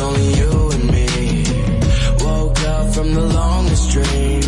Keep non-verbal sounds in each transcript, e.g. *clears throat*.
only you and me. Woke up from the longest dream.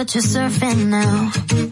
But you're surfing now.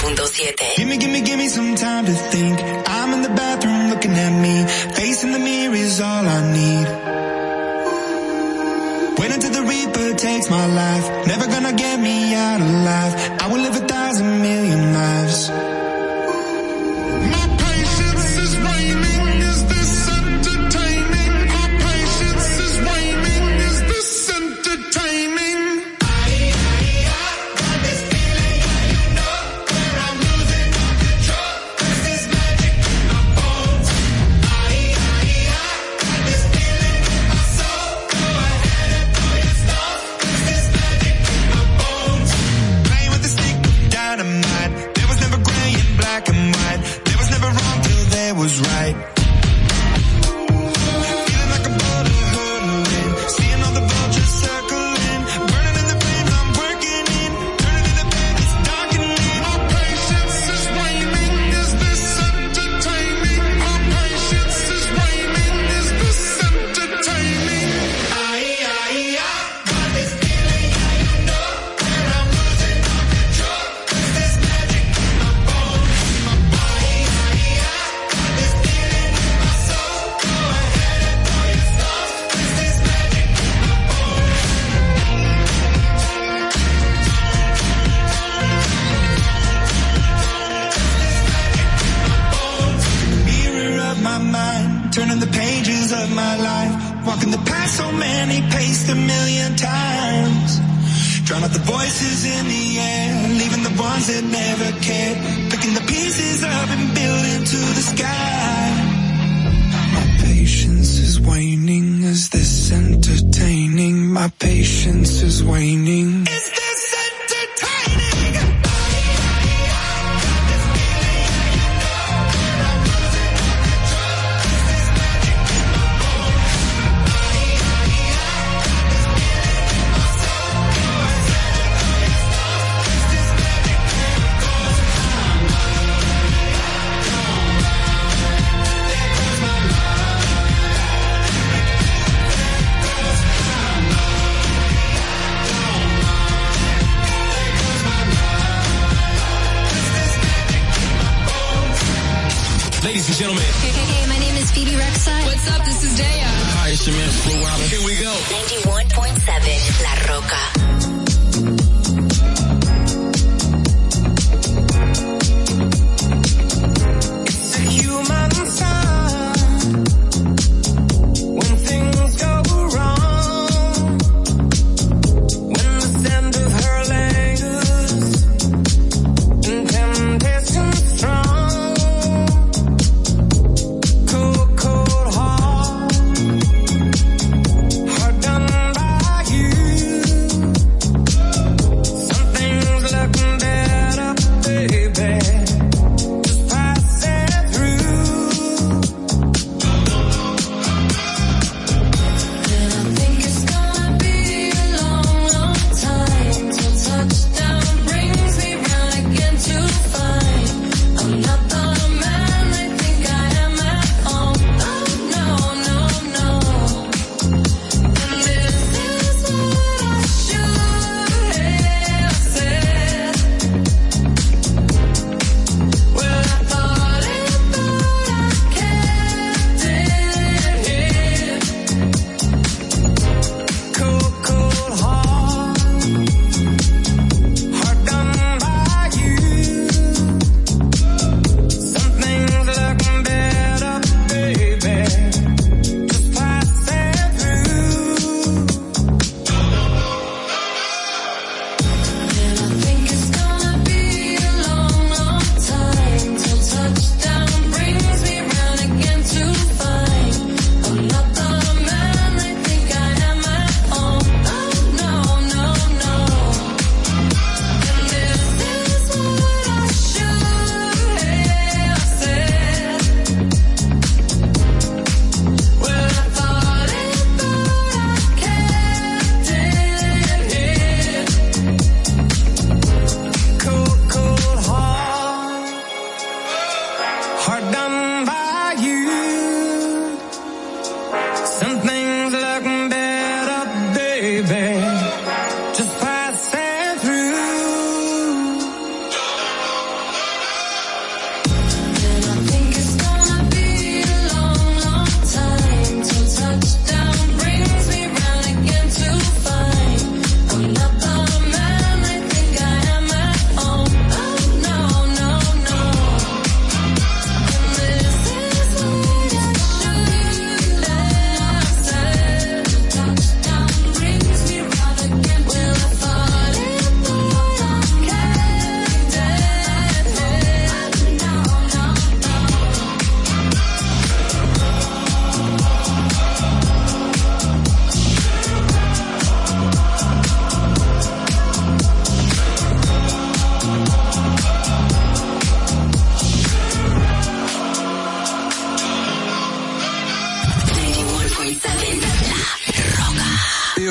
101.7. Give me, some time to think. I'm in the bathroom looking at me. Facing the mirror is all I need. Wait until the reaper takes my life. Never gonna get me out alive. I will live a thousand million lives.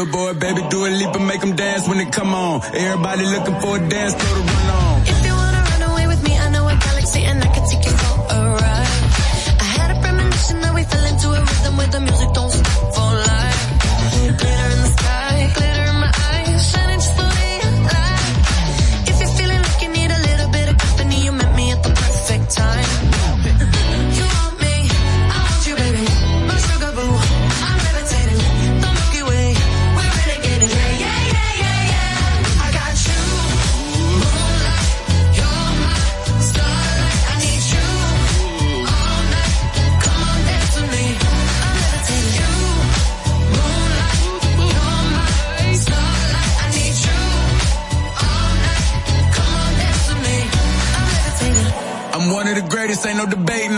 billboard, baby, do a leap and make them dance when they come on. Everybody looking for a dance, throw the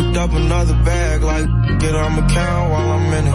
Picked up another bag, like, get on my count while I'm in it.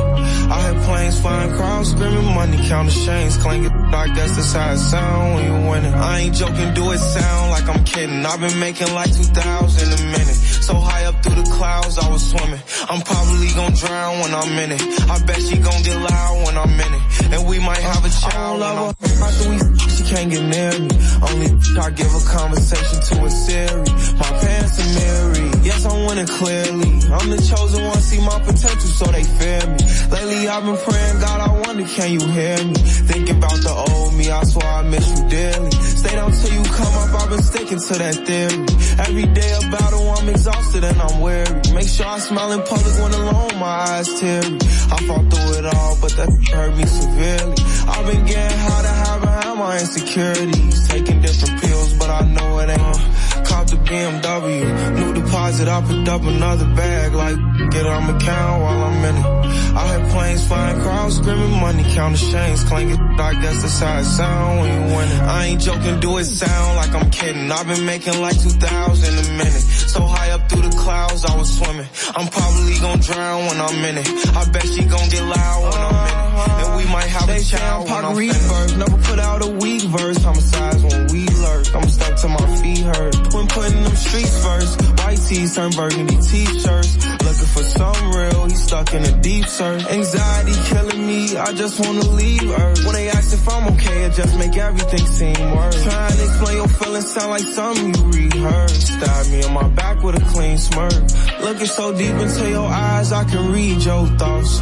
I hear planes flying, crowds screaming, money counting chains, clanking. I guess that's how it sound when you winning. I ain't joking, do it sound like I'm kidding. I've been making like 2,000 a minute. So high up through the clouds, I was swimming. I'm probably gonna drown when I'm in it. I bet she gonna get loud when I'm in it. And we might have a child. After we she can't get near me. Only I give a conversation to a Siri. My pants are married. Yes, I'm winning clearly. I'm the chosen one, see my potential, so they fear me. Lately I've been praying, God, I wonder, can you hear me? Thinking about the old me, I swear I miss you dearly. Stay down till you come up, I've been sticking to that theory. Every day a battle, I'm exhausted and I'm weary. Make sure I smile in public when alone, my eyes teary. I fought through it all, but that hurt me severely. I've been getting high to behind my insecurities. Taking different pills, but I know it ain't. Cop the BMW, new deposit, I picked up another bag. Like, get on my count while I'm in it. I hear planes flying, crowds screaming, money counting chains, clanking. I guess *laughs* that's how it sound when you winning. I ain't joking, do it sound like I'm kidding. I've been making like 2,000 a minute. So high up through the clouds, I was swimming. I'm probably gonna drown when I'm in it. I bet she gonna get loud when I'm in it. And we might have They a child I'm when I'm reverse, never put out a weak verse. Homicides when we lurk, I'm stuck to my feet hurt. When putting them streets first, white tees turn burgundy t-shirts. Looking for some real, he stuck in a deep search. Anxiety killing me, I just wanna leave Earth. When they ask if I'm okay, it just make everything seem worse. Trying to explain your feelings sound like something you rehearsed. Stab me on my back with a clean smirk. Looking so deep into your eyes, I can read your thoughts.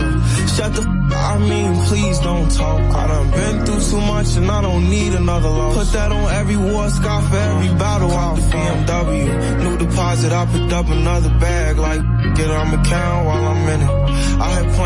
Shut the f- I mean, please don't talk. I done been through too much and I don't need another loss. Put that on every war scar for every battle out the BMW. New deposit, I picked up another bag. Like, get on my count while I'm in it. I hear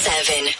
seven.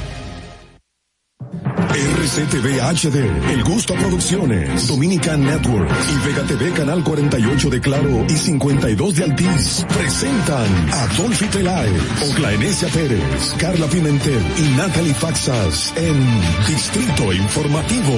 RCTV HD, El Gusto Producciones, Dominican Network y Vega TV Canal 48 de Claro y 52 de Altiz presentan a Dolphy Peláez, Oclaenecia Pérez, Carla Pimentel y Natalie Faxas en Distrito Informativo.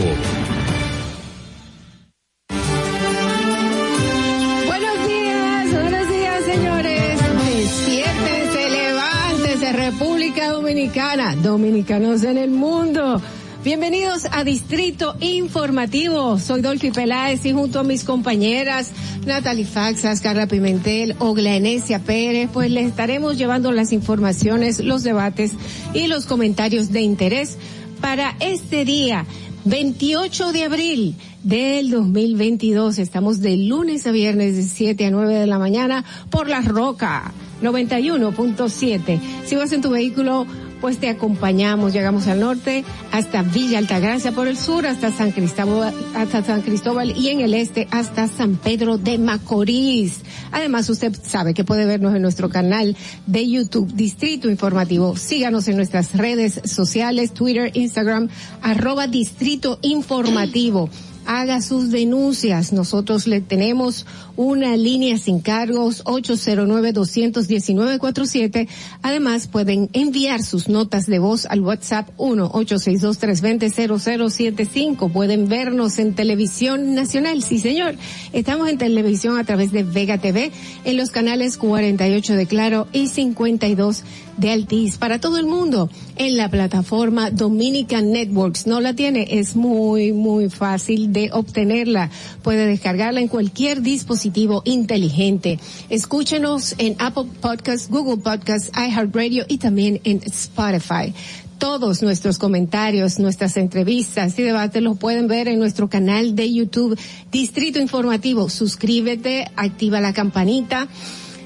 Buenos días, buenos días, señores. Despiértense, levántese, República Dominicana, dominicanos en el mundo. Bienvenidos a Distrito Informativo. Soy Dolphy Peláez y junto a mis compañeras Natalie Faxas, Carla Pimentel, Ogla Enesia Pérez, pues les estaremos llevando las informaciones, los debates y los comentarios de interés para este día, 28 de abril del 2022. Estamos de lunes a viernes de 7 a 9 de la mañana por La Roca 91.7. Si vas en tu vehículo, pues te acompañamos. Llegamos al norte hasta Villa Altagracia, por el sur hasta San Cristóbal, hasta San Cristóbal y en el este hasta San Pedro de Macorís. Además, usted sabe que puede vernos en nuestro canal de YouTube Distrito Informativo. Síganos en nuestras redes sociales, Twitter, Instagram, arroba Distrito Informativo haga sus denuncias. Nosotros le tenemos una línea sin cargos 809-219-47. Además, pueden enviar sus notas de voz al WhatsApp 1-862-320-0075. Pueden vernos en televisión nacional. Sí, señor. Estamos en televisión a través de Vega TV en los canales 48 de Claro y 52 de Altiz para todo el mundo en la plataforma Dominican Networks. No la tiene, es muy, muy fácil de obtenerla. Puede descargarla en cualquier dispositivo inteligente. Escúchenos en Apple Podcasts, Google Podcasts, iHeartRadio y también en Spotify. Todos nuestros comentarios, nuestras entrevistas y debates los pueden ver en nuestro canal de YouTube Distrito Informativo. Suscríbete, activa la campanita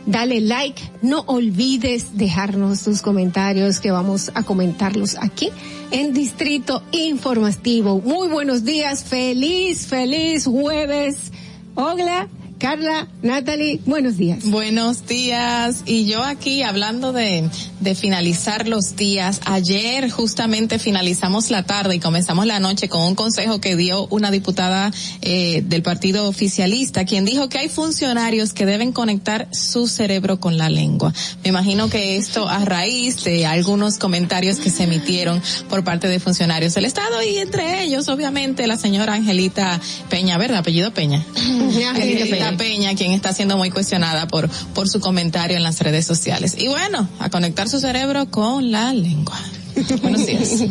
dale like, no olvides dejarnos tus comentarios que vamos a comentarlos aquí en Distrito Informativo. Muy buenos días, feliz, feliz jueves. Hola, Carla, Natalie, buenos días. Buenos días. Y yo aquí hablando de, de finalizar los días. Ayer justamente finalizamos la tarde y comenzamos la noche con un consejo que dio una diputada eh, del partido oficialista, quien dijo que hay funcionarios que deben conectar su cerebro con la lengua. Me imagino que esto a raíz de algunos comentarios que se emitieron por parte de funcionarios del Estado y entre ellos, obviamente, la señora Angelita Peña, ¿verdad? Apellido Peña. Angelita Peña, quien está siendo muy cuestionada por, por su comentario en las redes sociales. Y bueno, a conectar su cerebro con la lengua. *laughs* Buenos días.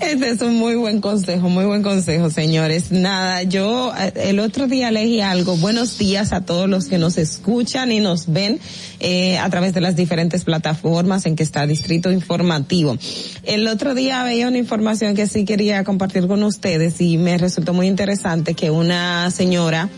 Este es un muy buen consejo, muy buen consejo, señores. Nada, yo eh, el otro día leí algo. Buenos días a todos los que nos escuchan y nos ven eh, a través de las diferentes plataformas en que está Distrito Informativo. El otro día veía una información que sí quería compartir con ustedes y me resultó muy interesante que una señora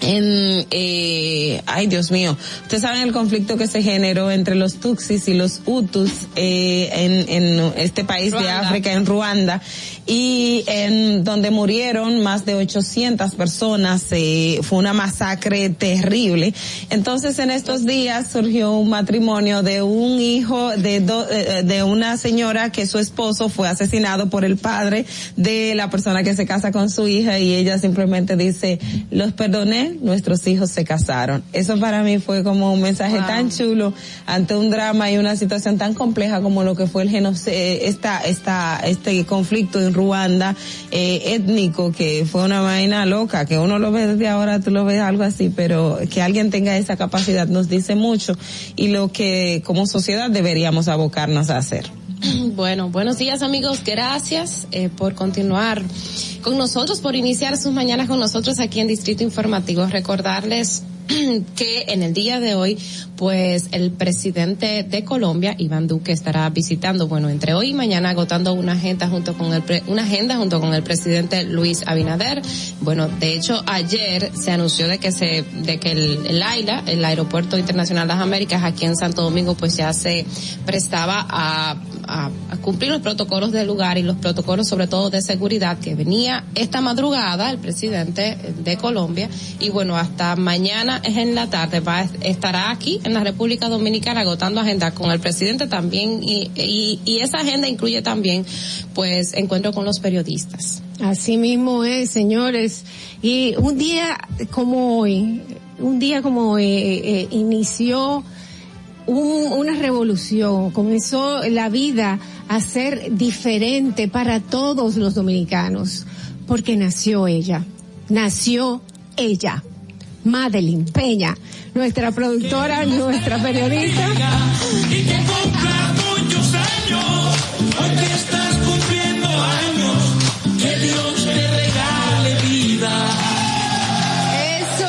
en, eh, ay Dios mío, ustedes saben el conflicto que se generó entre los Tutsis y los Hutus eh, en, en este país de. África, en Ruanda, y en donde murieron más de 800 personas, eh, fue una masacre terrible. Entonces en estos días surgió un matrimonio de un hijo de, do- eh, de una señora que su esposo fue asesinado por el padre de la persona que se casa con su hija y ella simplemente dice, los perdoné, nuestros hijos se casaron. Eso para mí fue como un mensaje tan chulo ante un drama y una situación tan compleja como lo que fue el genocidio, esta, esta, este conflicto en Ruanda eh, étnico que fue una vaina loca, que uno lo ve desde ahora, tú lo ves algo así, pero que alguien tenga esa capacidad nos dice mucho y lo que como sociedad deberíamos abocarnos a hacer. *clears throat* Bueno, buenos días amigos, gracias eh, por continuar con nosotros, por iniciar sus mañanas con nosotros aquí en Distrito Informativo. Recordarles *clears throat* que en el día de hoy, pues el presidente de Colombia, Iván Duque, estará visitando, bueno, entre hoy y mañana agotando una agenda junto con el pre- una agenda junto con el presidente Luis Abinader. Bueno, de hecho ayer se anunció de que se de que el, AILA, el Aeropuerto Internacional de las Américas aquí en Santo Domingo, pues ya se prestaba a cumplir los protocolos del lugar y los protocolos sobre todo de seguridad que venía esta madrugada el presidente de Colombia y bueno hasta mañana es en la tarde estará aquí en la República Dominicana agotando agenda con el presidente también y, y, esa agenda incluye también pues encuentro con los periodistas Así mismo es, señores. Y un día como hoy, un día como hoy, eh, eh, inició un- una revolución, comenzó la vida a ser diferente para todos los dominicanos, porque nació ella, nació ella. Madeline Peña, nuestra productora, nuestra periodista. Y que cumpla muchos años, hoy que estás cumpliendo años, que Dios te regale vida. Eso,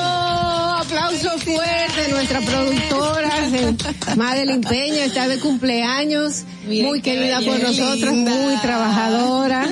aplauso fuerte, nuestra productora, Madeline Peña, está de cumpleaños, muy querida por nosotros, linda. muy trabajadora.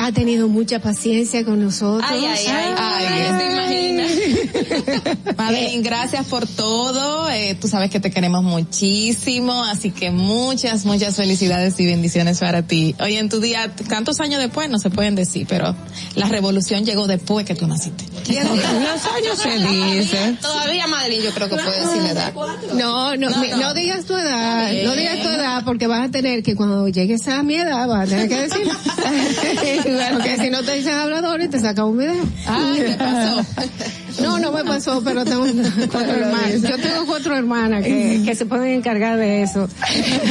Ha tenido mucha paciencia con nosotros. Ay, ay, ay, ay, ¿te imaginas? *laughs* Madeline, gracias por todo. Eh, tú sabes que te queremos muchísimo, así que muchas, muchas felicidades y bendiciones para ti. Hoy en tu día, tantos años después, no se pueden decir, pero la revolución llegó después que tú naciste. *laughs* Los años se dice. Todavía Madeline yo creo que puede decir la edad. No, no, No, mi- no. no digas tu edad, no digas tu edad porque vas a tener que cuando llegues a mi edad vas a tener que decir, porque *laughs* si no te dicen hablador y te saca un video. Ay, ¿qué pasó? No, no me pasó, pero tengo *laughs* cuatro hermanas. Yo tengo cuatro hermanas que, que se pueden encargar de eso.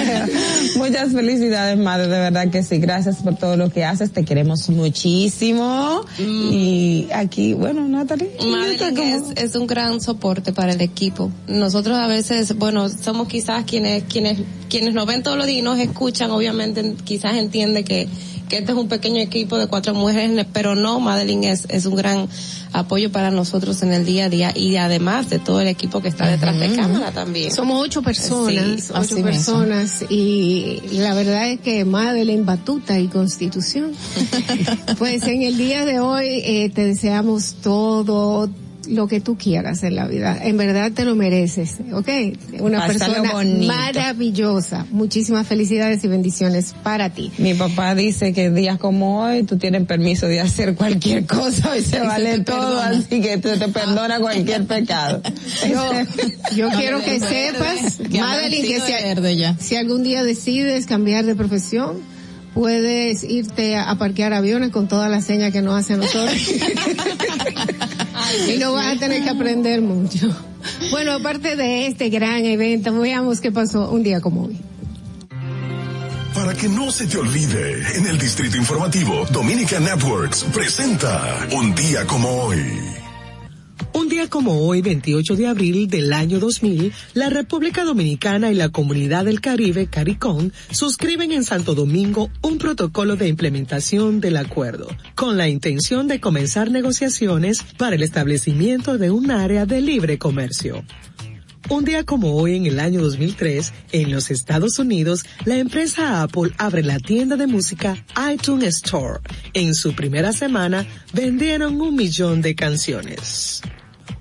*laughs* Muchas felicidades, madre, de verdad que sí. Gracias por todo lo que haces. Te queremos muchísimo. Y aquí, bueno, Natalie. Es, es un gran soporte para el equipo. Nosotros a veces, bueno, somos quizás quienes, quienes, quienes nos ven todos los días y nos escuchan, obviamente quizás entiende que, que este es un pequeño equipo de cuatro mujeres, pero no, Madeline es, es un gran apoyo para nosotros en el día a día y además de todo el equipo que está detrás de cámara también. Somos ocho personas, Sí, ocho mismo. personas y la verdad es que Madeleine Batuta y Constitución. *laughs* pues en el día de hoy eh, te deseamos todo lo que tú quieras en la vida. En verdad te lo mereces, ¿ok? Una Pásalo persona bonito. maravillosa. Muchísimas felicidades y bendiciones para ti. Mi papá dice que días como hoy tú tienes permiso de hacer cualquier cosa y se *laughs* Y se vale te todo, perdona. así que te, te perdona *laughs* cualquier pecado. Yo, yo Dale *laughs* quiero que verde, sepas, que Madeline, que si, ya. si algún día decides cambiar de profesión, puedes irte a, a parquear aviones con todas las señas que nos hacen nosotros. Y no vas a tener que aprender mucho. Bueno, aparte de este gran evento, veamos qué pasó un día como hoy. Para que no se te olvide, en el Distrito Informativo, Dominica Networks presenta Un día como hoy. Un día como hoy, 28 de abril del año 2000, la República Dominicana y la Comunidad del Caribe, CARICOM, suscriben en Santo Domingo un protocolo de implementación del acuerdo, con la intención de comenzar negociaciones para el establecimiento de un área de libre comercio. Un día como hoy, en el año 2003, en los Estados Unidos, la empresa Apple abre la tienda de música iTunes Store. En su primera semana, vendieron un millón de canciones.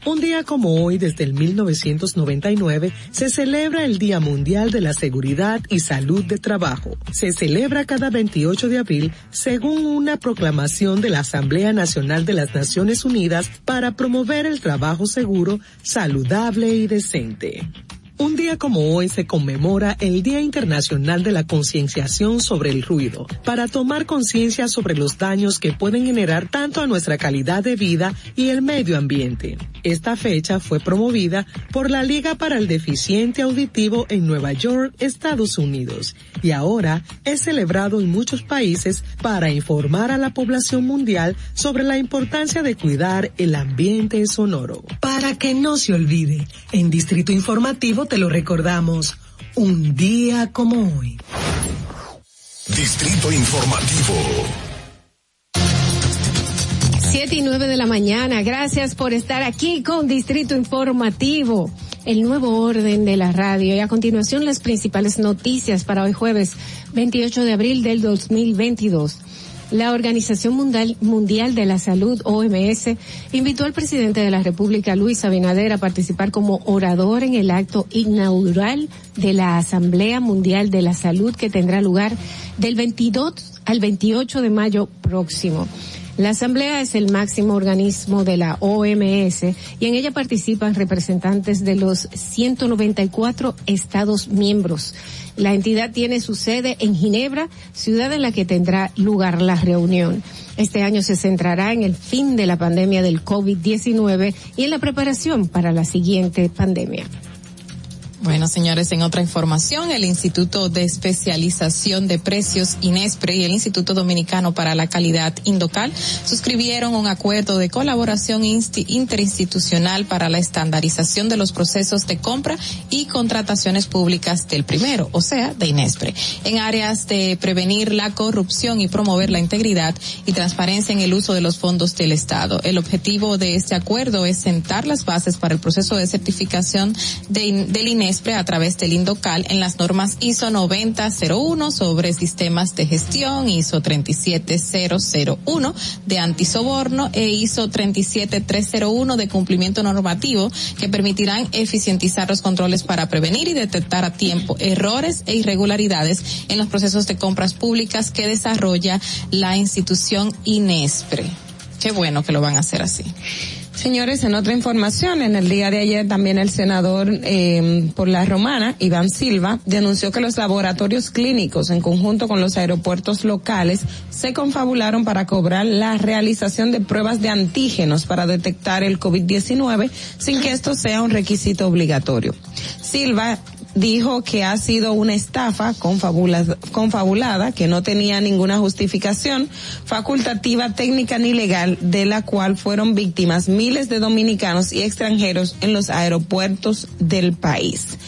Un día como hoy, desde el 1999, se celebra el Día Mundial de la Seguridad y Salud de Trabajo. Se celebra cada 28 de abril según una proclamación de la Asamblea Nacional de las Naciones Unidas para promover el trabajo seguro, saludable y decente. Un día como hoy se conmemora el Día Internacional de la Concienciación sobre el Ruido, para tomar conciencia sobre los daños que pueden generar tanto a nuestra calidad de vida y el medio ambiente. Esta fecha fue promovida por la Liga para el Deficiente Auditivo en Nueva York, Estados Unidos, y ahora es celebrado en muchos países para informar a la población mundial sobre la importancia de cuidar el ambiente sonoro. Para que no se olvide, en Distrito Informativo te lo recordamos, un día como hoy. Distrito Informativo. Siete y nueve de la mañana. Gracias por estar aquí con Distrito Informativo, el nuevo orden de la radio. Y a continuación las principales noticias para hoy jueves 28 de abril del 2022. La Organización Mundial, Mundial de la Salud, OMS, invitó al presidente de la República, Luis Abinader, a participar como orador en el acto inaugural de la Asamblea Mundial de la Salud que tendrá lugar del 22 al 28 de mayo próximo. La Asamblea es el máximo organismo de la OMS y en ella participan representantes de los 194 Estados miembros. La entidad tiene su sede en Ginebra, ciudad en la que tendrá lugar la reunión. Este año se centrará en el fin de la pandemia del COVID-19 y en la preparación para la siguiente pandemia. Bueno, señores, en otra información, el Instituto de Especialización de Precios INESPRE y el Instituto Dominicano para la Calidad Indocal suscribieron un acuerdo de colaboración insti- interinstitucional para la estandarización de los procesos de compra y contrataciones públicas del primero, o sea, de INESPRE, en áreas de prevenir la corrupción y promover la integridad y transparencia en el uso de los fondos del Estado. El objetivo de este acuerdo es sentar las bases para el proceso de certificación de del INESPRE a través del INDOCAL en las normas ISO 9001 sobre sistemas de gestión, ISO 37001 de antisoborno e ISO 37301 de cumplimiento normativo que permitirán eficientizar los controles para prevenir y detectar a tiempo errores e irregularidades en los procesos de compras públicas que desarrolla la institución INESPRE. Qué bueno que lo van a hacer así. Señores, en otra información, en el día de ayer también el senador eh, por la romana, Iván Silva, denunció que los laboratorios clínicos en conjunto con los aeropuertos locales se confabularon para cobrar la realización de pruebas de antígenos para detectar el COVID-19 sin que esto sea un requisito obligatorio. Silva dijo que ha sido una estafa confabula- confabulada, que no tenía ninguna justificación facultativa, técnica ni legal, de la cual fueron víctimas miles de dominicanos y extranjeros en los aeropuertos del país.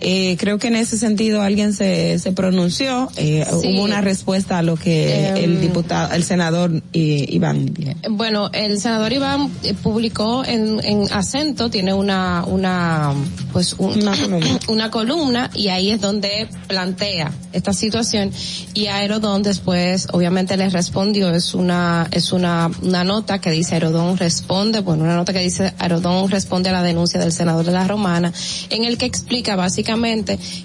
Eh, creo que en ese sentido alguien se, se pronunció, eh, Sí. hubo una respuesta a lo que Em, el diputado, el senador eh, Iván. Bueno, el senador Iván eh, publicó en, en acento, tiene una, una, pues un- Una *clears throat* columna. una columna y ahí es donde plantea esta situación y Aerodón después obviamente le respondió, es una, es una, una nota que dice Aerodón responde, bueno, una nota que dice Aerodón responde a la denuncia del senador de la Romana, en el que explica básicamente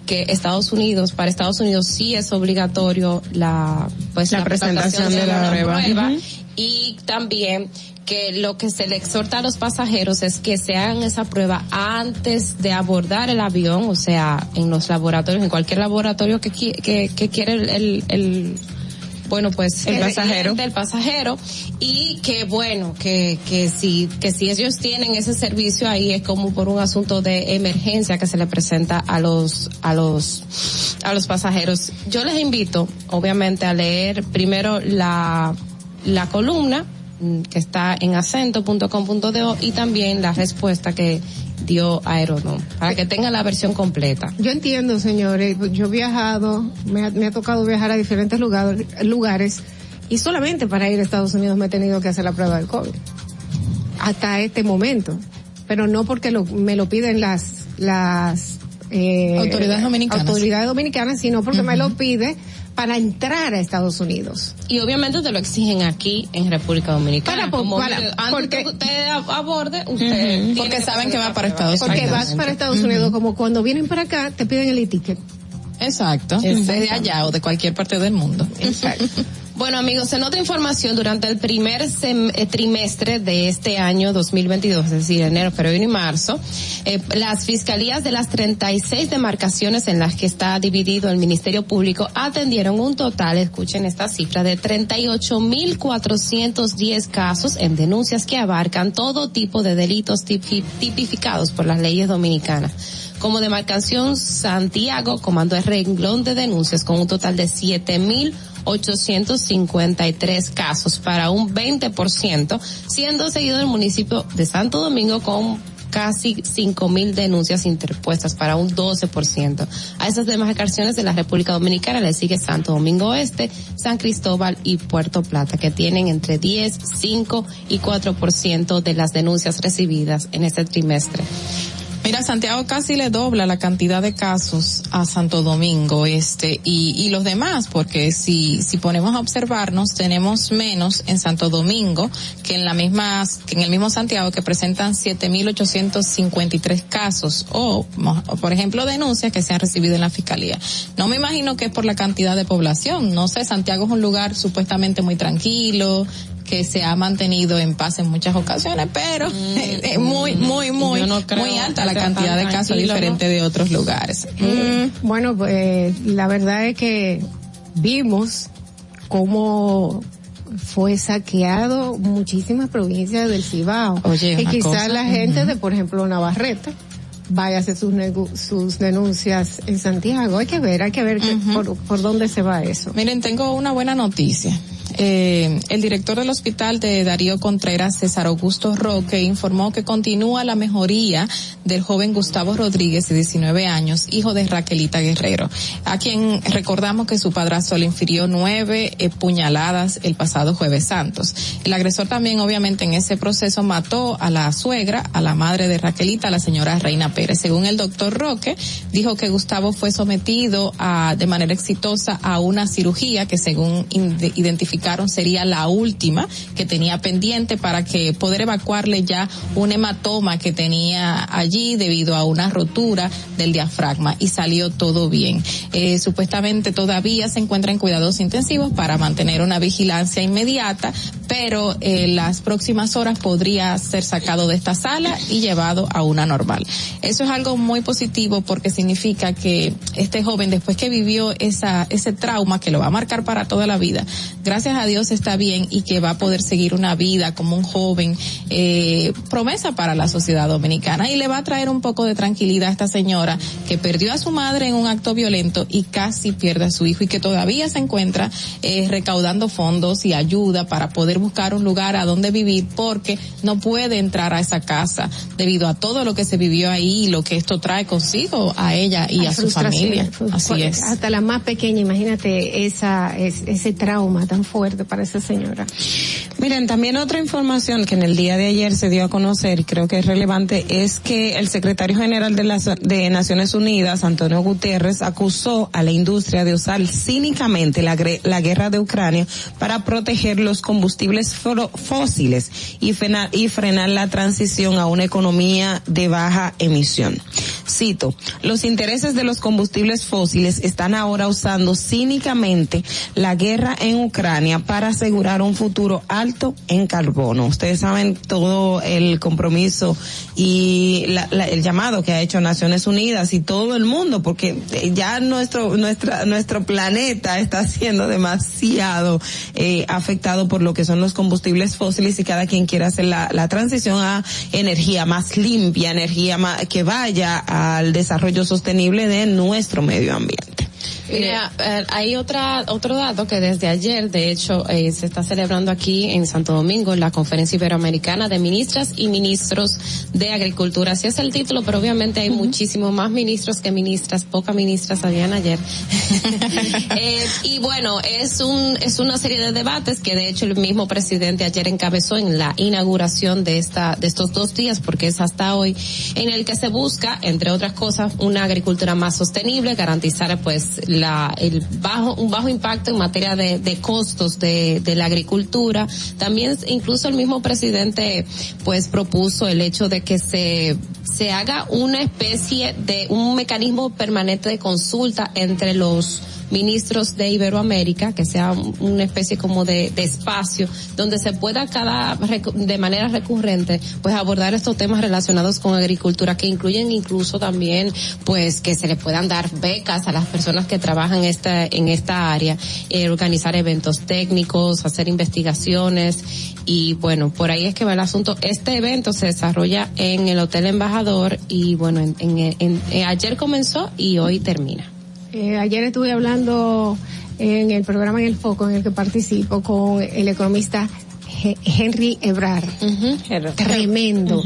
que Estados Unidos, para Estados Unidos sí es obligatorio la, pues La presentación de la prueba. Ujú. y también que lo que se le exhorta a los pasajeros es que se hagan esa prueba antes de abordar el avión, o sea, en los laboratorios, en cualquier laboratorio que, que, que quiere el, el, el- bueno, pues El pasajero. cliente, el pasajero y que bueno, que, que si, que si ellos tienen ese servicio ahí es como por un asunto de emergencia que se le presenta a los, a los, a los pasajeros. Yo les invito, obviamente, a leer primero la, la columna mm, que está en acento.com.do y también la respuesta que dio Aerodón, para que tengan la versión completa. Yo entiendo, señores, yo he viajado, me ha, me ha tocado viajar a diferentes lugares, lugares y solamente para ir a Estados Unidos me he tenido que hacer la prueba del COVID. Hasta este momento. Pero no porque lo- me lo piden las, las, eh, Autoridades dominicanas. autoridades dominicanas, sino porque me lo pide para entrar a Estados Unidos. Y obviamente te lo exigen aquí en República Dominicana. Para, Como para- antes porque- que usted ab- aborde, usted Porque que saben que va para. Estados Porque Unidos. vas para Estados Unidos, como cuando vienen para acá, te piden el e-ticket. Exacto. Desde allá o de cualquier parte del mundo. Exacto. Bueno amigos, en otra información, durante el primer eh, trimestre de este año 2022, es decir, enero, febrero y marzo, eh, las fiscalías de las 36 demarcaciones en las que está dividido el Ministerio Público atendieron un total, escuchen esta cifra, de 38.410 casos en denuncias que abarcan todo tipo de delitos tipi- tipificados por las leyes dominicanas. Como demarcación Santiago comandó el renglón de denuncias con un total de 7.853 casos para un 20%, siendo seguido el municipio de Santo Domingo con casi 5.000 denuncias interpuestas para un 12%. A esas demarcaciones de la República Dominicana le sigue Santo Domingo Este, San Cristóbal y Puerto Plata, que tienen entre 10, 5 y 4% de las denuncias recibidas en este trimestre. Mira, Santiago casi le dobla la cantidad de casos a Santo Domingo Este y, y los demás, porque si, si ponemos a observarnos, tenemos menos en Santo Domingo que en la misma, que en el mismo Santiago que presentan 7.853 casos o, por ejemplo, denuncias que se han recibido en la fiscalía. No me imagino que es por la cantidad de población. No sé, Santiago es un lugar supuestamente muy tranquilo, que se ha mantenido en paz en muchas ocasiones, pero *laughs* eh, muy, muy, muy, no muy alta la cantidad de casos tranquilo, diferente de otros lugares. Mm, Bueno, pues la verdad es que vimos cómo fue saqueado muchísimas provincias del Cibao. Oye, y quizás cosa, la gente de, por ejemplo, Navarrete vaya a hacer sus, sus denuncias en Santiago. Hay que ver, hay que ver que- por, por dónde se va eso. Miren, tengo una buena noticia. Eh, el director del hospital de Darío Contreras, César Augusto Roque, informó que continúa la mejoría del joven Gustavo Rodríguez, de 19 años, hijo de Raquelita Guerrero, a quien recordamos que su padrastro le infirió nueve eh, puñaladas el pasado jueves santos. El agresor también, obviamente, en ese proceso mató a la suegra, a la madre de Raquelita, la señora Reina Pérez. Según el doctor Roque, dijo que Gustavo fue sometido a, de manera exitosa a una cirugía que según in- sería la última que tenía pendiente para que poder evacuarle ya un hematoma que tenía allí debido a una rotura del diafragma y salió todo bien. Eh, supuestamente todavía se encuentra en cuidados intensivos para mantener una vigilancia inmediata, pero eh, las próximas horas podría ser sacado de esta sala y llevado a una normal. Eso es algo muy positivo porque significa que este joven después que vivió esa ese trauma que lo va a marcar para toda la vida, gracias gracias a Dios está bien y que va a poder seguir una vida como un joven, eh, promesa para la sociedad dominicana y le va a traer un poco de tranquilidad a esta señora que perdió a su madre en un acto violento y casi pierde a su hijo y que todavía se encuentra eh, recaudando fondos y ayuda para poder buscar un lugar a donde vivir porque no puede entrar a esa casa debido a todo lo que se vivió ahí y lo que esto trae consigo a ella y Hay a su familia. Así es. Hasta la más pequeña, imagínate esa, es- ese trauma tan fuerte para esa señora. Miren, también otra información que en el día de ayer se dio a conocer y creo que es relevante es que el secretario general de las Naciones Unidas, Antonio Guterres, acusó a la industria de usar cínicamente la, la guerra de Ucrania para proteger los combustibles fósiles y, fena- y frenar la transición a una economía de baja emisión. Cito, los intereses de los combustibles fósiles están ahora usando cínicamente la guerra en Ucrania para asegurar un futuro alto en carbono. Ustedes saben todo el compromiso y la- el llamado que ha hecho Naciones Unidas y todo el mundo, porque ya nuestro nuestra nuestro planeta está siendo demasiado eh, afectado por lo que son los combustibles fósiles y cada quien quiere hacer la, la transición a energía más limpia, energía que vaya al desarrollo sostenible de nuestro medio ambiente. Mira, eh, hay otra, otro dato que desde ayer, de hecho, eh, se está celebrando aquí en Santo Domingo la Conferencia Iberoamericana de Ministras y Ministros de Agricultura. Así es el título, pero obviamente hay muchísimos más ministros que ministras, pocas ministras habían ayer. *laughs* *laughs* Eh, y bueno, es un, es una serie de debates que de hecho el mismo presidente ayer encabezó en la inauguración de esta, de estos dos días, porque es hasta hoy, en el que se busca, entre otras cosas, una agricultura más sostenible, garantizar pues la, el bajo, un bajo impacto en materia de, de costos de, de la agricultura. También incluso el mismo presidente pues propuso el hecho de que se, se haga una especie de un mecanismo permanente de consulta entre los ministros de Iberoamérica, que sea un- una especie como de, de espacio donde se pueda cada de manera recurrente pues abordar estos temas relacionados con agricultura que incluyen incluso también pues que se le puedan dar becas a las personas que trabajan esta en esta área, eh, organizar eventos técnicos, hacer investigaciones y bueno, por ahí es que va el asunto. Este evento se desarrolla en el Hotel Embajador y bueno, en, en- en- ayer comenzó y hoy termina. Eh, ayer estuve hablando en el programa En el Foco en el que participo con el economista He- Henry Ebrar. Tremendo.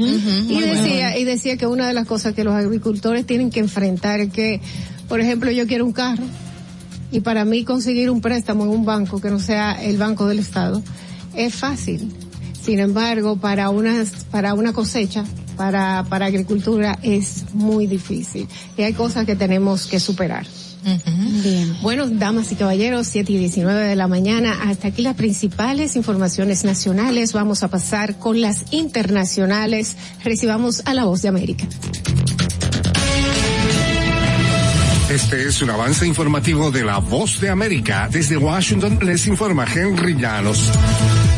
Y decía, y decía que una de las cosas que los agricultores tienen que enfrentar es que, por ejemplo, yo quiero un carro y para mí conseguir un préstamo en un banco que no sea el Banco del Estado es fácil. Sin embargo, para unas, para una cosecha, para, para agricultura es muy difícil. Y hay cosas que tenemos que superar. Bien. Bueno, damas y caballeros, 7 y 19 de la mañana. Hasta aquí las principales informaciones nacionales. Vamos a pasar con las internacionales. Recibamos a la voz de América. Este es un avance informativo de la Voz de América. Desde Washington les informa Henry Llanos.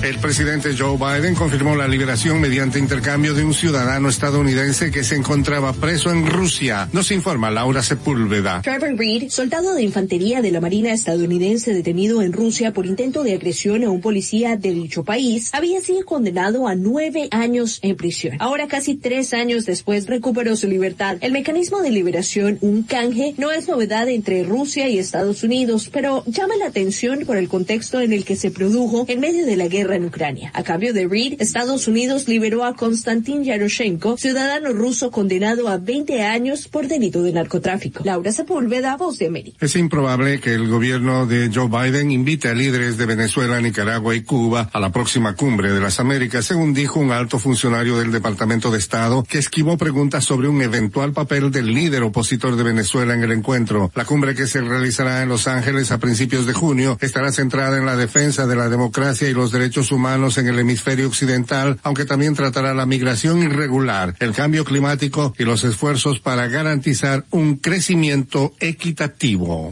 El presidente Joe Biden confirmó la liberación mediante intercambio de un ciudadano estadounidense que se encontraba preso en Rusia. Nos informa Laura Sepúlveda. Trevor Reed, soldado de infantería de la Marina estadounidense detenido en Rusia por intento de agresión a un policía de dicho país, había sido condenado a nueve años en prisión. Ahora, casi tres años después, recuperó su libertad. El mecanismo de liberación, un canje, no es novedad entre Rusia y Estados Unidos, pero llama la atención por el contexto en el que se produjo en medio de la guerra en Ucrania. A cambio de Reed, Estados Unidos liberó a Konstantin Yaroshenko, ciudadano ruso condenado a 20 años por delito de narcotráfico. Laura Sepúlveda, Voz de América. Es improbable que el gobierno de Joe Biden invite a líderes de Venezuela, Nicaragua y Cuba a la próxima cumbre de las Américas, según dijo un alto funcionario del Departamento de Estado que esquivó preguntas sobre un eventual papel del líder opositor de Venezuela en el encuentro. La cumbre que se realizará en Los Ángeles a principios de junio estará centrada en la defensa de la democracia y los derechos humanos en el hemisferio occidental, aunque también tratará la migración irregular, el cambio climático y los esfuerzos para garantizar un crecimiento equitativo.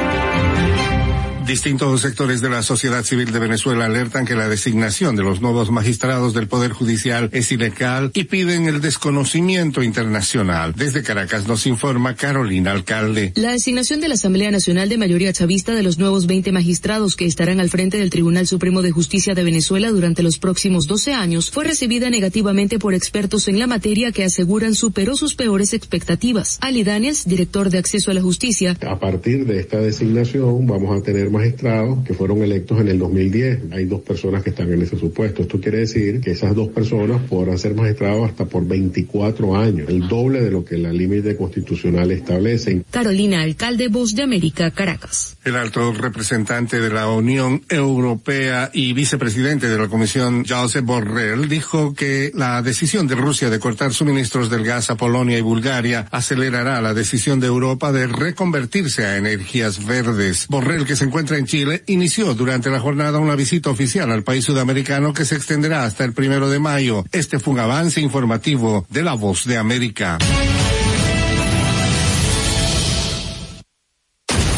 Distintos sectores de la sociedad civil de Venezuela alertan que la designación de los nuevos magistrados del Poder Judicial es ilegal y piden el desconocimiento internacional. Desde Caracas nos informa Carolina Alcalde. La designación de la Asamblea Nacional de mayoría chavista de los nuevos 20 magistrados que estarán al frente del Tribunal Supremo de Justicia de Venezuela durante los próximos 12 años fue recibida negativamente por expertos en la materia que aseguran superó sus peores expectativas. Ali Daniels, director de Acceso a la Justicia. A partir de esta designación vamos a tener magistrados que fueron electos en el 2010. Hay dos personas que están en ese supuesto. Esto quiere decir que esas dos personas podrán ser magistrados hasta por 24 años, el doble de lo que la límite constitucional establece. Carolina Alcalde, Voz de América, Caracas. El alto representante de la Unión Europea y vicepresidente de la Comisión, Josep Borrell, dijo que la decisión de Rusia de cortar suministros del gas a Polonia y Bulgaria acelerará la decisión de Europa de reconvertirse a energías verdes. Borrell, que se encuentra en Chile, inició durante la jornada una visita oficial al país sudamericano que se extenderá hasta el primero de mayo. Este fue un avance informativo de la Voz de América.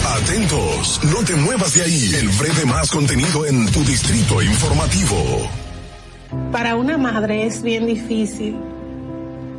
Atentos, no te muevas de ahí. El breve más contenido en tu distrito informativo. Para una madre es bien difícil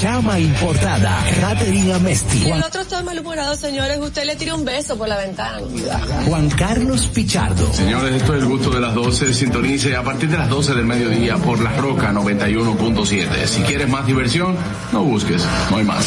chama importada, Catherine Amesti. Y el otro está malhumorado, señores. Usted le tira un beso por la ventana. Juan Carlos Pichardo. Señores, esto es el gusto de las 12. Sintonice a partir de las 12 del mediodía por La Roca 91.7. Si quieres más diversión, no busques, no hay más.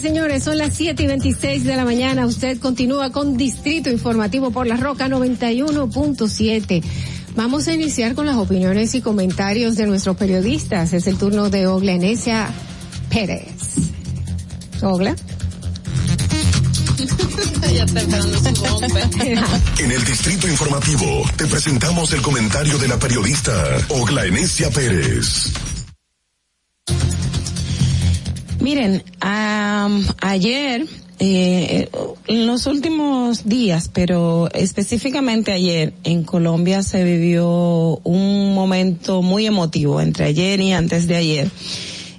Señores, son las 7 y 26 de la mañana. Usted continúa con Distrito Informativo por la Roca 91.7. Vamos a iniciar con las opiniones y comentarios de nuestros periodistas. Es el turno de Ogla Enesia Pérez. Ogla. *laughs* En el Distrito Informativo te presentamos el comentario de la periodista Ogla Enesia Pérez. Miren, am, ayer, eh, en los últimos días, pero específicamente ayer, en Colombia se vivió un momento muy emotivo entre ayer y antes de ayer.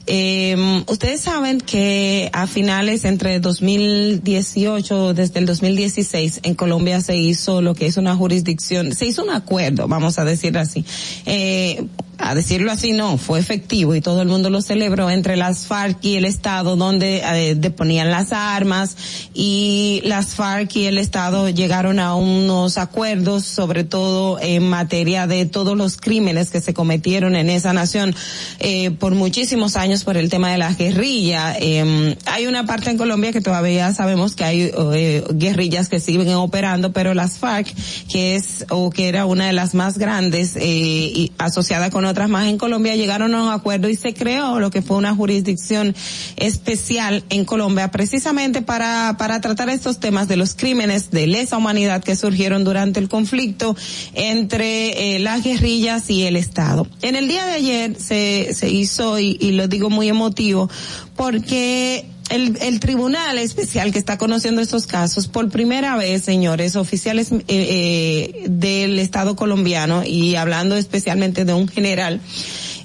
Eh, ustedes saben que a finales entre 2018, desde el 2016, en Colombia se hizo lo que es una jurisdicción, se hizo un acuerdo, vamos a decir así. Eh, a decirlo así, no, fue efectivo y todo el mundo lo celebró entre las FARC y el Estado donde eh, deponían las armas y las FARC y el Estado llegaron a unos acuerdos, sobre todo en materia de todos los crímenes que se cometieron en esa nación eh, por muchísimos años por el tema de la guerrilla. Eh, hay una parte en Colombia que todavía sabemos que hay eh, guerrillas que siguen operando, pero las FARC, que es o que era una de las más grandes eh, y asociada con otras más en Colombia, llegaron a un acuerdo y se creó lo que fue una jurisdicción especial en Colombia precisamente para, para tratar estos temas de los crímenes de lesa humanidad que surgieron durante el conflicto entre eh, las guerrillas y el Estado. En el día de ayer se, se hizo, y, y lo digo muy emotivo, porque el, el tribunal especial que está conociendo estos casos, por primera vez, señores, oficiales eh, eh, del Estado colombiano y hablando especialmente de un general,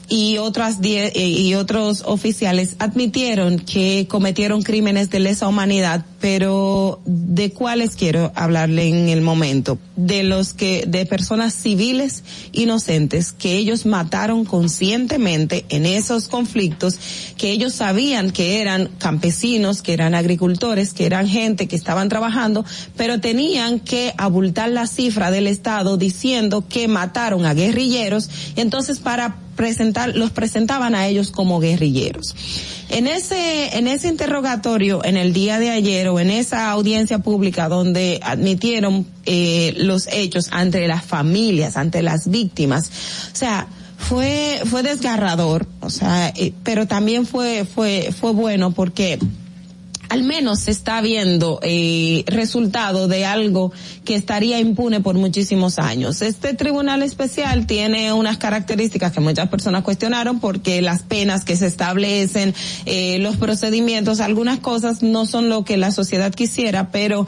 y otras die- eh, y otros oficiales admitieron que cometieron crímenes de lesa humanidad, pero de cuáles quiero hablarle en el momento, de los que de personas civiles inocentes que ellos mataron conscientemente en esos conflictos, que ellos sabían que eran campesinos, que eran agricultores, que eran gente que estaban trabajando, pero tenían que abultar la cifra del Estado diciendo que mataron a guerrilleros, entonces para presentar, los presentaban a ellos como guerrilleros. En ese, en ese interrogatorio, en el día de ayer o en esa audiencia pública donde admitieron eh, los hechos ante las familias, ante las víctimas, o sea, fue, fue desgarrador, o sea, eh, pero también fue, fue, fue bueno porque al menos se está viendo eh, resultado de algo que estaría impune por muchísimos años. Este tribunal especial tiene unas características que muchas personas cuestionaron porque las penas que se establecen, eh, los procedimientos, algunas cosas no son lo que la sociedad quisiera, pero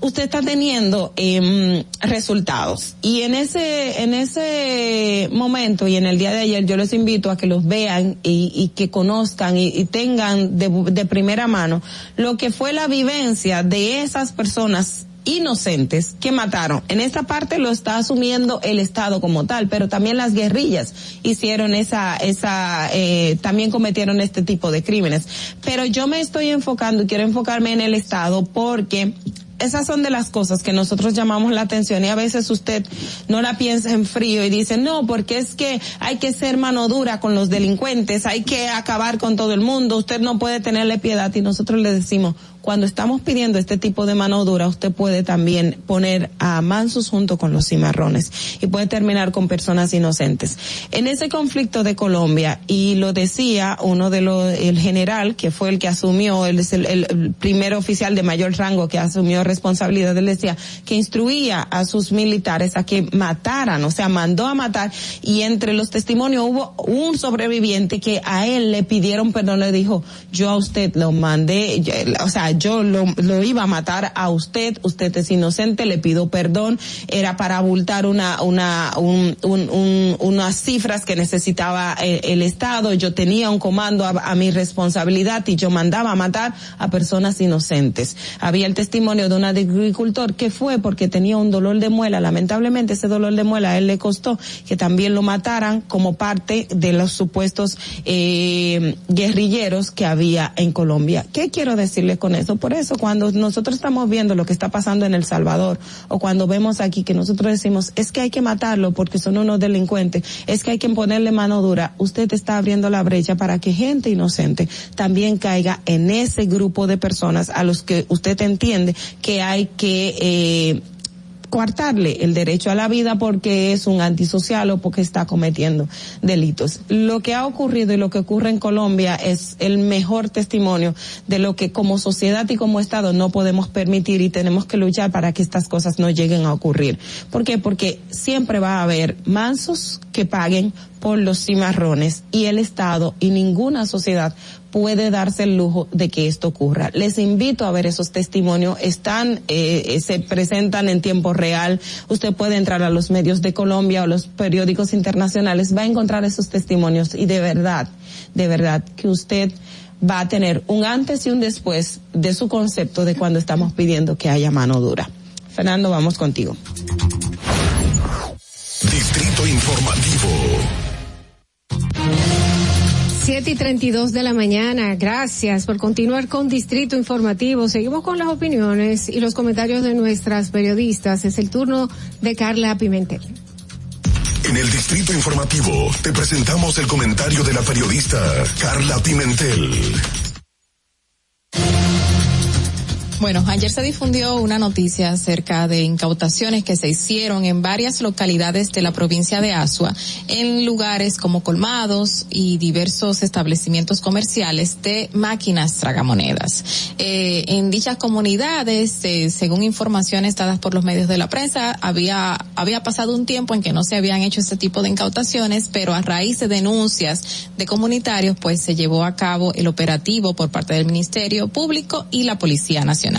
usted está teniendo eh, resultados y en ese en ese momento y en el día de ayer yo les invito a que los vean y, y que conozcan y, tengan de, de primera mano lo que fue la vivencia de esas personas inocentes que mataron. En esta parte lo está asumiendo el Estado como tal, pero también las guerrillas hicieron esa, esa, eh, también cometieron este tipo de crímenes. Pero yo me estoy enfocando y quiero enfocarme en el Estado porque esas son de las cosas que nosotros llamamos la atención y a veces usted no la piensa en frío y dice, no, porque es que hay que ser mano dura con los delincuentes, hay que acabar con todo el mundo, usted no puede tenerle piedad y nosotros le decimos, cuando estamos pidiendo este tipo de mano dura, usted puede también poner a mansos junto con los cimarrones y puede terminar con personas inocentes. En ese conflicto de Colombia, y lo decía uno de los, el general, que fue el que asumió, el- el primer oficial de mayor rango que asumió responsabilidad. Él decía que instruía a sus militares a que mataran, o sea, mandó a matar y entre los testimonios hubo un sobreviviente que a él le pidieron perdón, le dijo, yo a usted lo mandé, o sea, yo lo, lo iba a matar a usted, usted es inocente, le pido perdón, era para abultar una, una, un, un, unas cifras que necesitaba el, Estado, yo tenía un comando a, a mi responsabilidad y yo mandaba a matar a personas inocentes. Había el testimonio de un agricultor que fue porque tenía un dolor de muela, lamentablemente ese dolor de muela a él le costó que también lo mataran como parte de los supuestos eh, guerrilleros que había en Colombia. ¿Qué quiero decirle con eso? Por eso cuando nosotros estamos viendo lo que está pasando en El Salvador o cuando vemos aquí que nosotros decimos es que hay que matarlo porque son unos delincuentes, es que hay que ponerle mano dura, usted está abriendo la brecha para que gente inocente también caiga en ese grupo de personas a los que usted entiende que hay que eh, coartarle el derecho a la vida porque es un antisocial o porque está cometiendo delitos. Lo que ha ocurrido y lo que ocurre en Colombia es el mejor testimonio de lo que como sociedad y como Estado no podemos permitir y tenemos que luchar para que estas cosas no lleguen a ocurrir. ¿Por qué? Porque siempre va a haber mansos que paguen por los cimarrones y el Estado y ninguna sociedad puede darse el lujo de que esto ocurra. Les invito a ver esos testimonios, están, eh, se presentan en tiempo real. Usted puede entrar a los medios de Colombia o los periódicos internacionales, va a encontrar esos testimonios y de verdad, de verdad que usted va a tener un antes y un después de su concepto de cuando estamos pidiendo que haya mano dura. Fernando, vamos contigo. 7 y 32 de la mañana. Gracias por continuar con Distrito Informativo. Seguimos con las opiniones y los comentarios de nuestras periodistas. Es el turno de Carla Pimentel. En el Distrito Informativo te presentamos el comentario de la periodista Carla Pimentel. Bueno, ayer se difundió una noticia acerca de incautaciones que se hicieron en varias localidades de la provincia de Asua, en lugares como colmados y diversos establecimientos comerciales de máquinas tragamonedas. Eh, en dichas comunidades, eh, según informaciones dadas por los medios de la prensa, había, había pasado un tiempo en que no se habían hecho este tipo de incautaciones, pero a raíz de denuncias de comunitarios, pues se llevó a cabo el operativo por parte del Ministerio Público y la Policía Nacional.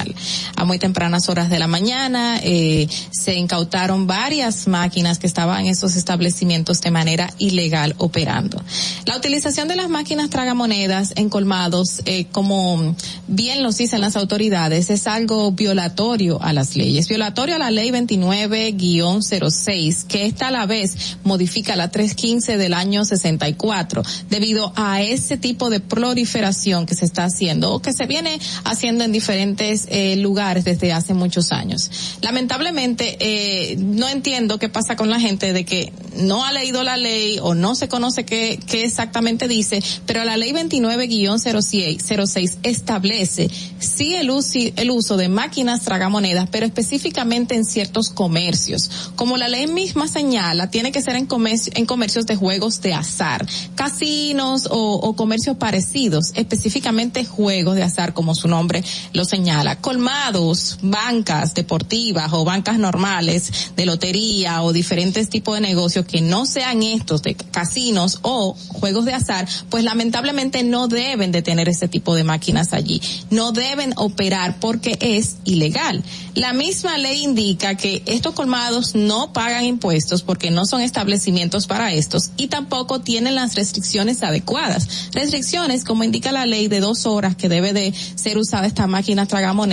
A muy tempranas horas de la mañana eh, se incautaron varias máquinas que estaban en esos establecimientos de manera ilegal operando. La utilización de las máquinas tragamonedas en colmados, eh, como bien los dicen las autoridades, es algo violatorio a las leyes, violatorio a la ley 29-06, que esta a la vez modifica la 315 del año 64, debido a ese tipo de proliferación que se está haciendo o que se viene haciendo en diferentes eh, lugares desde hace muchos años. Lamentablemente, eh, no entiendo qué pasa con la gente de que no ha leído la ley o no se conoce qué, qué exactamente dice, pero la ley 29-06 establece sí el uso, el uso de máquinas tragamonedas, pero específicamente en ciertos comercios. Como la ley misma señala, tiene que ser en, comercio, en comercios de juegos de azar, casinos o, o comercios parecidos, específicamente juegos de azar, como su nombre lo señala colmados, bancas deportivas o bancas normales de lotería o diferentes tipos de negocios que no sean estos de casinos o juegos de azar, pues lamentablemente no deben de tener ese tipo de máquinas allí. No deben operar porque es ilegal. La misma ley indica que estos colmados no pagan impuestos porque no son establecimientos para estos y tampoco tienen las restricciones adecuadas. Restricciones como indica la ley de dos horas que debe de ser usada esta máquina tragamos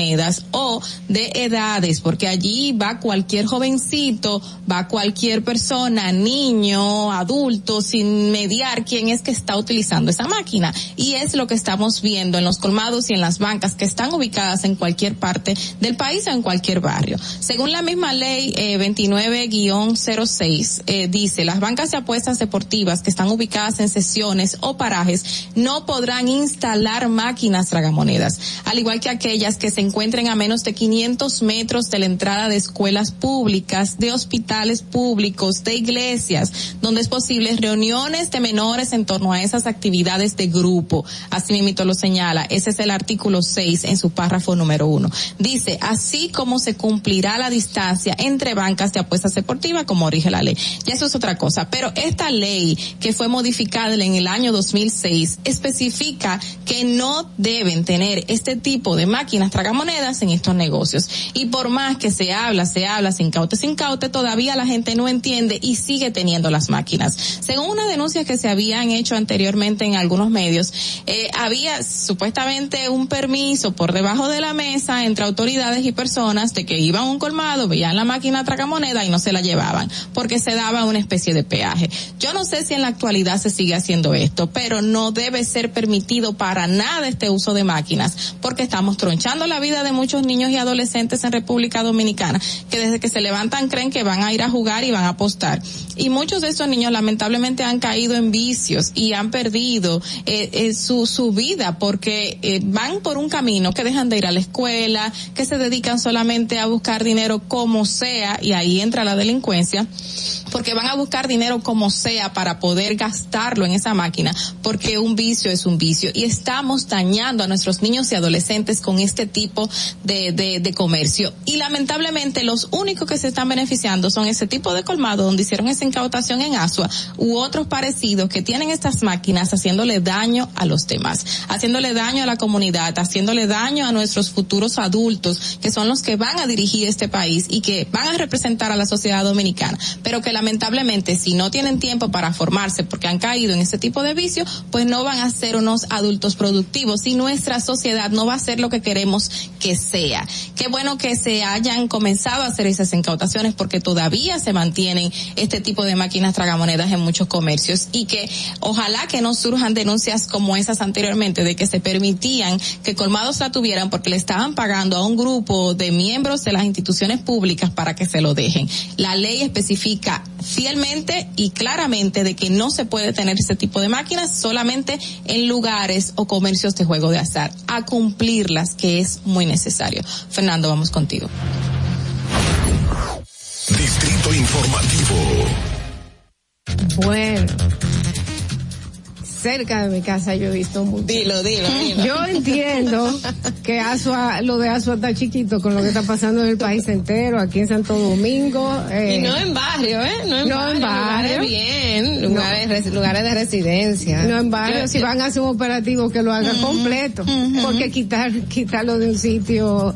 o de edades, porque allí va cualquier jovencito, va cualquier persona, niño, adulto, sin mediar quién es que está utilizando esa máquina. Y es lo que estamos viendo en los colmados y en las bancas que están ubicadas en cualquier parte del país o en barrio. Según la misma ley eh, 29-06, eh, dice, las bancas de apuestas deportivas que están ubicadas en sesiones o parajes no podrán instalar máquinas tragamonedas, al igual que aquellas que se encuentren a menos de 500 metros de la entrada de escuelas públicas, de hospitales públicos, de iglesias, donde es posible reuniones de menores en torno a esas actividades de grupo. Así mismo lo señala. Ese es el artículo 6 en su párrafo número uno. Dice, así como se cumplirá la distancia entre bancas de apuestas deportivas como rige la ley. Y eso es otra cosa. Pero esta ley que fue modificada en el año 2006 especifica que no deben tener este tipo de máquinas tragamonedas en estos negocios. Y por más que se habla, se habla sin caute, sin caute, todavía la gente no entiende y sigue teniendo las máquinas. Según una denuncia que se habían hecho anteriormente en algunos medios, eh, había supuestamente un permiso por debajo de la mesa entre autoridades y personas de que iban un colmado, veían la máquina tragamoneda y no se la llevaban, porque se daba una especie de peaje. Yo no sé si en la actualidad se sigue haciendo esto, pero no debe ser permitido para nada este uso de máquinas, porque estamos tronchando la vida de muchos niños y adolescentes en República Dominicana, que desde que se levantan creen que van a ir a jugar y van a apostar. Y muchos de estos niños lamentablemente han caído en vicios y han perdido eh, eh, su, su vida porque eh, van por un camino que dejan de ir a la escuela, que se dedican solamente a buscar dinero como sea y ahí entra la delincuencia porque van a buscar dinero como sea para poder gastarlo en esa máquina, porque un vicio es un vicio y estamos dañando a nuestros niños y adolescentes con este tipo de, de, de comercio. Y lamentablemente los únicos que se están beneficiando son ese tipo de colmado donde hicieron esa incautación en Asua u otros parecidos que tienen estas máquinas haciéndole daño a los demás, haciéndole daño a la comunidad, haciéndole daño a nuestros futuros adultos, que son los que van a dirigir este país y que van a representar a la sociedad dominicana, pero que la lamentablemente si no tienen tiempo para formarse porque han caído en ese tipo de vicio, pues no van a ser unos adultos productivos y nuestra sociedad no va a ser lo que queremos que sea. Qué bueno que se hayan comenzado a hacer esas incautaciones porque todavía se mantienen este tipo de máquinas tragamonedas en muchos comercios y que ojalá que no surjan denuncias como esas anteriormente de que se permitían que colmados la tuvieran porque le estaban pagando a un grupo de miembros de las instituciones públicas para que se lo dejen. La ley especifica fielmente y claramente de que no se puede tener ese tipo de máquinas solamente en lugares o comercios de juego de azar, a cumplirlas que es muy necesario. Fernando, vamos contigo. Distrito Informativo. Bueno, cerca de mi casa yo he visto mucho. Dilo, dilo, dilo. Yo entiendo que Asua, lo de Asua está chiquito con lo que está pasando en el país entero, aquí en Santo Domingo. Eh, y no en barrio, ¿eh? No en no barrio. En barrio. Lugares bien, lugares, no. lugares de residencia. No en barrio, yo, si yo, van a hacer un operativo que lo hagan uh -huh, completo. Uh -huh. Porque quitar, quitarlo de un sitio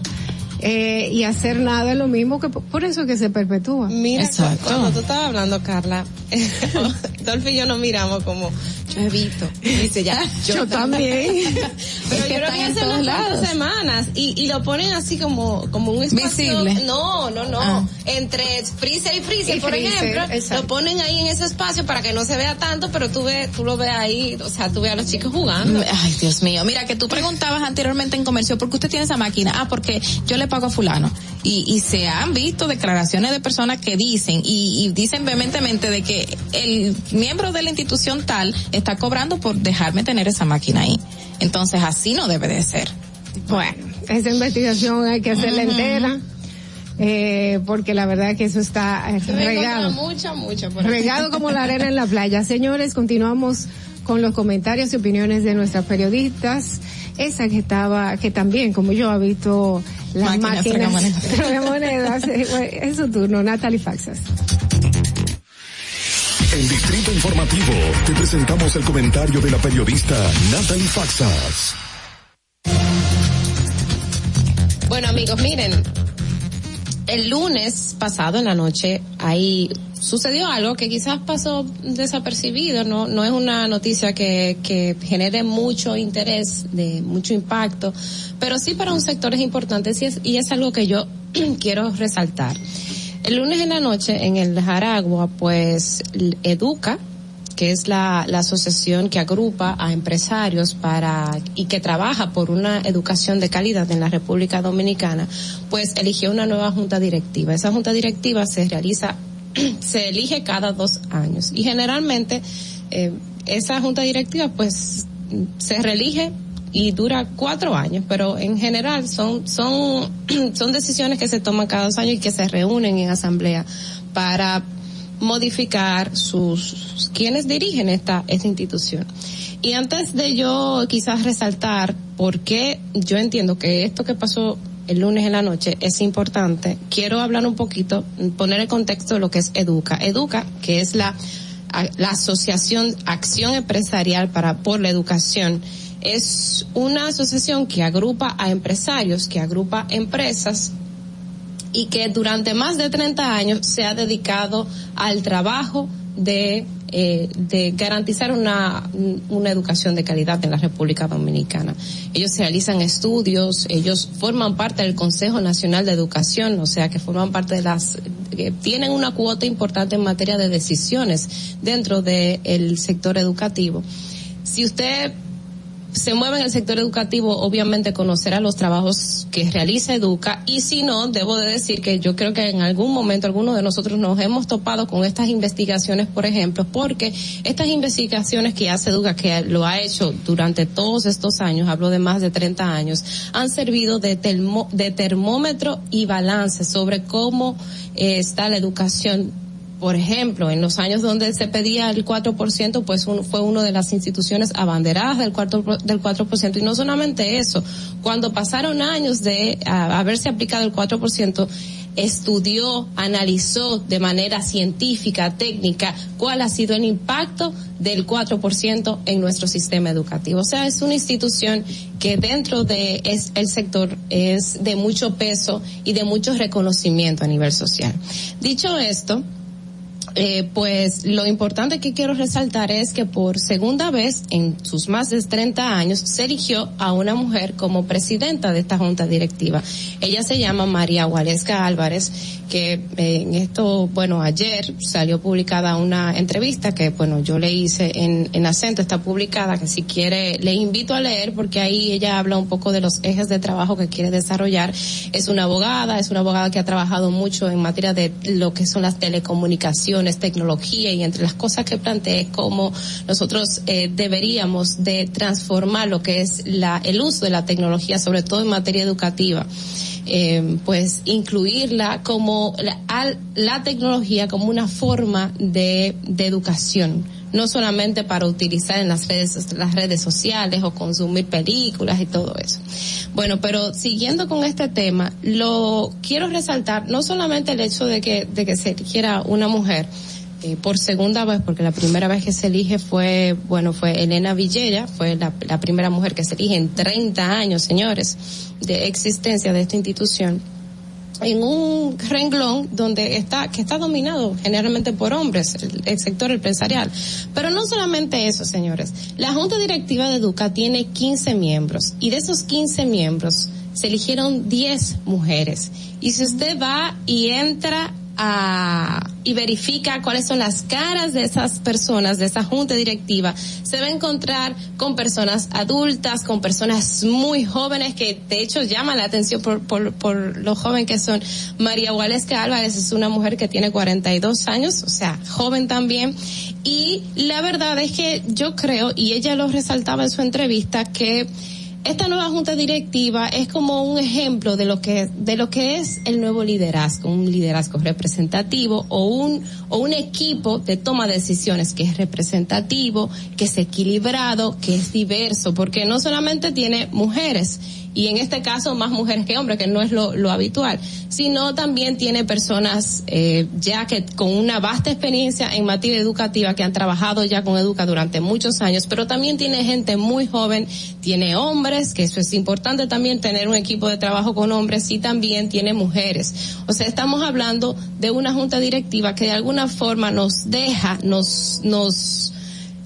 eh, y hacer nada es lo mismo que por eso que se perpetúa. Mira, Exacto. cuando tú estabas hablando, Carla, *laughs* Dolphy y yo nos miramos como, he visto. Dice ya, yo, *laughs* yo también. *laughs* Pero es que yo creo que hace unas cuantas semanas y, y lo ponen así como, como un espacio. Visible. No, no, no. Ah. Entre freezer y freezer, y por freezer, ejemplo, exacto. lo ponen ahí en ese espacio para que no se vea tanto, pero tú ves, tú lo ves ahí, o sea, tú ves a los chicos jugando. Ay, Dios mío. Mira, que tú preguntabas anteriormente en comercio, ¿por qué usted tiene esa máquina? Ah, porque yo le pago a fulano. Y, y se han visto declaraciones de personas que dicen, y, y dicen vehementemente de que el miembro de la institución tal está cobrando por dejarme tener esa máquina ahí. Entonces así no debe de ser. Bueno, esa investigación hay que hacerla uh -huh. entera. Eh, porque la verdad que eso está eh, regado. Mucha, mucha regado como la arena en la playa. *laughs* Señores, continuamos con los comentarios y opiniones de nuestras periodistas. Esa que estaba, que también, como yo, ha visto las máquinas, máquinas monedas. *laughs* es su turno, Natalie Faxas. En Distrito Informativo te presentamos el comentario de la periodista Natalie Faxas. Bueno amigos, miren, el lunes pasado en la noche ahí sucedió algo que quizás pasó desapercibido, no, no es una noticia que, genere mucho interés, de mucho impacto, pero sí para un sector es importante es, y es algo que yo *clears throat* quiero resaltar. El lunes en la noche en el Jaragua, pues Educa, que es la, asociación que agrupa a empresarios para y que trabaja por una educación de calidad en la República Dominicana, pues eligió una nueva junta directiva. Esa junta directiva se realiza, *clears throat* se elige cada dos años y generalmente eh, esa junta directiva pues se reelige y dura cuatro años, pero en general son, son, *clears throat* son decisiones que se toman cada dos años y que se reúnen en asamblea para modificar sus, quienes dirigen esta, esta institución. Y antes de yo quizás resaltar por qué yo entiendo que esto que pasó el lunes en la noche es importante, quiero hablar un poquito, poner el contexto de lo que es Educa. Educa, que es la, la Asociación Acción Empresarial para por la Educación, es una asociación que agrupa a empresarios, que agrupa empresas y que durante más de 30 años se ha dedicado al trabajo de eh, de garantizar una, una educación de calidad en la República Dominicana. Ellos realizan estudios, ellos forman parte del Consejo Nacional de Educación, o sea que forman parte de las, tienen una cuota importante en materia de decisiones dentro del sector educativo. Si usted se mueve en el sector educativo, obviamente conocerá los trabajos que realiza Educa. Y si no, debo de decir que yo creo que en algún momento algunos de nosotros nos hemos topado con estas investigaciones, por ejemplo, porque estas investigaciones que hace Educa, que lo ha hecho durante todos estos años, hablo de más de 30 años, han servido de, de termómetro y balance sobre cómo eh, está la educación por ejemplo, en los años donde se pedía el 4%, pues fue una de las instituciones abanderadas del 4%, del 4%. Y no solamente eso, cuando pasaron años de haberse aplicado el 4%, estudió, analizó de manera científica, técnica, cuál ha sido el impacto del 4% en nuestro sistema educativo. O sea, es una institución que dentro de es, el sector es de mucho peso y de mucho reconocimiento a nivel social. Dicho esto, eh, pues lo importante que quiero resaltar es que por segunda vez en sus más de 30 años se eligió a una mujer como presidenta de esta junta directiva. Ella se llama María Waleska Álvarez, que eh, en esto, bueno, ayer salió publicada una entrevista que, bueno, yo le hice en, en acento, está publicada, que si quiere, le invito a leer porque ahí ella habla un poco de los ejes de trabajo que quiere desarrollar. Es una abogada, es una abogada que ha trabajado mucho en materia de lo que son las telecomunicaciones tecnología y entre las cosas que planteé cómo nosotros eh, deberíamos de transformar lo que es la, el uso de la tecnología, sobre todo en materia educativa. Eh, pues incluirla como la, la, tecnología como una forma de, de educación no solamente para utilizar en las redes, las redes sociales o consumir películas y todo eso. Bueno, pero siguiendo con este tema, lo quiero resaltar no solamente el hecho de que, de que se eligiera una mujer, eh, por segunda vez, porque la primera vez que se elige fue, bueno, fue Elena Villera, fue la, la primera mujer que se elige en 30 años, señores, de existencia de esta institución en un renglón donde está que está dominado generalmente por hombres el, sector empresarial. Pero no solamente eso señores. La junta directiva de Educa tiene 15 miembros y de esos 15 miembros se eligieron 10 mujeres. Y si usted va y entra a, y verifica cuáles son las caras de esas personas, de esa junta directiva, se va a encontrar con personas adultas, con personas muy jóvenes que de hecho llaman la atención por, por, por lo joven que son. María Waleska Álvarez es una mujer que tiene 42 años, o sea, joven también. Y la verdad es que yo creo, y ella lo resaltaba en su entrevista, que esta nueva junta directiva es como un ejemplo de lo que de lo que es el nuevo liderazgo, un liderazgo representativo o un o un equipo de toma de decisiones que es representativo, que es equilibrado, que es diverso, porque no solamente tiene mujeres y en este caso más mujeres que hombres, que no es lo, lo habitual, sino también tiene personas eh, ya que con una vasta experiencia en materia educativa que han trabajado ya con Educa durante muchos años, pero también tiene gente muy joven, tiene hombres, que eso es importante también tener un equipo de trabajo con hombres y también tiene mujeres. O sea, estamos hablando de una junta directiva que de alguna forma nos deja, nos, nos,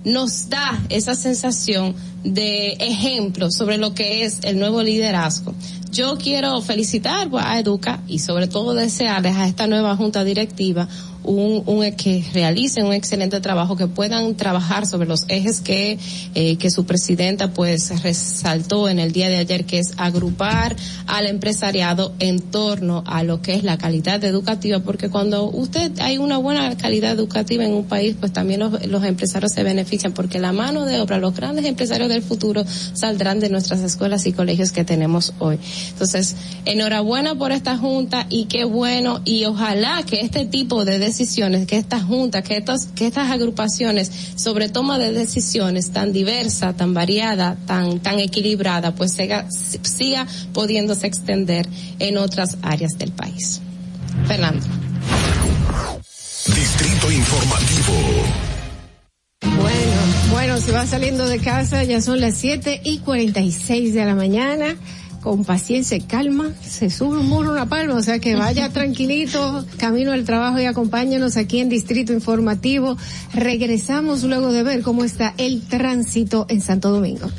nos da esa sensación de ejemplo sobre lo que es el nuevo liderazgo. Yo quiero felicitar a Educa y sobre todo desearles a esta nueva junta directiva un, un, que realicen un excelente trabajo, que puedan trabajar sobre los ejes que, eh, que su presidenta pues resaltó en el día de ayer, que es agrupar al empresariado en torno a lo que es la calidad educativa, porque cuando usted hay una buena calidad educativa en un país, pues también los, los empresarios se benefician, porque la mano de obra, los grandes empresarios del futuro saldrán de nuestras escuelas y colegios que tenemos hoy. Entonces, enhorabuena por esta junta y qué bueno y ojalá que este tipo de decisiones, que esta junta, que estas, que estas agrupaciones sobre toma de decisiones tan diversa, tan variada, tan, tan equilibrada, pues siga, siga pudiéndose extender en otras áreas del país. Fernando. Distrito Informativo. Bueno, bueno, si va saliendo de casa, ya son las 7 y 46 de la mañana con paciencia y calma, se sube un muro, una palma, o sea que vaya *laughs* tranquilito, camino al trabajo y acompáñenos aquí en Distrito Informativo. Regresamos luego de ver cómo está el tránsito en Santo Domingo.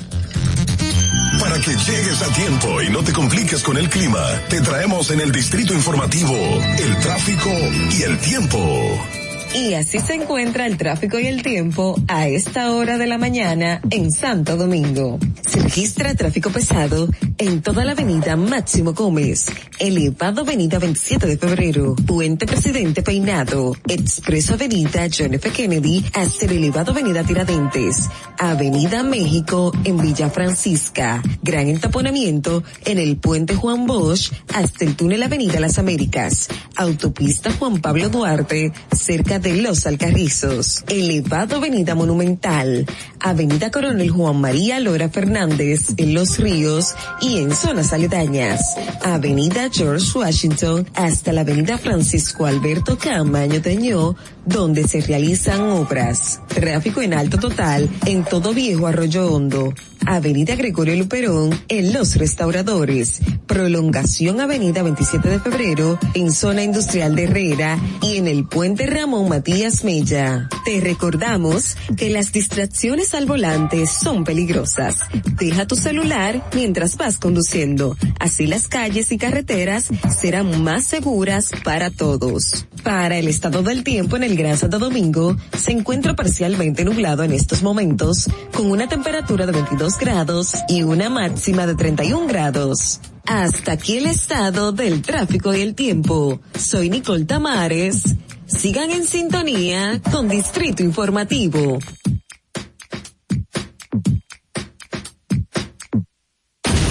Para que llegues a tiempo y no te compliques con el clima, te traemos en el Distrito Informativo el tráfico y el tiempo. Y así se encuentra el tráfico y el tiempo a esta hora de la mañana en Santo Domingo. Se registra tráfico pesado en toda la avenida Máximo Gómez, elevado avenida 27 de febrero, puente Presidente Peinado, expreso avenida John F. Kennedy hasta el elevado avenida Tiradentes, avenida México en Villa Francisca, gran entaponamiento en el puente Juan Bosch hasta el túnel avenida Las Américas, autopista Juan Pablo Duarte cerca de Los Alcarrizos, elevado Avenida Monumental, Avenida Coronel Juan María Lora Fernández en Los Ríos y en zonas aledañas, Avenida George Washington hasta la Avenida Francisco Alberto Camaño Teñó, donde se realizan obras. Tráfico en alto total en todo Viejo Arroyo Hondo, Avenida Gregorio Luperón en Los Restauradores, prolongación Avenida 27 de Febrero en zona industrial de Herrera y en el puente Ramón Matías Mella. Te recordamos que las distracciones al volante son peligrosas. Deja tu celular mientras vas conduciendo. Así las calles y carreteras serán más seguras para todos. Para el estado del tiempo en el Gran Santo Domingo, se encuentra parcialmente nublado en estos momentos, con una temperatura de 22 grados y una máxima de 31 grados. Hasta aquí el estado del tráfico y el tiempo. Soy Nicole Tamares. Sigan en sintonía con Distrito Informativo.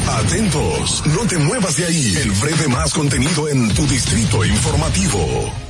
Atentos, no te muevas de ahí. El breve más contenido en tu Distrito Informativo.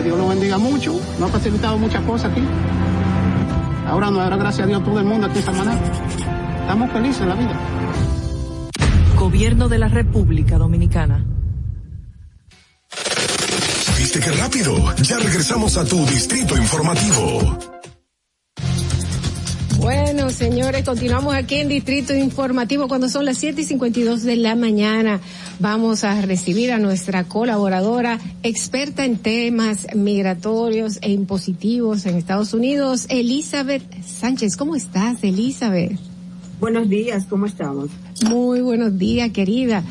que Dios lo bendiga mucho, nos ha facilitado muchas cosas aquí. Ahora nos dará gracias a Dios todo el mundo aquí en Samaná. Estamos felices en la vida. Gobierno de la República Dominicana. ¿Viste qué rápido? Ya regresamos a tu distrito informativo. Bueno, señores, continuamos aquí en Distrito Informativo cuando son las 7 y 52 de la mañana. Vamos a recibir a nuestra colaboradora, experta en temas migratorios e impositivos en Estados Unidos, Elizabeth Sánchez. ¿Cómo estás, Elizabeth? Buenos días, ¿cómo estamos? Muy buenos días, querida.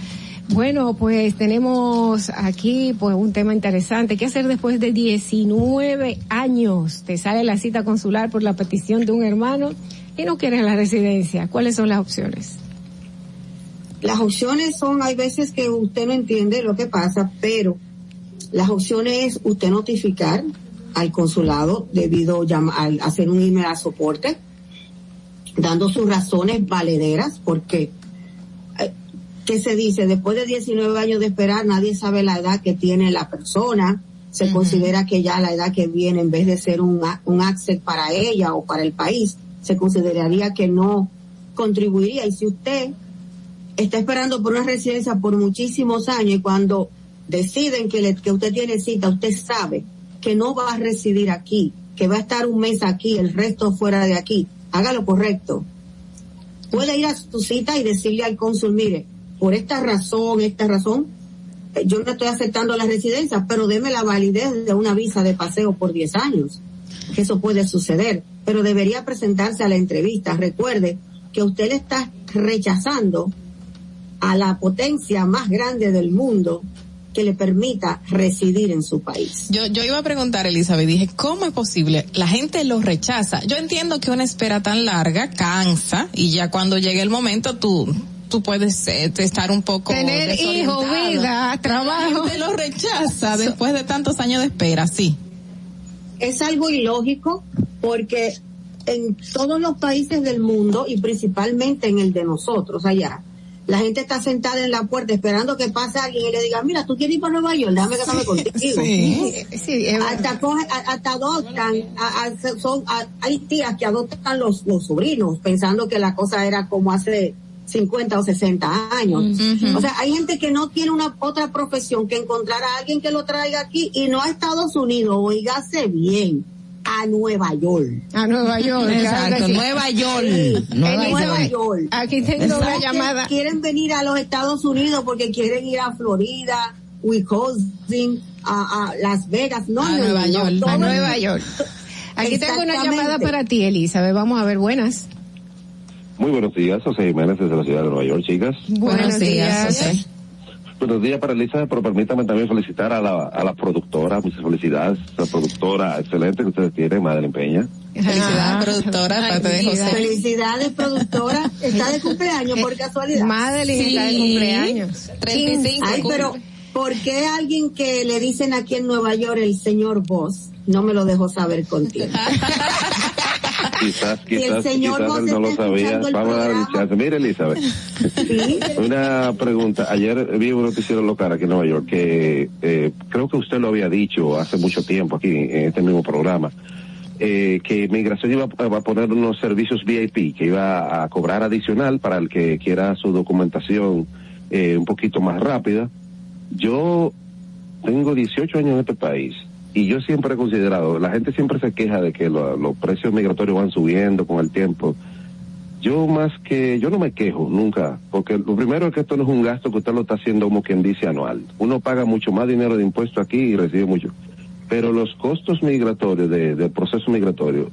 Bueno, pues tenemos aquí pues un tema interesante. ¿Qué hacer después de 19 años? Te sale la cita consular por la petición de un hermano y no quieres la residencia. ¿Cuáles son las opciones? Las opciones son, hay veces que usted no entiende lo que pasa, pero las opciones es usted notificar al consulado debido al hacer un email a soporte, dando sus razones valederas, porque eh, ¿qué se dice? Después de 19 años de esperar, nadie sabe la edad que tiene la persona. Se considera que ya la edad que viene, en vez de ser un, a- un access para ella o para el país, se consideraría que no contribuiría. Y si usted está esperando por una residencia por muchísimos años y cuando deciden que, le- que usted tiene cita, usted sabe que no va a residir aquí, que va a estar un mes aquí, el resto fuera de aquí, haga lo correcto. Puede ir a su cita y decirle al cónsul, mire, por esta razón, esta razón, eh, yo no estoy aceptando la residencia, pero deme la validez de una visa de paseo por 10 años. Que eso puede suceder, pero debería presentarse a la entrevista. Recuerde que usted le está rechazando a la potencia más grande del mundo que le permita residir en su país. Yo, yo iba a preguntar, Elizabeth, dije, ¿cómo es posible? La gente lo rechaza. Yo entiendo que una espera tan larga cansa y ya cuando llegue el momento tú, tú puedes eh, estar un poco Tener hijos, desorientada. vida, trabajo. Gente lo rechaza después de tantos años de espera, sí. Es algo ilógico porque en todos los países del mundo y principalmente en el de nosotros allá, La gente está sentada en la puerta esperando que pase alguien y le diga, mira, tú quieres ir para Nueva York, déjame casarme contigo. Sí, sí, hasta, coge- a- hasta adoptan, a- a- son, a- hay tías que adoptan los, los sobrinos pensando que la cosa era como hace 50 o 60 años. O sea, hay gente que no tiene una otra profesión que encontrar a alguien que lo traiga aquí y no a Estados Unidos, oígase bien, a Nueva York. A Nueva York. Exacto, claro que sí. Nueva York. Sí, Nueva en Nueva York. York. Aquí tengo una llamada. Quieren venir a los Estados Unidos porque quieren ir a Florida, Wisconsin, a, a Las Vegas. No, A Nueva no, York. A el- Nueva York. Aquí tengo una llamada para ti, Elizabeth. Vamos a ver, buenas. Muy buenos días, José Jiménez desde la ciudad de Nueva York, chicas. Buenos días, José. Buenos días para Elizabeth, pero permítame también felicitar a la, a la productora, muchas felicidades, la productora excelente que ustedes tienen, Madeline Peña. Felicidades, productora, de parte de José. Felicidades, productora. Está de cumpleaños por casualidad. Madeline está de cumpleaños. 35 Ay, pero ¿por qué alguien que le dicen aquí en Nueva York el señor Boss no me lo dejó saber contigo? *laughs* Quizás, quizás, señor quizás no lo sabía. Vamos a darle programa. chance. Mire, Elizabeth. *laughs* Una pregunta. Ayer vi un noticiero local aquí en Nueva York que eh, creo que usted lo había dicho hace mucho tiempo aquí en este mismo programa. eh, que Migración iba a- va a poner unos servicios VIP, que iba a cobrar adicional para el que quiera su documentación eh, un poquito más rápida. Yo tengo 18 años en este país y yo siempre he considerado, la gente siempre se queja de que lo- los precios migratorios van subiendo con el tiempo. Yo más que, yo no me quejo nunca, porque lo primero es que esto no es un gasto que usted lo está haciendo como quien dice anual. Uno paga mucho más dinero de impuesto aquí y recibe mucho. Pero los costos migratorios de- del proceso migratorio,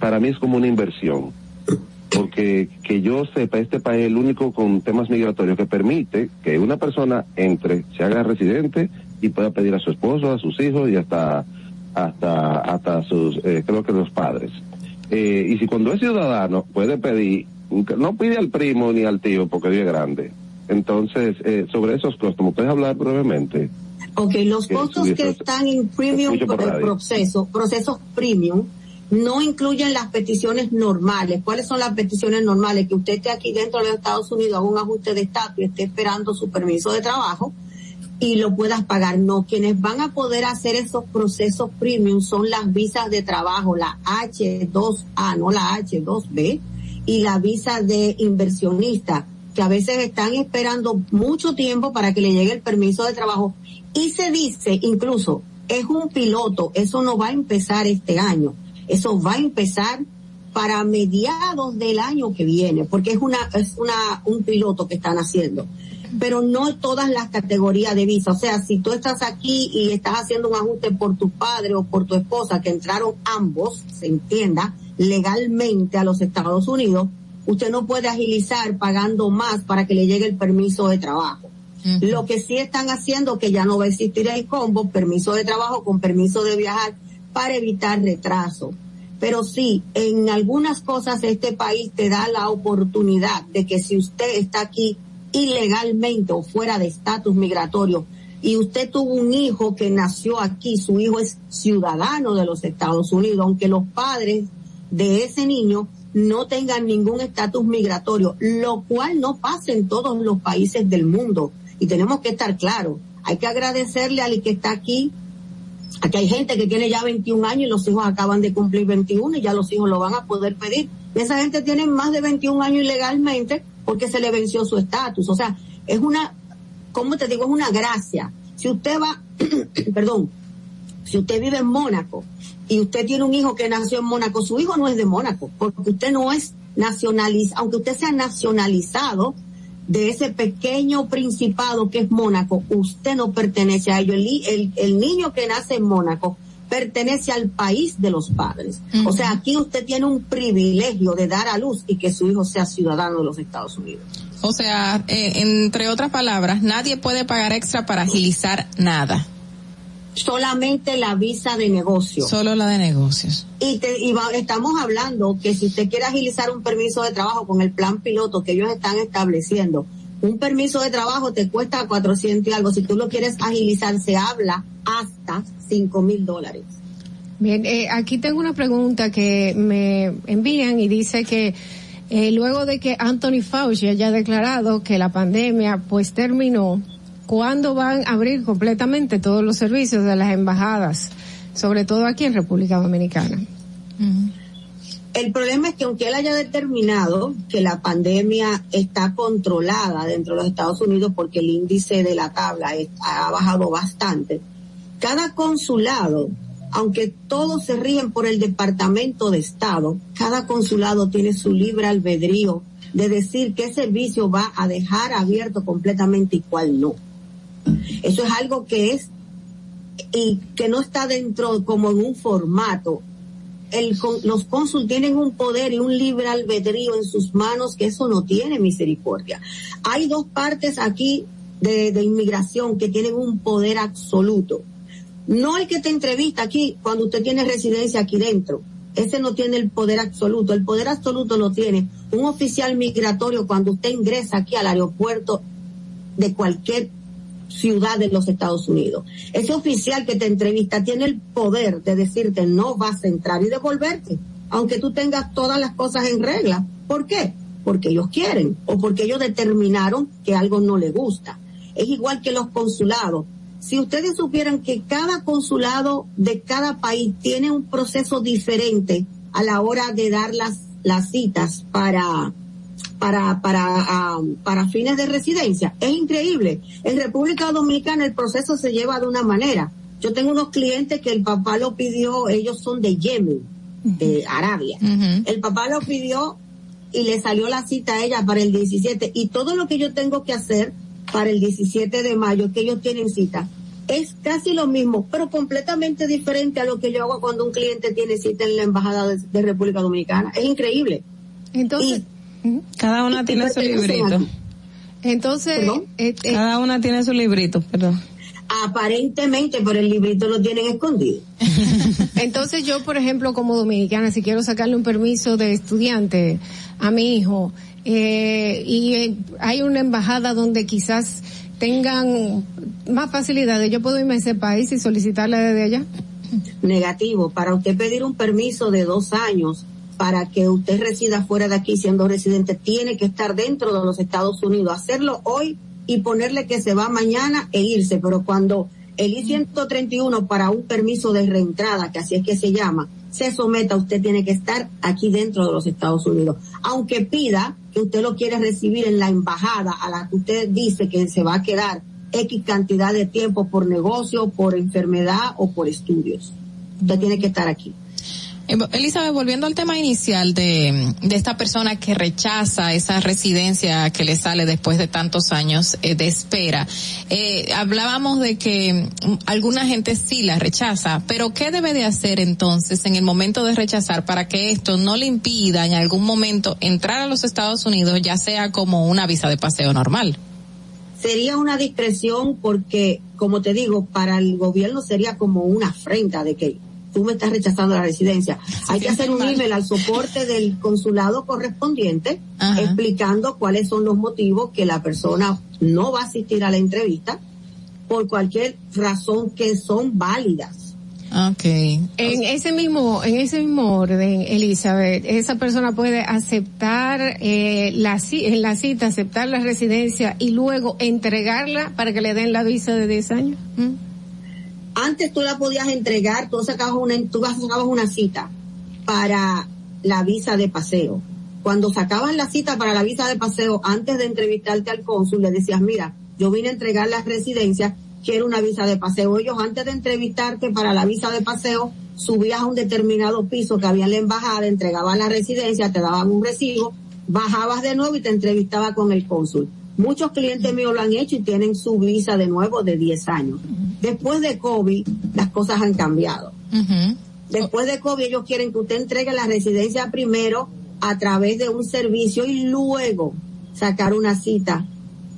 para mí es como una inversión. Porque que yo sepa, este país es el único con temas migratorios que permite que una persona entre, se haga residente y pueda pedir a su esposo, a sus hijos y hasta, hasta, hasta sus, eh, creo que los padres. Eh, y si cuando es ciudadano puede pedir, no pide al primo ni al tío porque vive grande. Entonces, eh, sobre esos costos, ¿me puedes hablar brevemente? Ok, los Que costos que están en premium por eh, proceso, procesos premium, no incluyen las peticiones normales. ¿Cuáles son las peticiones normales? Que usted esté aquí dentro de los Estados Unidos, haga un ajuste de estatus y esté esperando su permiso de trabajo y lo puedas pagar. No, quienes van a poder hacer esos procesos premium son las visas de trabajo, la H2A, no la H2B, y la visa de inversionista, que a veces están esperando mucho tiempo para que le llegue el permiso de trabajo. Y se dice, incluso, es un piloto, eso no va a empezar este año, eso va a empezar para mediados del año que viene, porque es una, es una, un piloto que están haciendo. Pero no todas las categorías de visa. O sea, si tú estás aquí y estás haciendo un ajuste por tu padre o por tu esposa, que entraron ambos, se entienda, legalmente a los Estados Unidos, usted no puede agilizar pagando más para que le llegue el permiso de trabajo. Lo que sí están haciendo, que ya no va a existir el combo, permiso de trabajo con permiso de viajar, para evitar retraso. Pero sí, en algunas cosas este país te da la oportunidad de que si usted está aquí ilegalmente o fuera de estatus migratorio y usted tuvo un hijo que nació aquí, su hijo es ciudadano de los Estados Unidos, aunque los padres de ese niño no tengan ningún estatus migratorio, lo cual no pasa en todos los países del mundo. Y tenemos que estar claros. Hay que agradecerle al que está aquí. Aquí hay gente que tiene ya 21 años y los hijos acaban de cumplir 21 y ya los hijos lo van a poder pedir. Esa gente tiene más de 21 años ilegalmente porque se le venció su estatus. O sea, es una, ¿cómo te digo? Es una gracia. Si usted va, *clears throat* perdón, si usted vive en Mónaco y usted tiene un hijo que nació en Mónaco, su hijo no es de Mónaco, porque usted no es nacionalizado, aunque usted sea nacionalizado de ese pequeño principado que es Mónaco, usted no pertenece a ello. El, el, el niño que nace en Mónaco pertenece al país de los padres. O sea, aquí usted tiene un privilegio de dar a luz y que su hijo sea ciudadano de los Estados Unidos. O sea, eh, entre otras palabras, nadie puede pagar extra para agilizar nada. Solamente la visa de negocio. Solo la de negocios. Y, te, y va- estamos hablando que si usted quiere agilizar un permiso de trabajo con el plan piloto que ellos están estableciendo, un permiso de trabajo te cuesta 400 y algo. Si tú lo quieres agilizar, se habla hasta 5 mil dólares. Bien, eh, aquí tengo una pregunta que me envían y dice que eh, luego de que Anthony Fauci haya declarado que la pandemia pues terminó, ¿cuándo van a abrir completamente todos los servicios de las embajadas, sobre todo aquí en República Dominicana? El problema es que aunque él haya determinado que la pandemia está controlada dentro de los Estados Unidos porque el índice de la tabla ha bajado bastante, cada consulado, aunque todos se rigen por el Departamento de Estado, cada consulado tiene su libre albedrío de decir qué servicio va a dejar abierto completamente y cuál no. Eso es algo que es y que no está dentro como en un formato el, los cónsul tienen un poder y un libre albedrío en sus manos que eso no tiene misericordia. Hay dos partes aquí de, de inmigración que tienen un poder absoluto. No el que te entrevista aquí cuando usted tiene residencia aquí dentro. Ese no tiene el poder absoluto. El poder absoluto lo tiene un oficial migratorio cuando usted ingresa aquí al aeropuerto de cualquier ciudad de los Estados Unidos. Ese oficial que te entrevista tiene el poder de decirte no vas a entrar y devolverte, aunque tú tengas todas las cosas en regla. ¿Por qué? Porque ellos quieren o porque ellos determinaron que algo no le gusta. Es igual que los consulados. Si ustedes supieran que cada consulado de cada país tiene un proceso diferente a la hora de dar las, las citas para, para, para, para fines de residencia. Es increíble. En República Dominicana el proceso se lleva de una manera. Yo tengo unos clientes que el papá lo pidió, ellos son de Yemen, de Arabia. El papá lo pidió y le salió la cita a ella para el 17 y todo lo que yo tengo que hacer para el 17 de mayo que ellos tienen cita es casi lo mismo, pero completamente diferente a lo que yo hago cuando un cliente tiene cita en la embajada de, República Dominicana. Es increíble. Entonces, cada una tiene su librito. Entonces, eh, eh, cada una tiene su librito, perdón. Aparentemente, pero el librito lo tienen escondido. *laughs* Entonces yo, por ejemplo, como dominicana, si quiero sacarle un permiso de estudiante a mi hijo, eh, y hay una embajada donde quizás tengan más facilidades, yo puedo irme a ese país y solicitarle desde allá. Negativo. Para usted pedir un permiso de dos años para que usted resida fuera de aquí siendo residente, tiene que estar dentro de los Estados Unidos. Hacerlo hoy y ponerle que se va mañana e irse, pero cuando el I-131 para un permiso de reentrada, que así es que se llama, se someta, usted tiene que estar aquí dentro de los Estados Unidos. Aunque pida que usted lo quiere recibir en la embajada a la que usted dice que se va a quedar X cantidad de tiempo por negocio, por enfermedad o por estudios. Usted tiene que estar aquí. Eh, Elizabeth, volviendo al tema inicial de, esta persona que rechaza esa residencia que le sale después de tantos años eh, de espera, eh, hablábamos de que mm, alguna gente sí la rechaza, pero ¿qué debe de hacer entonces en el momento de rechazar para que esto no le impida en algún momento entrar a los Estados Unidos, ya sea como una visa de paseo normal? Sería una discreción porque, como te digo, para el gobierno sería como una afrenta de que tú me estás rechazando la residencia. Hay que hacer un email al soporte del consulado correspondiente explicando cuáles son los motivos que la persona no va a asistir a la entrevista por cualquier razón que son válidas. Okay. En ese mismo, en ese mismo orden, Elizabeth, esa persona puede aceptar eh, la, en la cita, aceptar la residencia y luego entregarla para que le den la visa de 10 años. ¿Mm? Antes tú la podías entregar, tú sacabas una, tú sacabas una cita para la visa de paseo. Cuando sacabas la cita para la visa de paseo, antes de entrevistarte al cónsul, le decías, mira, yo vine a entregar la residencia, quiero una visa de paseo. Ellos antes de entrevistarte para la visa de paseo, subías a un determinado piso que había en la embajada, entregaban la residencia, te daban un recibo, bajabas de nuevo y te entrevistaba con el cónsul. Muchos clientes míos lo han hecho y tienen su visa de nuevo de 10 años. Después de COVID, las cosas han cambiado. Después de COVID, ellos quieren que usted entregue la residencia primero a través de un servicio y luego sacar una cita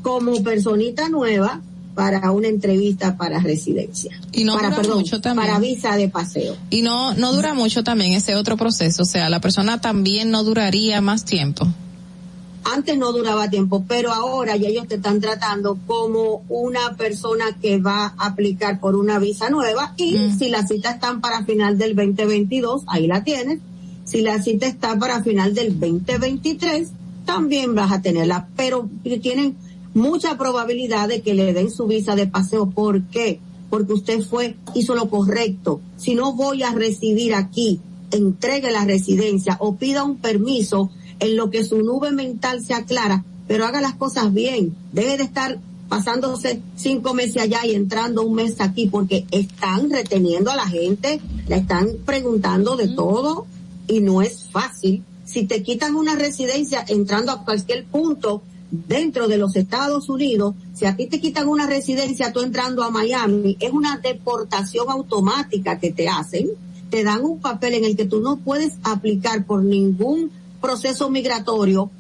como personita nueva para una entrevista para residencia. Y no para, dura perdón, mucho también. para visa de paseo. Y no, no dura mucho también ese otro proceso, o sea, la persona también no duraría más tiempo. Antes no duraba tiempo, pero ahora ya ellos te están tratando como una persona que va a aplicar por una visa nueva y si las citas están para final del 2022, ahí la tienes. Si la cita está para final del 2023, también vas a tenerla, pero tienen mucha probabilidad de que le den su visa de paseo. ¿Por qué? Porque usted fue, hizo lo correcto. Si no voy a residir aquí, entregue la residencia o pida un permiso en lo que su nube mental se aclara, pero haga las cosas bien. Debe de estar pasándose cinco meses allá y entrando un mes aquí porque están reteniendo a la gente, le están preguntando de todo y no es fácil. Si te quitan una residencia entrando a cualquier punto dentro de los Estados Unidos, si a ti te quitan una residencia tú entrando a Miami, es una deportación automática que te hacen, te dan un papel en el que tú no puedes aplicar por ningún proceso migratorio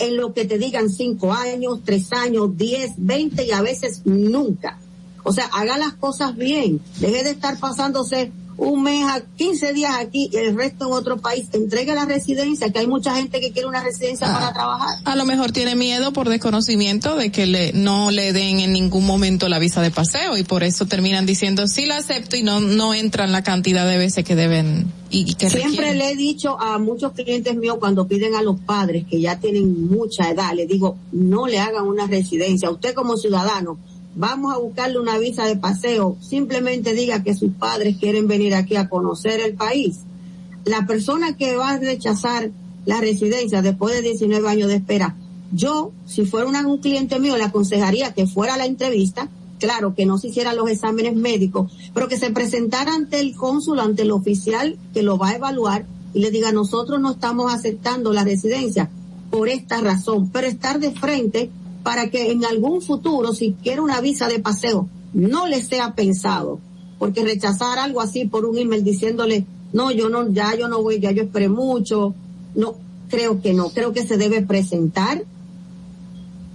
en lo que te digan cinco años, tres años, diez, veinte y a veces nunca. O sea, haga las cosas bien. Deje de estar pasándose un mes, a 15 días aquí y el resto en otro país. Entregue la residencia, que hay mucha gente que quiere una residencia para Ah. trabajar. A lo mejor tiene miedo por desconocimiento de que le, no le den en ningún momento la visa de paseo y por eso terminan diciendo sí la acepto y no, no entran la cantidad de veces que deben y, y que Siempre requieren. le he dicho a muchos clientes míos cuando piden a los padres que ya tienen mucha edad, les digo, no le hagan una residencia. Usted como ciudadano, vamos a buscarle una visa de paseo, simplemente diga que sus padres quieren venir aquí a conocer el país. La persona que va a rechazar la residencia después de 19 años de espera, yo, si fuera un cliente mío, le aconsejaría que fuera a la entrevista, claro, que no se hicieran los exámenes médicos, pero que se presentara ante el cónsul, ante el oficial que lo va a evaluar y le diga, nosotros no estamos aceptando la residencia por esta razón, pero estar de frente para que en algún futuro, si quiere una visa de paseo, no le sea pensado, porque rechazar algo así por un email diciéndole, no, yo no, ya yo no voy, ya yo esperé mucho, no, creo que no, creo que se debe presentar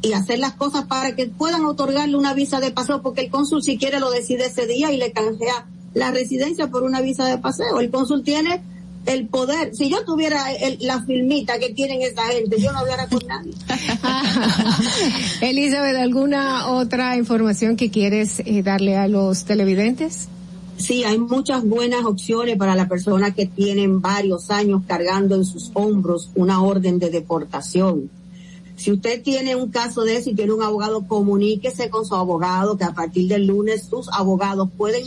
y hacer las cosas para que puedan otorgarle una visa de paseo, porque el cónsul si quiere lo decide ese día y le canjea la residencia por una visa de paseo. El cónsul tiene el poder. Si yo tuviera el- la filmita que tienen esa gente, yo no hablara con nadie. *laughs* Elizabeth, ¿alguna otra información que quieres eh, darle a los televidentes? Sí, hay muchas buenas opciones para la persona que tienen varios años cargando en sus hombros una orden de deportación. Si usted tiene un caso de eso y tiene un abogado, comuníquese con su abogado, que a partir del lunes sus abogados pueden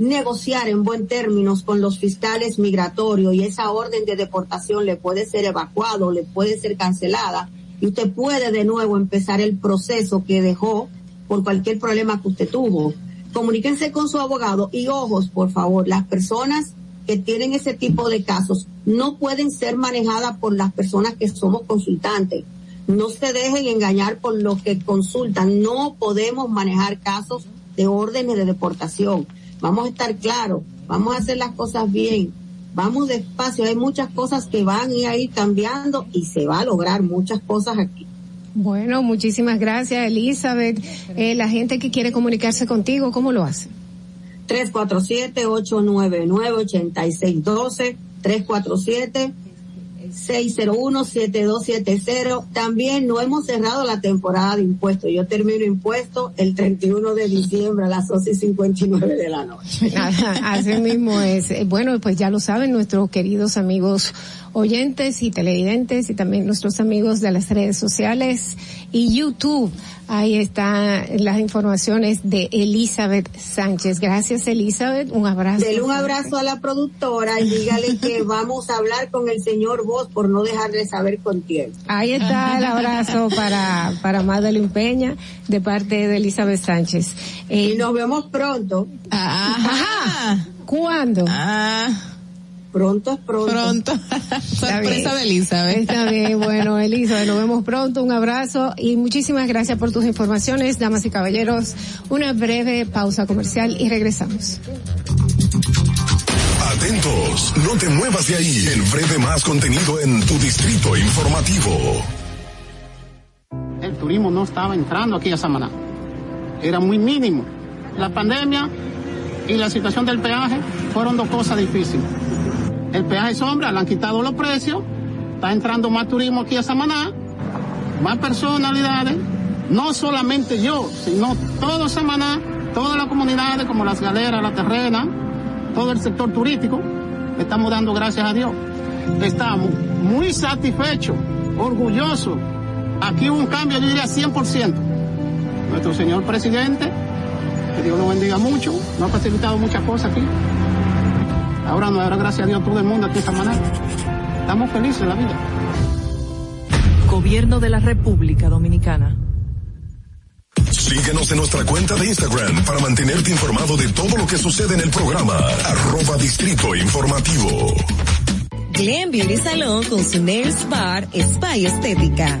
negociar en buen términos con los fiscales migratorios y esa orden de deportación le puede ser evacuado, le puede ser cancelada y usted puede de nuevo empezar el proceso que dejó por cualquier problema que usted tuvo. Comuníquense con su abogado y ojos, por favor, las personas que tienen ese tipo de casos no pueden ser manejadas por las personas que somos consultantes. No se dejen engañar por los que consultan. No podemos manejar casos de órdenes de deportación. Vamos a estar claros, vamos a hacer las cosas bien, vamos despacio. Hay muchas cosas que van a ir cambiando y se va a lograr muchas cosas aquí. Bueno, muchísimas gracias, Elizabeth. Eh, la gente que quiere comunicarse contigo, ¿cómo lo hace? 347-899-8612, 347-601-7270. También no hemos cerrado la temporada de impuestos. Yo termino impuestos el 31 de diciembre a las 12 y 59 de la noche. *laughs* Así mismo es. Eh, Bueno, pues ya lo saben nuestros queridos amigos oyentes y televidentes y también nuestros amigos de las redes sociales y YouTube. Ahí están las informaciones de Elizabeth Sánchez. Gracias, Elizabeth. Un abrazo. Dele un abrazo a la productora y dígale que *laughs* vamos a hablar con el señor Vos por no dejarle saber con tiempo. Ahí está el abrazo para, para Madeline Peña de parte de Elizabeth Sánchez. Eh, y nos vemos pronto. Ajá. ¿Cuándo? Pronto es pronto. Pronto. *laughs* *laughs* Sorpresa de Elizabeth. Está bien, bueno, *laughs* Elizabeth, nos vemos pronto. Un abrazo y muchísimas gracias por tus informaciones, damas y caballeros. Una breve pausa comercial y regresamos. Atentos, no te muevas de ahí. El breve más contenido en tu distrito informativo. El turismo no estaba entrando aquí a Samaná. Era muy mínimo. La pandemia y la situación del peaje fueron dos cosas difíciles. El peaje sombra, le han quitado los precios, está entrando más turismo aquí a Samaná, más personalidades, no solamente yo, sino todo Samaná, todas las comunidades como las galeras, la terrena, todo el sector turístico, estamos dando gracias a Dios. estamos muy satisfechos, orgullosos. Aquí hubo un cambio, yo diría 100%. Nuestro señor presidente, que Dios lo bendiga mucho, nos ha facilitado muchas cosas aquí. Ahora nos dará gracias a Dios todo el mundo aquí esta manera. Estamos felices en la vida. Gobierno de la República Dominicana. Síguenos en nuestra cuenta de Instagram para mantenerte informado de todo lo que sucede en el programa. Arroba Distrito Informativo. Glen Beauty Salón con su Nails Bar Spa y Estética.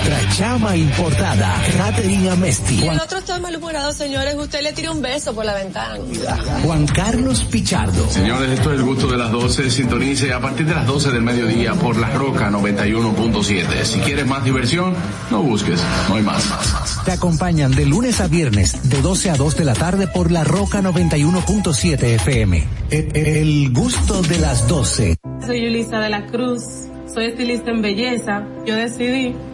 Nuestra chama importada, Catherine Amesti. Y el otro está malhumorado, señores. Usted le tira un beso por la ventana. Juan Carlos Pichardo. Señores, esto es el gusto de las 12. Sintonice a partir de las 12 del mediodía por La Roca 91.7. Si quieres más diversión, no busques, no hay más. Te acompañan de lunes a viernes, de 12 a 2 de la tarde por La Roca 91.7 FM. El, el gusto de las 12. Soy Yulisa de la Cruz, soy estilista en belleza. Yo decidí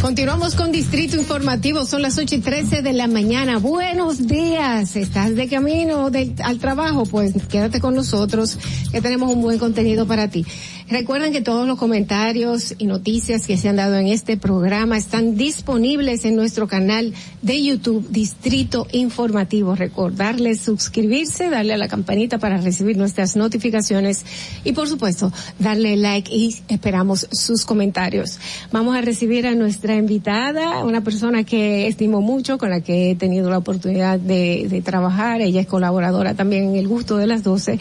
continuamos con Distrito Informativo, son las 8 y 13 de la mañana. Buenos días, estás de camino al trabajo, pues quédate con nosotros, que tenemos un buen contenido para ti. Recuerden que todos los comentarios y noticias que se han dado en este programa están disponibles en nuestro canal de YouTube Distrito Informativo. Recordarles suscribirse, darle a la campanita para recibir nuestras notificaciones y por supuesto darle like y esperamos sus comentarios. Vamos a recibir a nuestra invitada, una persona que estimo mucho, con la que he tenido la oportunidad de, de trabajar. Ella es colaboradora también en El Gusto de las 12.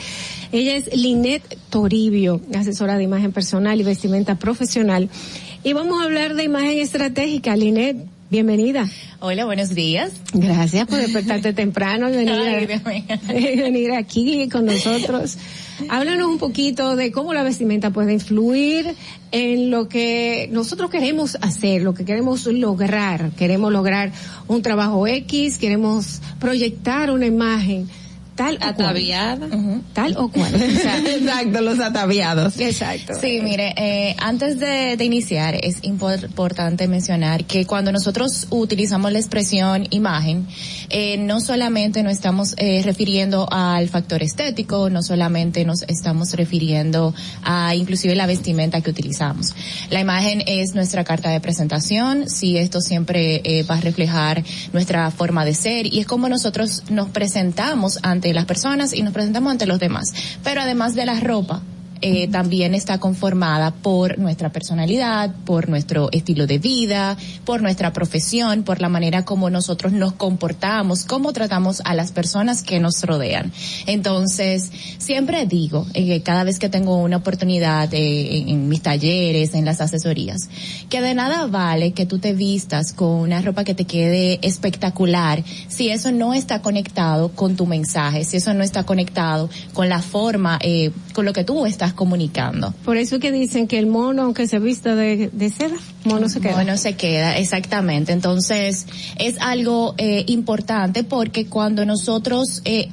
Ella es Linet Toribio, asesora de imagen personal y vestimenta profesional. Y vamos a hablar de imagen estratégica. Linet, bienvenida. Hola, buenos días. Gracias por despertarte *laughs* temprano y venir, a- *laughs* venir aquí con nosotros. Háblanos un poquito de cómo la vestimenta puede influir en lo que nosotros queremos hacer, lo que queremos lograr. Queremos lograr un trabajo X, queremos proyectar una imagen. Tal o cual. Ataviada. Tal o cual. *laughs* Exacto, los ataviados. Exacto. Sí, mire, eh, antes de, de iniciar es impor- importante mencionar que cuando nosotros utilizamos la expresión imagen, eh, no solamente nos estamos eh, refiriendo al factor estético, no solamente nos estamos refiriendo a inclusive la vestimenta que utilizamos. La imagen es nuestra carta de presentación, si esto siempre eh, va a reflejar nuestra forma de ser y es como nosotros nos presentamos ante las personas y nos presentamos ante los demás. Pero además de la ropa, eh, también está conformada por nuestra personalidad, por nuestro estilo de vida, por nuestra profesión, por la manera como nosotros nos comportamos, cómo tratamos a las personas que nos rodean. Entonces, siempre digo, eh, cada vez que tengo una oportunidad eh, en, en mis talleres, en las asesorías, que de nada vale que tú te vistas con una ropa que te quede espectacular si eso no está conectado con tu mensaje, si eso no está conectado con la forma, eh, con lo que tú estás comunicando. Por eso que dicen que el mono, aunque se vista de, de seda, mono se queda. Mono se queda, exactamente. Entonces, es algo eh, importante porque cuando nosotros eh,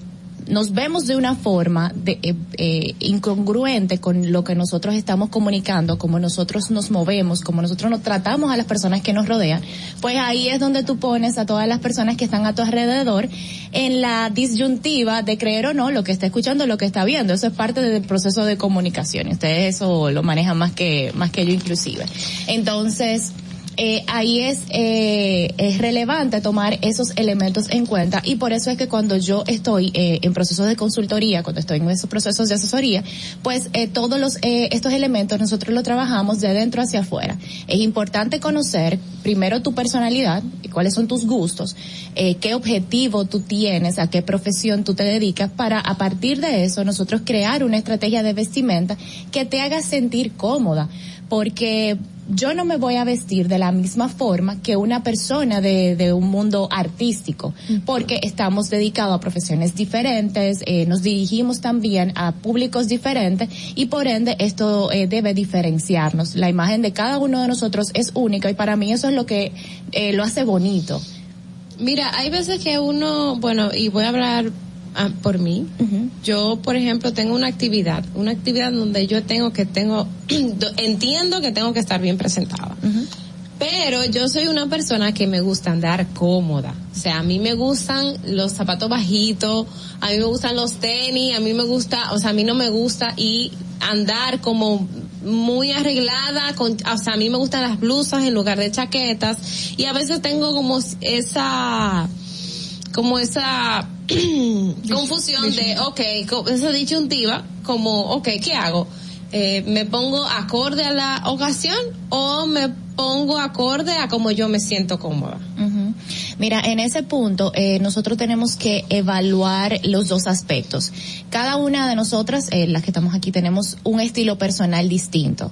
nos vemos de una forma de, eh, eh, incongruente con lo que nosotros estamos comunicando, como nosotros nos movemos, como nosotros nos tratamos a las personas que nos rodean, pues ahí es donde tú pones a todas las personas que están a tu alrededor en la disyuntiva de creer o no lo que está escuchando, lo que está viendo. Eso es parte del proceso de comunicación. Ustedes eso lo manejan más que más que yo inclusive. Entonces, eh, ahí es, eh, es relevante tomar esos elementos en cuenta y por eso es que cuando yo estoy eh, en procesos de consultoría, cuando estoy en esos procesos de asesoría, pues eh, todos los, eh, estos elementos nosotros los trabajamos de dentro hacia afuera. Es importante conocer primero tu personalidad, cuáles son tus gustos, eh, qué objetivo tú tienes, a qué profesión tú te dedicas, para a partir de eso nosotros crear una estrategia de vestimenta que te haga sentir cómoda, porque yo no me voy a vestir de la misma forma que una persona de, de un mundo artístico, porque estamos dedicados a profesiones diferentes, eh, nos dirigimos también a públicos diferentes y por ende esto eh, debe diferenciarnos. La imagen de cada uno de nosotros es única y para mí eso es lo que eh, lo hace bonito. Mira, hay veces que uno, bueno, y voy a hablar ah, por mí. Yo, por ejemplo, tengo una actividad, una actividad donde yo tengo que tengo, *clears throat* entiendo que tengo que estar bien presentada. Pero yo soy una persona que me gusta andar cómoda. O sea, a mí me gustan los zapatos bajitos, a mí me gustan los tenis, a mí me gusta, o sea, a mí no me gusta y andar como muy arreglada, con, o sea, a mí me gustan las blusas en lugar de chaquetas y a veces tengo como esa, como esa *clears throat* confusión de, ok, esa disyuntiva, como, ok, ¿qué hago? Eh, ¿Me pongo acorde a la ocasión o me pongo acorde a como yo me siento cómoda? Ujú. Mira, en ese punto eh, nosotros tenemos que evaluar los dos aspectos. Cada una de nosotras, eh, las que estamos aquí, tenemos un estilo personal distinto.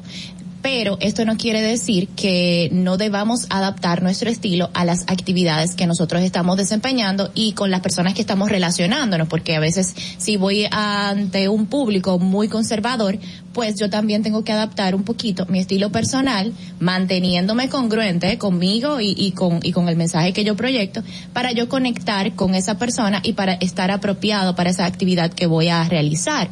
Pero esto no quiere decir que no debamos adaptar nuestro estilo a las actividades que nosotros estamos desempeñando y con las personas que estamos relacionándonos, porque a veces si voy ante un público muy conservador, pues yo también tengo que adaptar un poquito mi estilo personal, manteniéndome congruente conmigo y, con, y con el mensaje que yo proyecto, para yo conectar con esa persona y para estar apropiado para esa actividad que voy a realizar.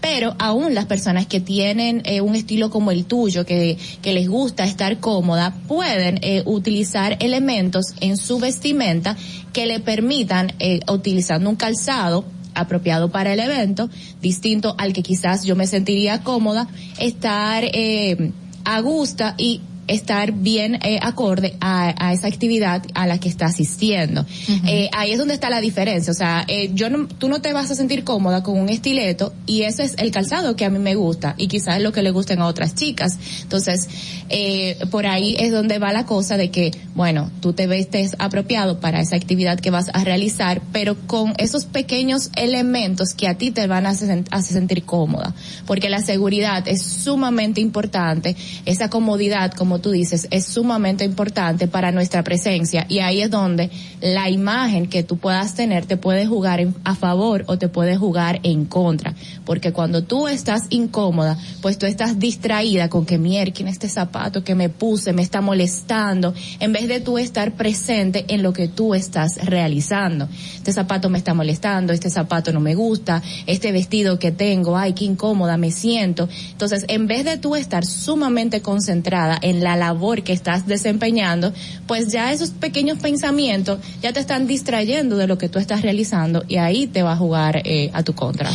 Pero aún las personas que tienen eh, un estilo como el tuyo, que, que les gusta estar cómoda, pueden eh, utilizar elementos en su vestimenta que le permitan, eh, utilizando un calzado, apropiado para el evento, distinto al que quizás yo me sentiría cómoda, estar eh, a gusto y estar bien eh, acorde a, a esa actividad a la que está asistiendo. Eh, ahí es donde está la diferencia. O sea, eh, yo no, tú no te vas a sentir cómoda con un estileto y ese es el calzado que a mí me gusta y quizás es lo que le gusten a otras chicas. Entonces, eh, por ahí es donde va la cosa de que, bueno, tú te vestes apropiado para esa actividad que vas a realizar, pero con esos pequeños elementos que a ti te van a hacer, hacer sentir cómoda. Porque la seguridad es sumamente importante, esa comodidad, como tú dices, es sumamente importante para nuestra presencia y ahí es donde la imagen que tú puedas tener te puede jugar a favor o te puede jugar en contra, porque cuando tú estás incómoda, pues tú estás distraída con que mierda, este zapato que me puse me está molestando, en vez de tú estar presente en lo que tú estás realizando. Este zapato me está molestando, este zapato no me gusta, este vestido que tengo, ay, qué incómoda me siento. Entonces, en vez de tú estar sumamente concentrada en labor que estás desempeñando, pues ya esos pequeños pensamientos ya te están distrayendo de lo que tú estás realizando y ahí te va a jugar eh, a tu contra.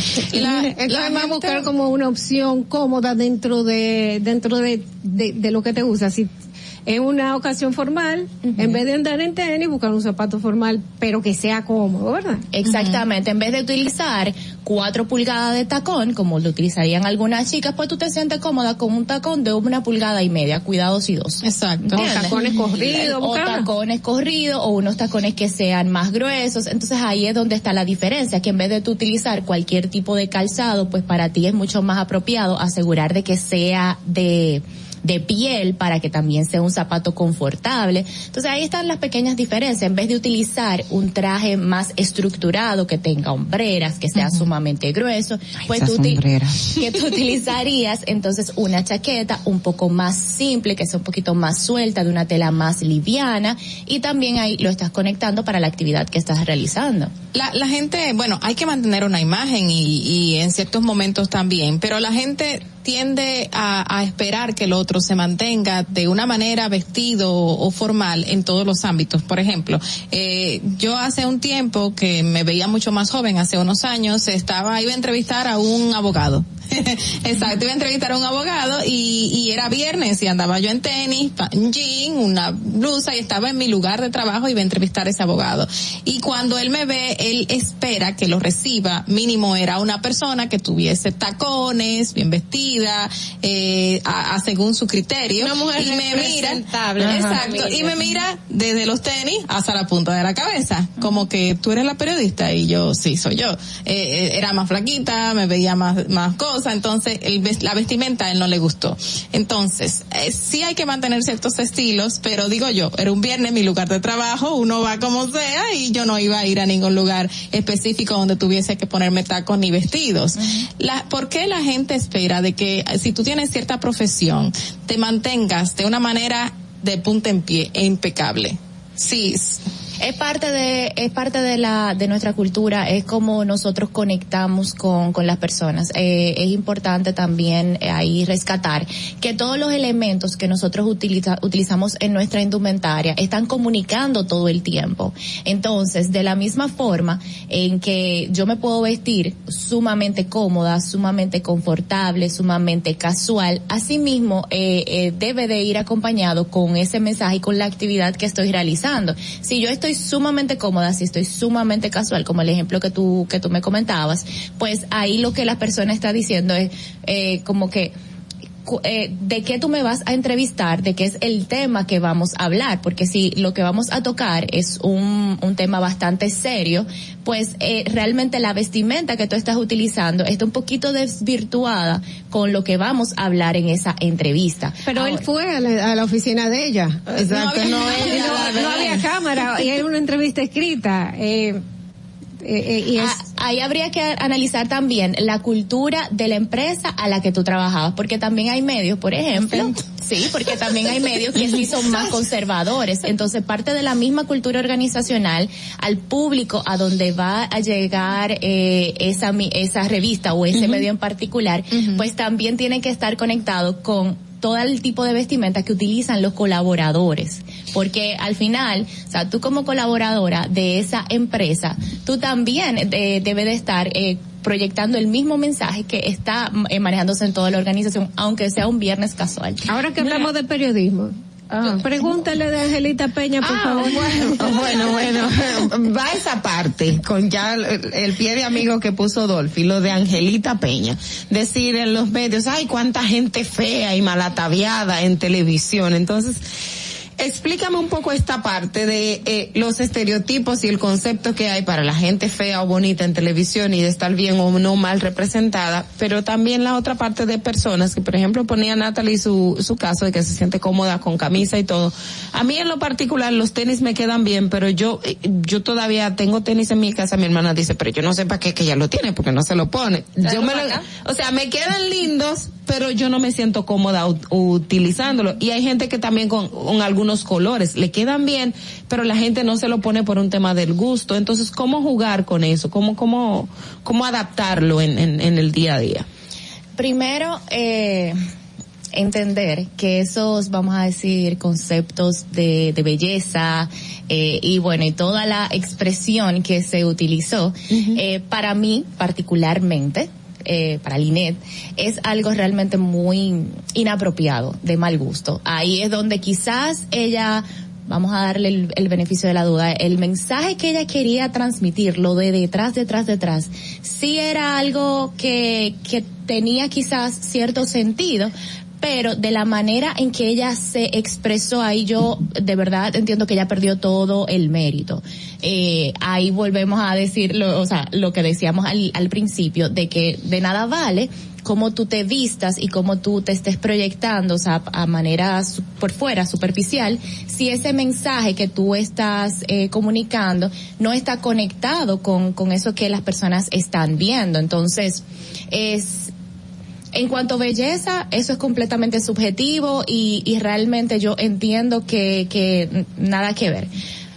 Entonces va a buscar como una opción cómoda dentro de dentro de, de, de lo que te gusta. Si es una ocasión formal, en vez de andar en tenis, buscar un zapato formal, pero que sea cómodo, ¿verdad? Exactamente, en vez de utilizar cuatro pulgadas de tacón, como lo utilizarían algunas chicas, pues tú te sientes cómoda con un tacón de una pulgada y media, cuidados y dos. Exacto. O tacones corridos, O tacones corridos, o unos tacones que sean más gruesos. Entonces ahí es donde está la diferencia, que en vez de tú utilizar cualquier tipo de calzado, pues para ti es mucho más apropiado asegurar de que sea de de piel para que también sea un zapato confortable. Entonces ahí están las pequeñas diferencias. En vez de utilizar un traje más estructurado que tenga hombreras, que sea sumamente grueso, pues tú, *laughs* que tú utilizarías entonces una chaqueta un poco más simple, que sea un poquito más suelta, de una tela más liviana y también ahí lo estás conectando para la actividad que estás realizando. La, la gente, bueno, hay que mantener una imagen y, y en ciertos momentos también, pero la gente tiende a, a esperar que el otro se mantenga de una manera vestido o, formal en todos los ámbitos. Por ejemplo, eh, yo hace un tiempo que me veía mucho más joven, hace unos años, estaba, iba a entrevistar a un abogado. *laughs* Exacto, iba a entrevistar a un abogado y, y era viernes y andaba yo en tenis, en jean, una blusa y estaba en mi lugar de trabajo y iba a entrevistar a ese abogado. Y cuando él me ve, él espera que lo reciba, mínimo era una persona que tuviese tacones, bien vestida, eh, a, a según su criterio. Una mujer y me mira, exacto, y me mira desde los tenis hasta la punta de la cabeza, como que tú eres la periodista y yo sí soy yo. Eh, eh, era más flaquita, me veía más más cosas, entonces el, la vestimenta a él no le gustó. Entonces eh, sí hay que mantener ciertos estilos, pero digo yo, era un viernes mi lugar de trabajo, uno va como sea y yo no iba a ir a ningún lugar específico donde tuviese que ponerme tacos ni vestidos. La, ¿Por qué la gente espera de que eh, si tú tienes cierta profesión te mantengas de una manera de punta en pie e impecable? Sí, Es parte de, es parte de la, de nuestra cultura, es como nosotros conectamos con, con las personas. Eh, es importante también eh, ahí rescatar que todos los elementos que nosotros utiliza- utilizamos en nuestra indumentaria están comunicando todo el tiempo. Entonces, de la misma forma en que yo me puedo vestir sumamente cómoda, sumamente confortable, sumamente casual, asimismo eh, eh, debe de ir acompañado con ese mensaje y con la actividad que estoy realizando. Si yo estoy sumamente cómoda, si estoy sumamente casual, como el ejemplo que tú que tú me comentabas, pues ahí lo que la persona está diciendo es eh, como que eh, de qué tú me vas a entrevistar, de qué es el tema que vamos a hablar, porque si lo que vamos a tocar es un, un tema bastante serio, pues eh, realmente la vestimenta que tú estás utilizando está un poquito desvirtuada con lo que vamos a hablar en esa entrevista. Pero él fue a la, a la oficina de ella. Exacto, no, había, no- no había cámara y era una entrevista escrita. Eh, eh, eh, y es, Ah, Ahí habría que analizar también la cultura de la empresa a la que tú trabajabas, porque también hay medios, por ejemplo, sí, porque también hay medios que sí son más conservadores. Entonces, parte de la misma cultura organizacional al público a donde va a llegar eh, esa esa revista o ese medio en particular, pues también tiene que estar conectado con todo el tipo de vestimenta que utilizan los colaboradores. Porque al final, o sea, tú como colaboradora de esa empresa, tú también eh, debes de estar eh, proyectando el mismo mensaje que está eh, manejándose en toda la organización, aunque sea un viernes casual. ahora que hablamos de periodismo, pregúntale de Angelita Peña, por favor. Bueno, bueno, *laughs* va esa parte con ya el, el pie de amigo que puso Dolphy, lo de Angelita Peña. Decir en los medios, ay, cuánta gente fea y malataviada en televisión. Entonces, explícame un poco esta parte de eh, los estereotipos y el concepto que hay para la gente fea o bonita en televisión y de estar bien o no mal representada, pero también la otra parte de personas que, por ejemplo, ponía Natalie su, su caso de que se siente cómoda con camisa y todo. A mí en lo particular los tenis me quedan bien, pero yo, eh, yo todavía tengo tenis en mi casa, mi hermana dice, pero yo no sé para qué que ella lo tiene, porque no se lo pone. Yo me lo, o sea, me quedan lindos, pero yo no me siento cómoda utilizándolo. Y hay gente que también con, con algunos colores le quedan bien, pero la gente no se lo pone por un tema del gusto. Entonces, ¿cómo jugar con eso? ¿Cómo, cómo, cómo adaptarlo en, en, en el día a día? Primero, eh, entender que esos, vamos a decir, conceptos de, de belleza eh, y bueno, y toda la expresión que se utilizó, eh, para mí particularmente, eh, para Linet, es algo realmente muy inapropiado, de mal gusto. Ahí es donde quizás ella vamos a darle el, el beneficio de la duda, el mensaje que ella quería transmitir, lo de detrás, detrás, detrás, sí era algo que, que tenía quizás cierto sentido, pero de la manera en que ella se expresó ahí yo de verdad entiendo que ella perdió todo el mérito. Eh, ahí volvemos a decir lo, o sea, lo que decíamos al, al principio, de que de nada vale cómo tú te vistas y cómo tú te estés proyectando, o sea, a manera por fuera, superficial, si ese mensaje que tú estás eh, comunicando no está conectado con, con eso que las personas están viendo. Entonces, es, en cuanto a belleza, eso es completamente subjetivo y, y realmente yo entiendo que, que nada que ver.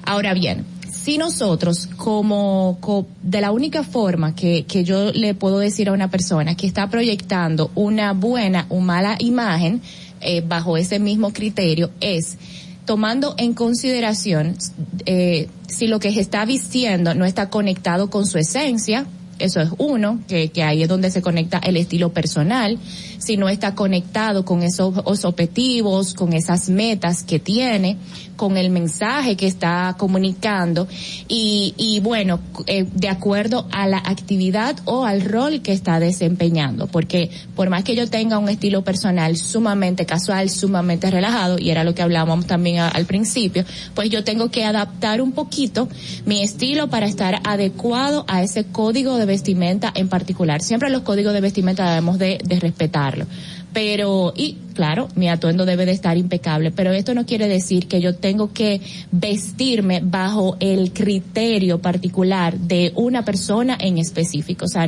Ahora bien, si nosotros como, co- de la única forma que, que yo le puedo decir a una persona que está proyectando una buena o mala imagen eh, bajo ese mismo criterio es tomando en consideración eh, si lo que se está vistiendo no está conectado con su esencia, eso es uno, que, que ahí es donde se conecta el estilo personal, si no está conectado con esos, objetivos, con esas metas que tiene, con el mensaje que está comunicando y, y bueno, eh, de acuerdo a la actividad o al rol que está desempeñando, porque por más que yo tenga un estilo personal sumamente casual, sumamente relajado, y era lo que hablábamos también al principio, pues yo tengo que adaptar un poquito mi estilo para estar adecuado a ese código de vestimenta en particular. Siempre los códigos de vestimenta debemos de, de Pero, y claro, mi atuendo debe de estar impecable, pero esto no quiere decir que yo tengo que vestirme bajo el criterio particular de una persona en específico. O sea,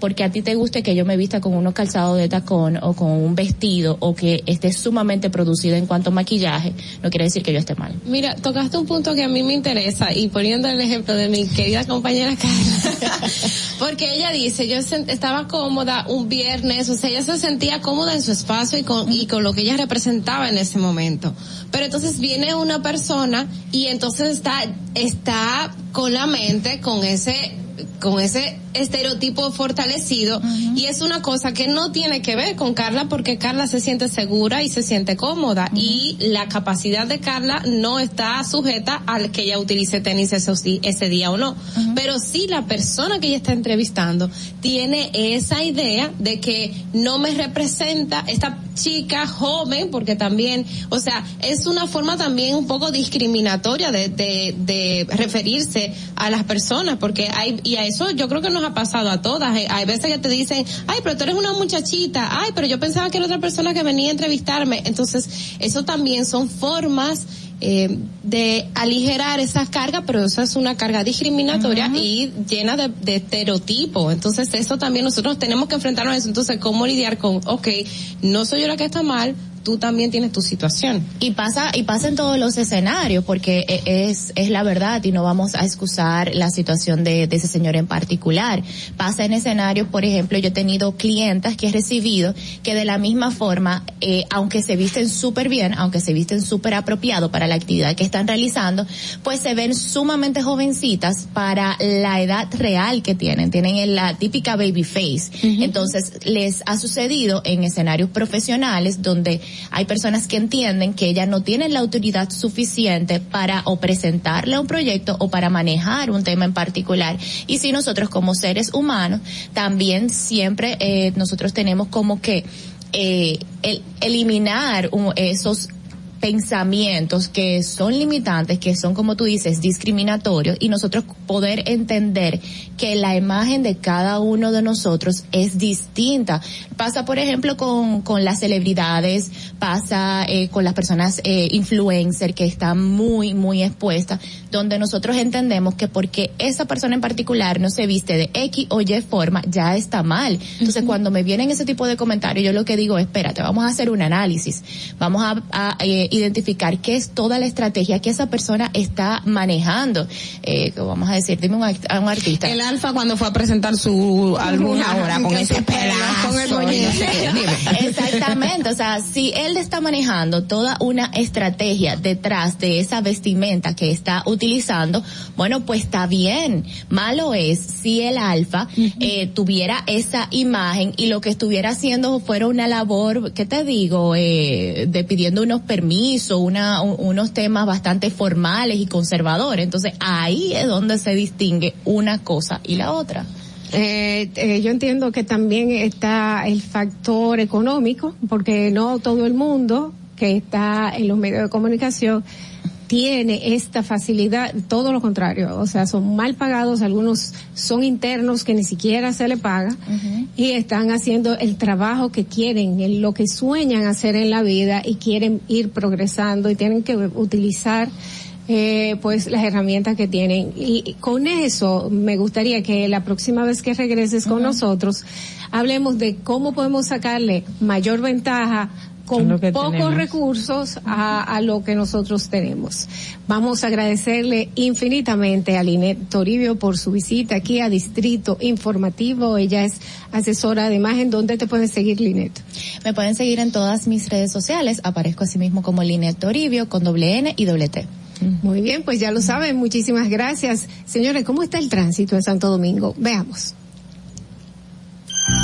porque a ti te guste que yo me vista con unos calzados de tacón o con un vestido o que esté sumamente producido en cuanto a maquillaje, no quiere decir que yo esté mal. Mira, tocaste un punto que a mí me interesa y poniendo el ejemplo de mi querida compañera Carla, *laughs* porque ella dice, yo estaba cómoda un viernes, o sea, ella se sentía cómoda en su espacio y con, y con lo que ella representaba en ese momento. Pero entonces viene una persona y entonces está, está con la mente, con ese, con ese estereotipo fortalecido. Y es una cosa que no tiene que ver con Carla porque Carla se siente segura y se siente cómoda. Y la capacidad de Carla no está sujeta al que ella utilice tenis ese, ese día o no. Pero sí la persona que ella está entrevistando tiene esa idea de que no me representa esta chica joven porque también, o sea, es una forma también un poco discriminatoria de, de, de referirse a las personas porque hay, y a eso yo creo que nos ha pasado a todas. Eh, Hay veces que te dicen, ay, pero tú eres una muchachita, ay, pero yo pensaba que era otra persona que venía a entrevistarme. Entonces, eso también son formas eh, de aligerar esas cargas, pero eso es una carga discriminatoria y llena de, de estereotipos. Entonces, eso también nosotros tenemos que enfrentarnos a eso. Entonces, ¿cómo lidiar con, ok, no soy yo la que está mal, tú también tienes tu situación? Y pasa, y pasa en todos los escenarios, porque e- es, es la verdad y no vamos a excusar la situación de, de ese señor en particular. Pasa en escenarios, por ejemplo, yo he tenido clientas que he recibido que de la misma forma, eh, aunque se visten súper bien, aunque se visten súper apropiado para la actividad que están realizando, pues se ven sumamente jovencitas para la edad real que tienen. Tienen la típica baby face. Entonces, les ha sucedido en escenarios profesionales donde hay personas que entienden que ellas no tienen la autoridad suficiente para o presentarle un proyecto o para manejar un tema en particular. Y si nosotros como seres humanos también siempre eh, nosotros tenemos como que eh, el- eliminar un- esos pensamientos que son limitantes, que son como tú dices, discriminatorios y nosotros poder entender que la imagen de cada uno de nosotros es distinta. Pasa, por ejemplo, con, con las celebridades, pasa eh, con las personas eh, influencer que están muy, muy expuestas, donde nosotros entendemos que porque esa persona en particular no se viste de X o Y forma, ya está mal. Entonces, cuando me vienen ese tipo de comentarios, yo lo que digo, espérate, vamos a hacer un análisis, vamos a, a, eh, identificar qué es toda la estrategia que esa persona está manejando. Eh, vamos a decir, dime un, a un artista. El Alfa cuando fue a presentar su álbum ahora con ese pedazo. Con el y no sé qué, dime. Exactamente, o sea, si él está manejando toda una estrategia detrás de esa vestimenta que está utilizando, bueno, pues está bien. Malo es si el alfa eh, tuviera esa imagen y lo que estuviera haciendo fuera una labor, ¿qué te digo? Eh, de pidiendo unos permisos, una, un- unos temas bastante formales y conservadores. Entonces ahí es donde se distingue una cosa y la otra. Eh, eh, yo entiendo que también está el factor económico, porque no todo el mundo que está en los medios de comunicación tiene esta facilidad, todo lo contrario, o sea, son mal pagados, algunos son internos que ni siquiera se le paga y están haciendo el trabajo que quieren, lo que sueñan hacer en la vida y quieren ir progresando y tienen que utilizar eh, pues las herramientas que tienen. Y y con eso me gustaría que la próxima vez que regreses con nosotros hablemos de cómo podemos sacarle mayor ventaja con pocos tenemos. recursos a, a lo que nosotros tenemos. Vamos a agradecerle infinitamente a Linet Toribio por su visita aquí a Distrito Informativo. Ella es asesora de imagen. ¿Dónde te pueden seguir, Linet? Me pueden seguir en todas mis redes sociales. Aparezco así mismo como Linet Toribio con doble N y doble T. Muy bien, pues ya lo saben. Muchísimas gracias. Señores, ¿cómo está el tránsito en Santo Domingo? Veamos.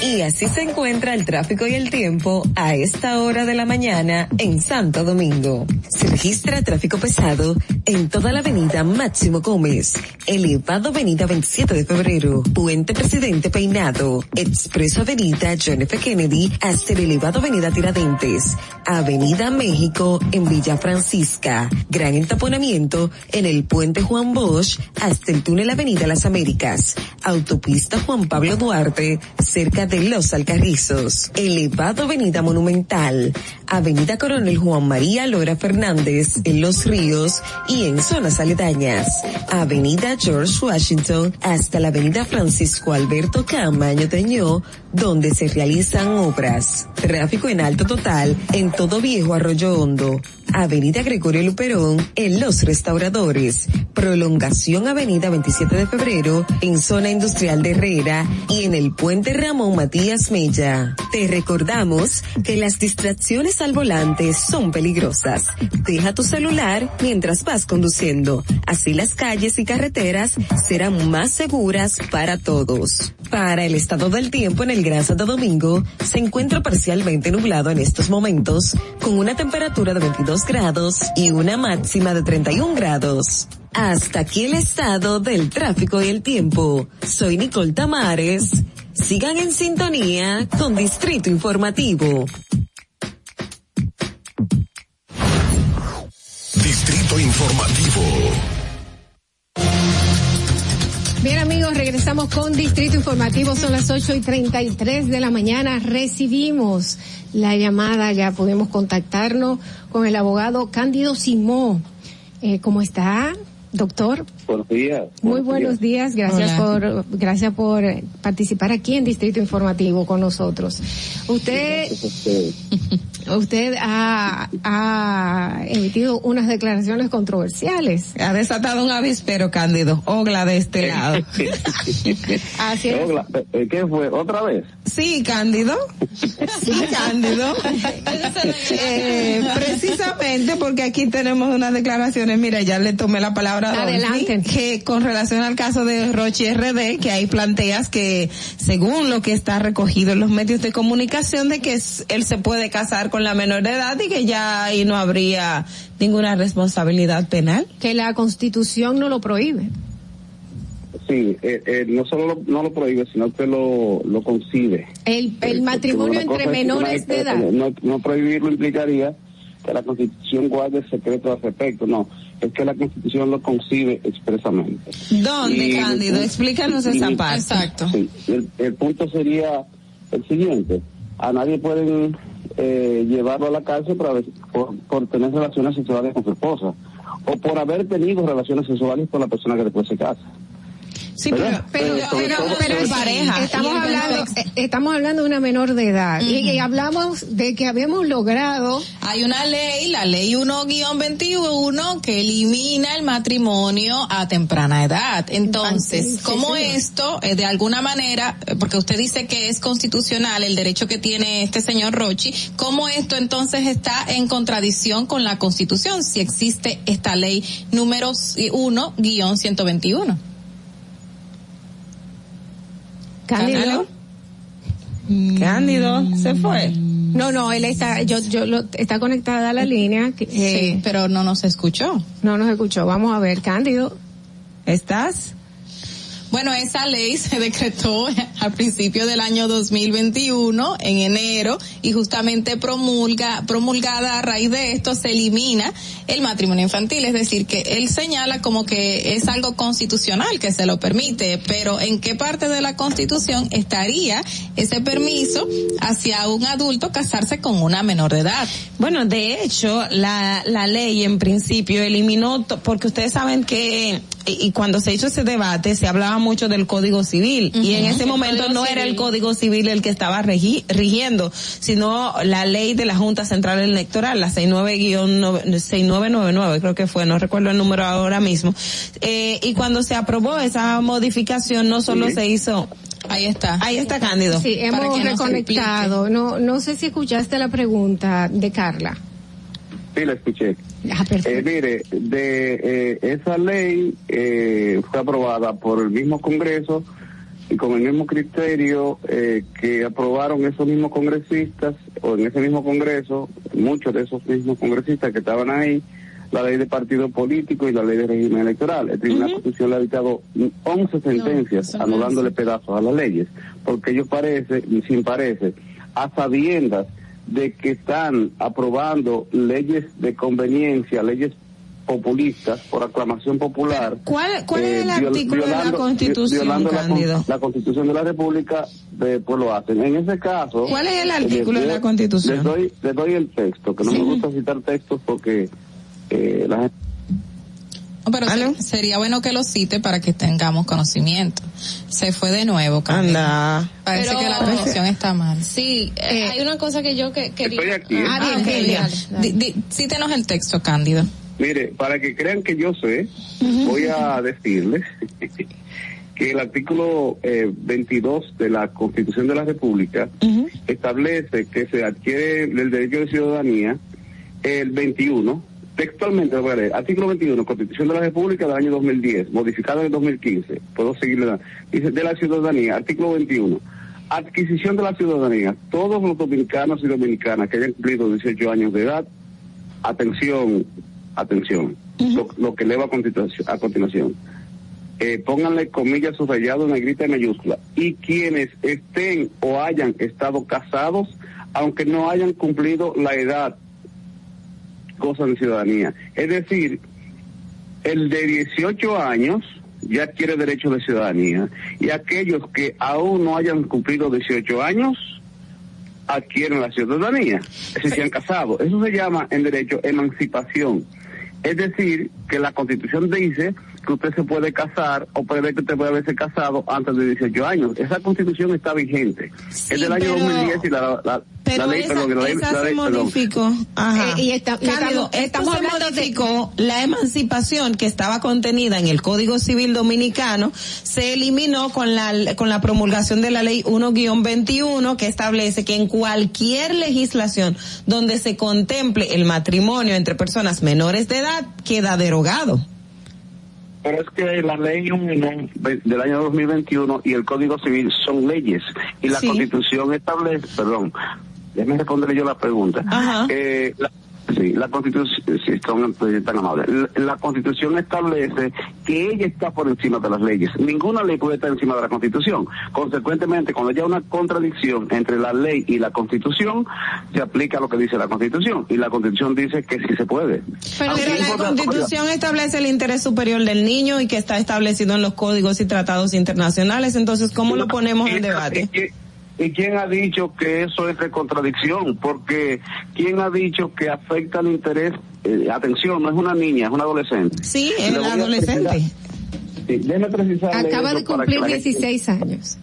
Y así se encuentra el tráfico y el tiempo a esta hora de la mañana en Santo Domingo. Se registra tráfico pesado en toda la avenida Máximo Gómez, elevado avenida 27 de febrero, puente Presidente Peinado, expreso avenida John F. Kennedy hasta el elevado avenida Tiradentes, avenida México en Villa Francisca, gran entaponamiento en el puente Juan Bosch hasta el túnel avenida Las Américas, autopista Juan Pablo Duarte cerca de Los Alcarrizos, elevado avenida Monumental, avenida Coronel Juan María Lora Fernández en Los Ríos y en zonas aledañas, avenida George Washington hasta la avenida Francisco Alberto Camaño Teñó, donde se realizan obras. Tráfico en alto total en todo viejo Arroyo Hondo, avenida Gregorio Luperón en Los Restauradores, prolongación avenida 27 de febrero en zona industrial de Herrera y en el puente Ramón Matías Mella. Te recordamos que las distracciones al volante son peligrosas. Deja tu celular mientras vas conduciendo. Así las calles y carreteras serán más seguras para todos. Para el estado del tiempo en el Gran Santo Domingo, se encuentra parcialmente nublado en estos momentos, con una temperatura de 22 grados y una máxima de 31 grados. Hasta aquí el estado del tráfico y el tiempo. Soy Nicole Tamares. Sigan en sintonía con Distrito Informativo. Distrito Informativo. Bien amigos, regresamos con Distrito Informativo, son las 8 y 33 de la mañana, recibimos la llamada, ya podemos contactarnos con el abogado Cándido Simó. Eh, ¿Cómo está, doctor? Buenos días. Muy buenos días, gracias Hola. por gracias por eh, participar aquí en Distrito Informativo con nosotros. Usted *laughs* usted ha, ha emitido unas declaraciones controversiales. Ha desatado un avispero, Cándido. Ogla de este lado. *laughs* Así es. Eh, ¿Qué fue? ¿Otra vez? Sí, Cándido. Sí, Cándido. *laughs* Eh, precisamente porque aquí tenemos unas declaraciones, mira, ya le tomé la palabra a Adelante. que con relación al caso de Rochi RD, que ahí planteas que según lo que está recogido en los medios de comunicación, de que él se puede casar con la menor de edad y que ya ahí no habría ninguna responsabilidad penal. Que la constitución no lo prohíbe. Sí, eh, eh, no solo lo, no lo prohíbe, sino que lo, lo concibe. El, el matrimonio Una entre menores de edad. No, no prohibirlo implicaría que la Constitución guarde secreto al respecto, no. Es que la Constitución lo concibe expresamente. ¿Dónde, Y- Cándido? Explícanos esa y- parte. Exacto. Sí, el, el punto sería el siguiente. A nadie pueden eh, llevarlo a la cárcel por, por, por tener relaciones sexuales con su esposa o por haber tenido relaciones sexuales con la persona que después se casa. Sí, ¿Verdad? Pero, Eh, pero, pero sobre- sí, pareja. Estamos hablando, contexto. eh, estamos hablando de una menor de edad y, y hablamos de que habíamos logrado Hay una ley, la ley 1-21, que elimina el matrimonio a temprana edad. Entonces, Sí, sí, ¿cómo señor. esto, eh, de alguna manera, eh, porque usted dice que es constitucional el derecho que tiene este señor Rochi, ¿cómo esto entonces está en contradicción con la constitución si existe esta ley número 1-121? Cándido. Cándido, se fue. No, no, él está, yo, yo lo, está conectada a la línea. que, eh, Sí, pero no nos escuchó. No nos escuchó. Vamos a ver, Cándido. ¿Estás? Bueno, esa ley se decretó *laughs* al principio del año 2021, en enero, y justamente promulga, promulgada a raíz de esto se elimina el matrimonio infantil, es decir, que él señala como que es algo constitucional que se lo permite, pero ¿en qué parte de la constitución estaría ese permiso hacia un adulto casarse con una menor de edad? Bueno, de hecho, la, la ley en principio eliminó, porque ustedes saben que, y cuando se hizo ese debate, se hablaba mucho del Código Civil, y en ese momento no era el Civil. Código Civil el que estaba regi- rigiendo, sino la ley de la Junta Central Electoral, la 69-6999, creo que fue, no recuerdo el número ahora mismo. Eh, y cuando se aprobó esa modificación, no solo Sí. se hizo, Ahí está. ahí está Cándido. Sí, hemos reconectado. No, no sé si escuchaste la pregunta de Carla. Sí, la escuché. Ah. Eh, mire, de eh, esa ley eh, fue aprobada por el mismo Congreso y con el mismo criterio eh, que aprobaron esos mismos congresistas o en ese mismo Congreso, muchos de esos mismos congresistas que estaban ahí, la ley de partido político y la ley de régimen electoral. El Tribunal Constitucional le ha dictado 11 sentencias anulándole pedazos a las leyes, porque ellos parece, y sin parece, a sabiendas de que están aprobando leyes de conveniencia, leyes populistas por aclamación popular. eh, ¿Cuál- cuál es el viol- artículo de la Constitución, violando la, con- Cándido? la Constitución de la República, eh, pues lo hacen. En ese caso... ¿Cuál es el eh, artículo de la Constitución? Les doy, les doy el texto, que no me gusta citar textos porque eh, la gente... Pero sería bueno que lo cite para que tengamos conocimiento. Se fue de nuevo, Cándido. Anda. Parece Pero- que la conexión está mal. Sí, eh, hay una cosa que yo que quería. Estoy aquí, ¿eh? Ah, Ah, bien, ok, bien, ya. dale, dale. Di- di- Cítenos el texto, Cándido. Mire, para que crean que yo sé, voy a decirles *laughs* que el artículo eh, 22 de la Constitución de la República establece que se adquiere el derecho de ciudadanía el 21, textualmente lo voy a leer, artículo 21, Constitución de la República del año 2010, modificada en el 2015, puedo seguirle, dice, de la ciudadanía, artículo 21, adquisición de la ciudadanía, todos los dominicanos y dominicanas que hayan cumplido 18 años de edad, atención, atención, lo, lo que leo a continuación. A continuación. Eh, pónganle comillas subrayado en negrita y mayúscula. Y quienes estén o hayan estado casados, aunque no hayan cumplido la edad, gozan de ciudadanía. Es decir, el de 18 años ya adquiere derecho de ciudadanía y aquellos que aún no hayan cumplido 18 años adquieren la ciudadanía, si se han casado. Eso se llama en derecho emancipación. Es decir, que la constitución dice que usted se puede casar o puede que usted puede haberse casado antes de 18 años. Esa constitución está vigente. es del año pero- 2010 y la, la, Pero la ley, esa, perdón, la ley, esa la se ley, modificó. Ajá. Eh, y está- Cándido, estamos- se hablando de- modificó, la emancipación que estaba contenida en el Código Civil Dominicano se eliminó con la, con la promulgación de la ley 1-21 que establece que en cualquier legislación donde se contemple el matrimonio entre personas menores de edad queda derogado. Pero es que la ley 1 del año 2021 y el Código Civil son leyes y la Sí. Constitución establece, perdón, déjeme responderle yo la pregunta. Eh, la, Sí, la constitución, sí, son tan amables. La, la constitución establece que ella está por encima de las leyes. Ninguna ley puede estar encima de la constitución. Consecuentemente, cuando haya una contradicción entre la ley y la constitución, se aplica lo que dice la constitución. Y la constitución dice que sí se puede. Pero, la Constitución establece el interés superior del niño y que está establecido en los códigos y tratados internacionales. Entonces, ¿cómo lo ponemos en debate? ¿Y quién ha dicho que eso es de contradicción? Porque ¿quién ha dicho que afecta el interés? Eh, atención, no es una niña, es una adolescente. Sí, es voy a adolescente. Sí, Acaba de cumplir la gente- 16 años.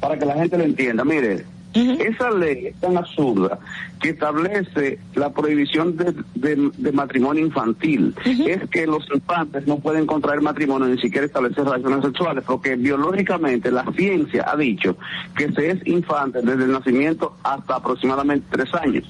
para que la gente lo entienda. Mire, esa ley es tan absurda que establece la prohibición de, de- de matrimonio infantil. Es que los infantes no pueden contraer matrimonio ni siquiera establecer relaciones sexuales, porque biológicamente la ciencia ha dicho que se es infante desde el nacimiento hasta aproximadamente tres años.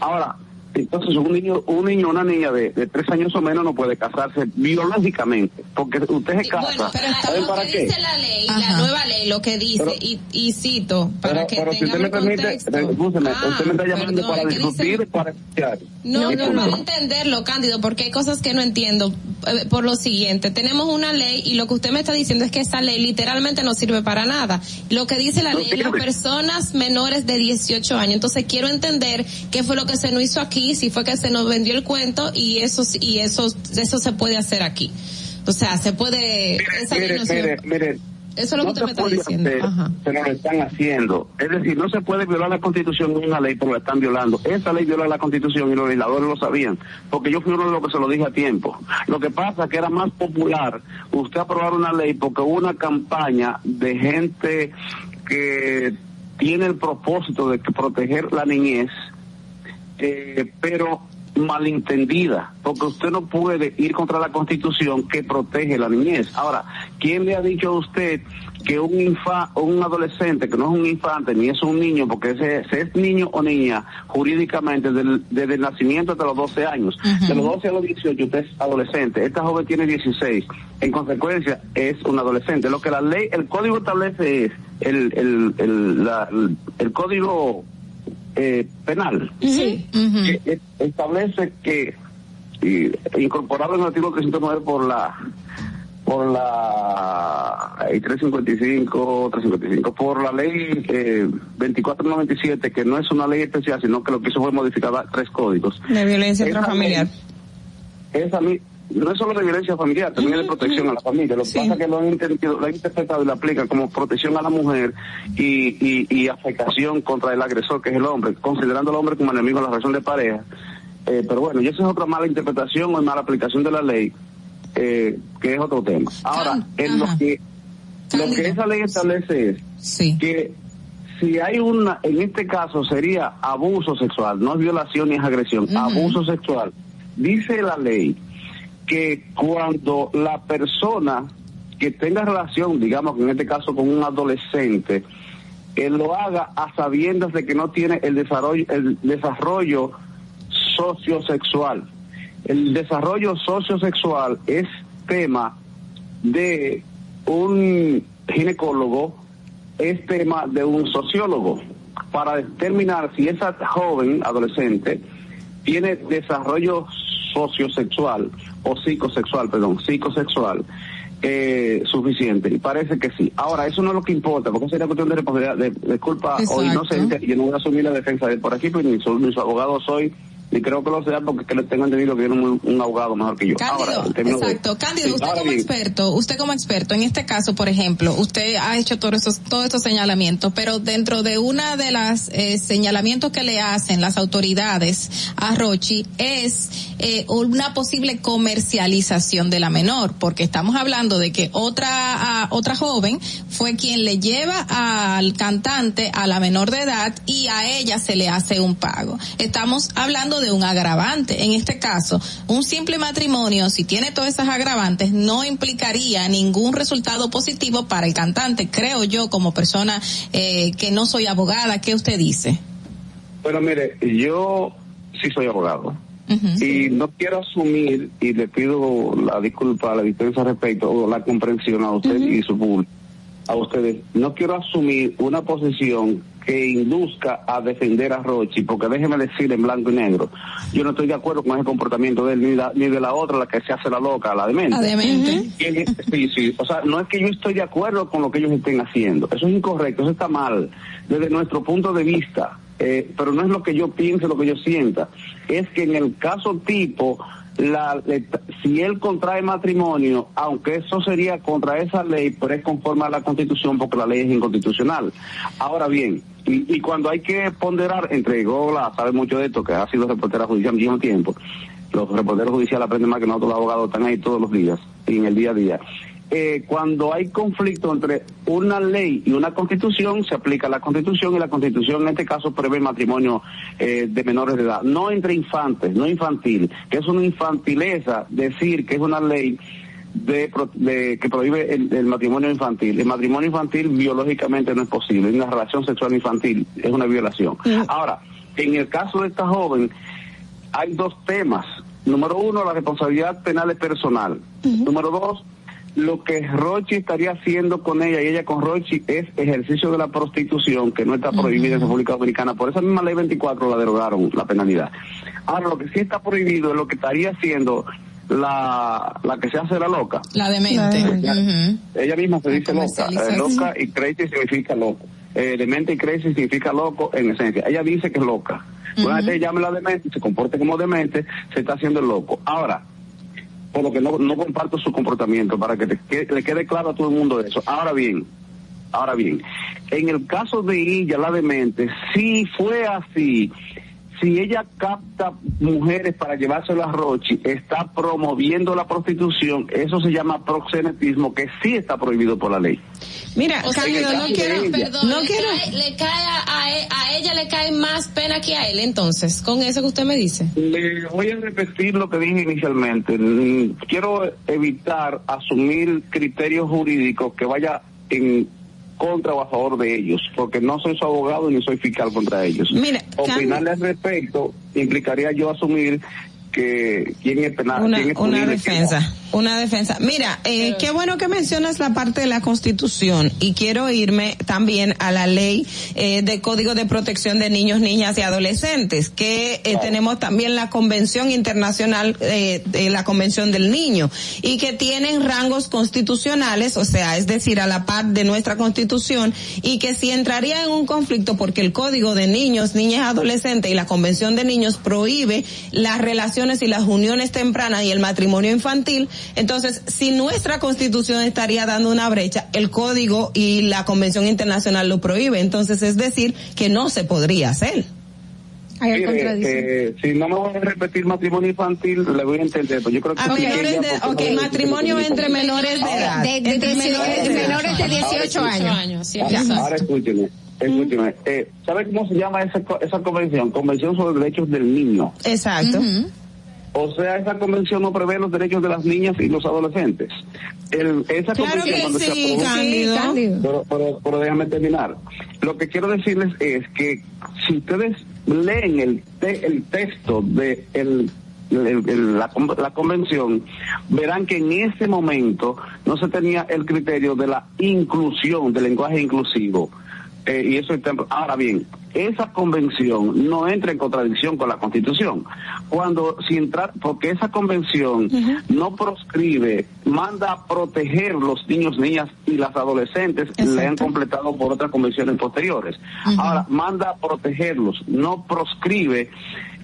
Ahora, entonces un niño, un niño o una niña de, de tres años o menos no puede casarse biológicamente, porque usted se casa. Bueno, pero ¿saben lo para que qué? dice la ley, la nueva ley, lo que dice, Pero- y, y cito, para Pero, que pero si usted me permite, escúcheme, Ah, usted me está llamando perdón, para que dice- discutir, para escuchar. No, no, punto. no entenderlo, Cándido, porque hay cosas que no entiendo. Eh, Por lo siguiente, tenemos una ley y lo que usted me está diciendo es que esa ley literalmente no sirve para nada. Lo que dice la No ley es las personas menores de 18 años. Entonces quiero entender qué fue lo que se nos hizo aquí, si fue que se nos vendió el cuento y eso y eso eso se puede hacer aquí. O sea, se puede esa ley Mire, no sirve. mire, mire. Eso es lo que usted se me está diciendo. hacer, Ajá. pero lo están haciendo. Es decir, no se puede violar la constitución en una ley, pero la están violando. Esa ley viola la constitución y los legisladores lo sabían, porque yo fui uno de los que se lo dije a tiempo. Lo que pasa es que era más popular usted aprobar una ley porque hubo una campaña de gente que tiene el propósito de que proteger la niñez, eh, pero malentendida, porque usted no puede ir contra la constitución que protege la niñez. Ahora, ¿quién le ha dicho a usted que un infa, un adolescente, que no es un infante ni es un niño, porque ese, ese es niño o niña jurídicamente del- desde el nacimiento hasta los 12 años, de los 12 a los 18 usted es adolescente, esta joven tiene 16, en consecuencia es un adolescente. Lo que la ley, el código establece es el, el, el, la- el- el código eh, penal Sí. que es- establece que y, incorporado en el artículo 309 por la por la eh, 355 355 por la ley eh, 2497 que no es una ley especial sino que lo que hizo fue modificar tres códigos De violencia Esa intrafamiliar. esa ley no es solo de violencia familiar, también es de protección a la familia. Lo que pasa es que lo han, lo han interpretado y lo aplican como protección a la mujer y, y, y afectación contra el agresor, que es el hombre, considerando al hombre como enemigo de la relación de pareja. Eh, pero bueno, y eso es otra mala interpretación o mala aplicación de la ley, eh, que es otro tema. Ahora, en lo que, lo que esa ley establece es que si hay una, en este caso sería abuso sexual, no es violación ni es agresión, abuso sexual. Dice la ley que cuando la persona que tenga relación, digamos que en este caso con un adolescente, él lo haga a sabiendas de que no tiene el desarrollo, el desarrollo sociosexual. El desarrollo sociosexual es tema de un ginecólogo, es tema de un sociólogo, para determinar si esa joven adolescente tiene desarrollo sociosexual o psicosexual, perdón, psicosexual eh, suficiente y parece que sí. Ahora, eso no es lo que importa, porque sería cuestión de responsabilidad, de, de culpa o Exacto. y yo no voy a asumir la defensa de él por aquí, pues ni, su, ni su abogado soy, ni creo que lo sea, porque que le tengo entendido que tiene un, un abogado mejor que yo. Cándido, ahora, términos de- exacto. Cándido, Sí, usted como bien, experto, usted como experto, en este caso, por ejemplo, usted ha hecho todos estos, todos estos señalamientos, pero dentro de una de las eh, señalamientos que le hacen las autoridades a Rochi es eh, una posible comercialización de la menor, porque estamos hablando de que otra otra joven fue quien le lleva al cantante a la menor de edad y a ella se le hace un pago. Estamos hablando de un agravante. En este caso, un simple matrimonio, si tiene todas esas agravantes, no implicaría ningún resultado positivo para el cantante. Creo yo, como persona eh, que no soy abogada, ¿qué usted dice? Bueno, mire, yo sí soy abogado. y no quiero asumir, y le pido la disculpa, la dispensa al respecto, o la comprensión a usted y su público, a ustedes, no quiero asumir una posición que induzca a defender a Rochi, porque déjeme decir en blanco y negro, yo no estoy de acuerdo con ese comportamiento de él, ni, la- ni de la otra, la que se hace la loca, la demente. La demente. Y en- Sí, sí, o sea, no es que yo estoy de acuerdo con lo que ellos estén haciendo, eso es incorrecto, eso está mal, desde nuestro punto de vista, eh, pero no es lo que yo piense, lo que yo sienta, es que en el caso tipo, la, si él contrae matrimonio, aunque eso sería contra esa ley, pero es conforme a la constitución porque la ley es inconstitucional. Ahora bien, y, y cuando hay que ponderar entre Gola, sabe mucho de esto, que ha sido reportera judicial muchísimo tiempo, los reporteros judiciales aprenden más que nosotros los abogados, están ahí todos los días y en el día a día. Eh, cuando hay conflicto entre una ley y una constitución, se aplica la constitución y la constitución en este caso prevé matrimonio eh, de menores de edad, no entre infantes, no infantil, que es una infantileza decir que es una ley de, de- que prohíbe el, el matrimonio infantil. El matrimonio infantil biológicamente no es posible, una relación sexual infantil es una violación. Ahora, en el caso de esta joven, hay dos temas. Número uno, la responsabilidad penal es personal. Número dos, lo que Rochi estaría haciendo con ella y ella con Rochi es ejercicio de la prostitución que no está prohibida en República Dominicana. Por esa misma ley 24 la derogaron la penalidad. Ahora, lo que sí está prohibido es lo que estaría haciendo la, la que se hace la loca. La demente. Ella misma se dice loca. Eh, loca y crazy significa loco. Eh, demente y crazy significa loco en esencia. Ella dice que es loca. Una vez que llame la demente y se comporte como demente, se está haciendo el loco. Ahora, por lo que no, no comparto su comportamiento, para que te que- le quede claro a todo el mundo eso. Ahora bien, ahora bien, en el caso de ella, la demente, si fue así, si ella capta mujeres para llevárselas a Rochi, está promoviendo la prostitución, eso se llama proxenetismo, que sí está prohibido por la ley. Mira, O sea, Cándido, no que- quiero, perdón, no le, quiero. cae, le cae a, a e- a ella le cae más pena que a él, entonces, con eso que usted me dice. Le voy a repetir lo que dije inicialmente. Mm, Quiero evitar asumir criterios jurídicos que vaya en contra o a favor de ellos, porque no soy su abogado ni soy fiscal contra ellos. Mira, Opinarle al respecto implicaría yo asumir que quién es penal, una, quién es una no. defensa, una defensa. Mira, eh, qué bueno que mencionas la parte de la Constitución y quiero irme también a la ley eh, de Código de Protección de Niños, Niñas y Adolescentes, que eh, tenemos también la Convención Internacional, eh, de la Convención del Niño, y que tienen rangos constitucionales, o sea, es decir, a la par de nuestra Constitución, y que si entraría en un conflicto porque el Código de Niños, Niñas y Adolescentes y la Convención de Niños prohíbe las relaciones y las uniones tempranas y el matrimonio infantil, entonces si nuestra Constitución estaría dando una brecha, el Código y la Convención Internacional lo prohíbe, entonces es decir que no se podría hacer. Mire, eh, si no me voy a repetir matrimonio infantil, le voy a entender. Pues yo creo que A menores de- por qué ok, no- matrimonio entre menores de edad. De- de- Entre menores de- menores de 18 años. sí, Ahora, escúcheme, escúcheme. Eh, ¿Sabe cómo se llama esa, esa convención? Convención sobre derechos del niño. Exacto. O sea, esa convención no prevé los derechos de las niñas y los adolescentes. El, esa Claro convención que cuando se sí, aprobó- Cándido. Pero, pero, pero déjame terminar. Lo que quiero decirles es que si ustedes leen el, te- el texto de el, el- el- la, la convención, verán que en ese momento no se tenía el criterio de la inclusión, del lenguaje inclusivo. Eh, y eso está, ahora bien, esa convención no entra en contradicción con la constitución. Cuando, si entra, porque esa convención no proscribe, manda a proteger los niños, niñas y las adolescentes, le han completado por otras convenciones posteriores. Ahora, manda a protegerlos, no proscribe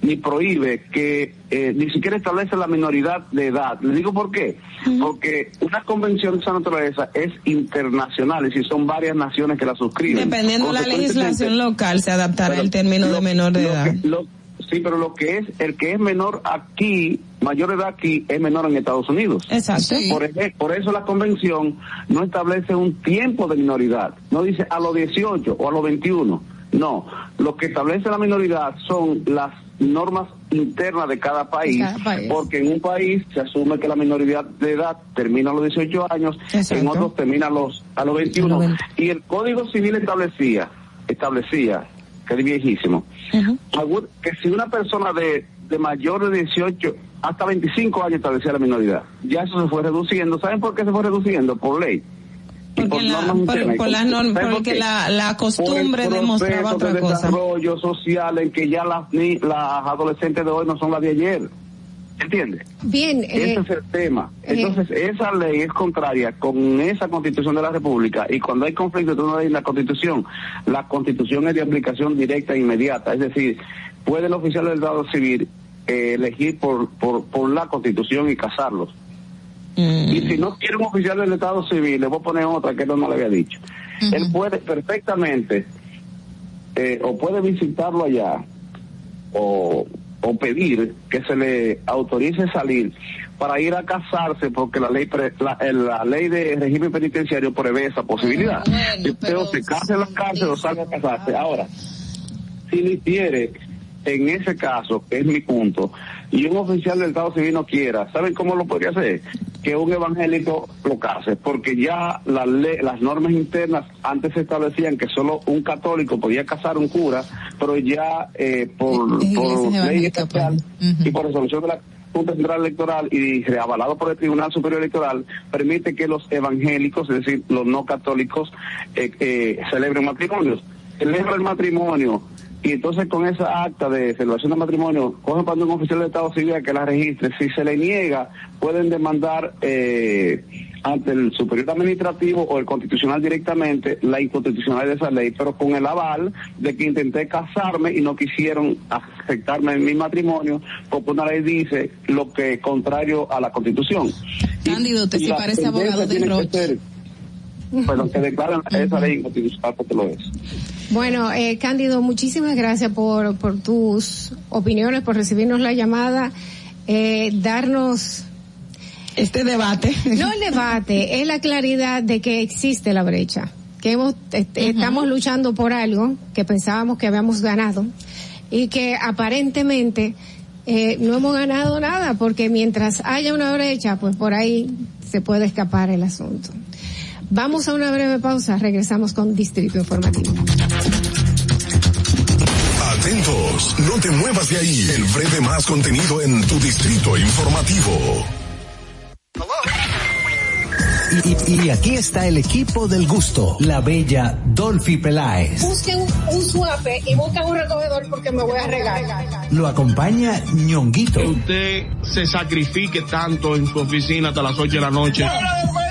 ni prohíbe que eh, ni siquiera establece la minoridad de edad. Le digo por qué. Porque una convención de esa naturaleza es internacional y si son varias naciones que la suscriben. Dependiendo de la legislación local se adaptará pero el término de menor de lo edad. que- lo- sí, pero lo que es, el que es menor aquí, mayor edad aquí, es menor en Estados Unidos. Exacto. Por, por eso la convención no establece un tiempo de minoridad. No dice a los 18 o a los 21. No. Lo que establece la minoridad son las normas internas de cada país, cada país. porque en un país se asume que la minoridad de edad termina a los 18 años, Exacto. en otros termina a los, a los 21. A los 20. Y el Código Civil establecía, establecía, que es viejísimo, que si una persona de, de mayor de 18 hasta 25 años establecía la minoridad, ya eso se fue reduciendo. ¿Saben por qué se fue reduciendo? Por ley. Porque, la, por, por la norma, porque la, la costumbre demostraba otra de cosa. desarrollo social en que ya las, ni- las adolescentes de hoy no son las de ayer. ¿Entiendes? Bien, Ese eh, es el tema. Entonces, esa ley es contraria con esa constitución de la República y cuando hay conflicto entre una ley y la constitución, la constitución es de aplicación directa e inmediata. Es decir, puede el oficial del Estado civil eh, elegir por, por, por la constitución y casarlos. Y si no quiere un oficial del Estado civil, le voy a poner otra que él no le había dicho. Él puede perfectamente, eh, o puede visitarlo allá, o, o pedir que se le autorice salir para ir a casarse porque la ley pre- la, eh, la ley de régimen penitenciario prevé esa posibilidad. Si usted o se casa en la cárcel o salga a casarse. Ahora, si lo hiciere en ese caso, que es mi punto, y un oficial del Estado civil no quiera, ¿saben cómo lo podría hacer? Que un evangélico lo case, porque ya la ley- las normas internas antes se establecían que solo un católico podía casar un cura, pero ya eh, por, por ley especial y por resolución de la Junta Central Electoral y reavalado por el Tribunal Superior Electoral, permite que los evangélicos, es decir, los no católicos, eh, eh, celebren matrimonios. Celebra el matrimonio y entonces con esa acta de celebración de matrimonio, cogen para un oficial de Estado Civil que la registre. Si se le niega, pueden demandar eh, ante el superior administrativo o el constitucional directamente la inconstitucionalidad de esa ley, pero con el aval de que intenté casarme y no quisieron aceptarme en mi matrimonio, porque una ley dice lo que contrario a la constitución. Cándido, sí la parece abogado de Roche. ser, Bueno, que declaran *laughs* esa ley inconstitucional porque lo es. Bueno, eh, Cándido, muchísimas gracias por, por tus opiniones, por recibirnos la llamada, eh, darnos este debate. No el debate, es la claridad de que existe la brecha, que hemos, est- estamos luchando por algo que pensábamos que habíamos ganado y que aparentemente eh, no hemos ganado nada porque mientras haya una brecha, pues por ahí se puede escapar el asunto. Vamos a una breve pausa, regresamos con Distrito Informativo. No te muevas de ahí. El breve más contenido en tu distrito informativo. Y, y- y aquí está el equipo del gusto, la bella Dolphy Peláez. Busquen un suape y busquen un recogedor porque me voy a regar. Lo acompaña ñonguito. usted se sacrifique tanto en su oficina hasta las 8 de la noche.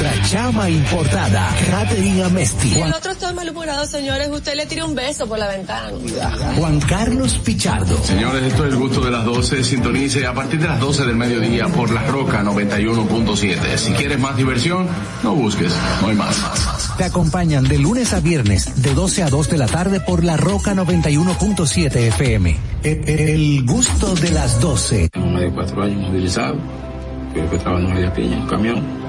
Nuestra chama importada, Catherine Amesti. El otro está malhumorado, señores. Usted le tira un beso por la ventana. Juan Carlos Pichardo. Señores, esto es el gusto de las 12. Sintonice a partir de las 12 del mediodía por La Roca 91.7. Si quieres más diversión, no busques, no hay más. Te acompañan de lunes a viernes, de 12 a 2 de la tarde por La Roca 91.7 FM. El, el gusto de las 12. Tengo más de cuatro años movilizado. Creo que trabajando en media piña en un camión.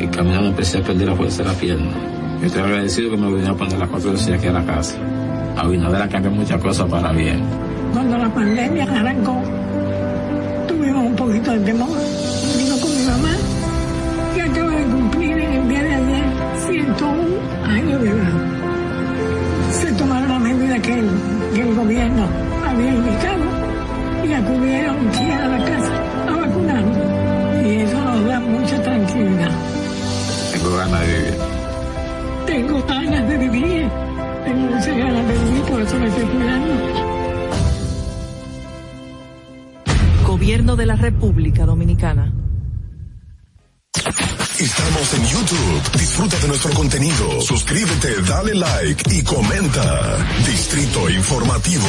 Y caminando empecé a perder la fuerza de la pierna. Yo estoy agradecido que me vinieron a poner las cuatro veces aquí a la casa. Abinader ha cambiado muchas cosas para bien. Cuando la pandemia arrancó, tuvimos un poquito de temor. Digo con mi mamá, que acaba de cumplir en el día de ayer 101 años de edad. Se tomaron las medidas que el, que el gobierno había indicado y acudieron a la casa mucha tranquilidad. Tengo ganas de vivir. Tengo ganas de vivir. Tengo muchas ganas de vivir, por eso me estoy cuidando. Gobierno de la República Dominicana. Estamos en YouTube. Disfruta de nuestro contenido. Suscríbete, dale like y comenta. Distrito Informativo.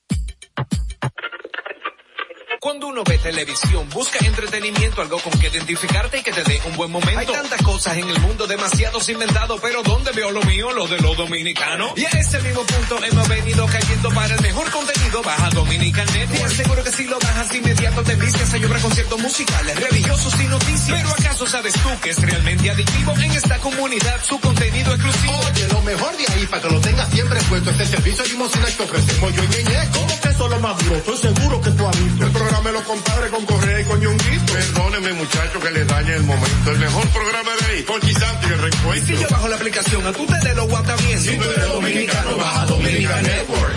Cuando uno ve televisión, busca entretenimiento, algo con que identificarte y que te dé un buen momento. Hay tantas cosas en el mundo, demasiados inventados, pero ¿dónde veo lo mío? Lo de los dominicanos. Y a ese mismo punto hemos venido cayendo para el mejor contenido. Baja Dominican Network. Seguro que si lo bajas inmediato te vicias a llorar conciertos musicales, religiosos y noticias. Pero ¿acaso sabes tú que es realmente adictivo en esta comunidad su contenido exclusivo? Oye, lo mejor de ahí para que lo tengas siempre puesto es el servicio de limosina que ofrecemos yo y Ñeñe. ¿Cómo que eso es lo más duro? Estoy seguro que tú has visto. El programa Los Compadres con Correa y con Ñonguito. Perdóneme, muchacho, que le dañe el momento. El mejor programa de ahí, Conchi Santi y el Y si reencuentro. yo bajo la aplicación, a tú te de lo guata bien. Si tú eres dominicano, baja Dominican Network.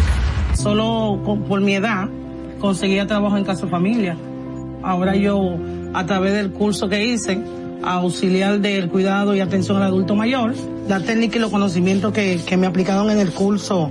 Solo con- por mi edad conseguía trabajo en casa familia. Ahora yo, a través del curso que hice, auxiliar del cuidado y atención al adulto mayor, la técnica y los conocimientos que, que me aplicaron en el curso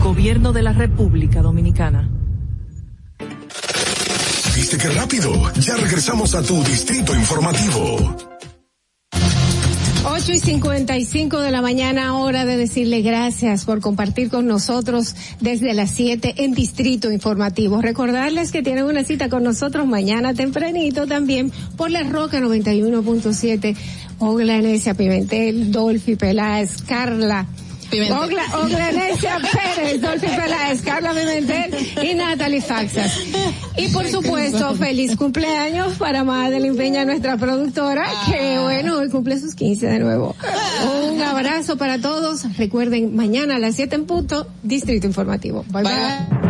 Gobierno de la República Dominicana. ¿Viste qué rápido? Ya regresamos a tu Distrito Informativo. 8 y 55 de la mañana, hora de decirle gracias por compartir con nosotros desde las 7 en Distrito Informativo. Recordarles que tienen una cita con nosotros mañana tempranito también por la Roca 91.7. Ogla Enesia Pimentel, Dolphy Peláez, Carla. Pimentel. Ogla, Pérez, Dolphy Peláez, Carla Pimentel y Natalie Faxas. Y por supuesto, feliz cumpleaños para Madeline Peña, nuestra productora, que bueno, hoy cumple sus 15 de nuevo. Un abrazo para todos. Recuerden, mañana a las 7 en punto, Distrito Informativo. Bye bye.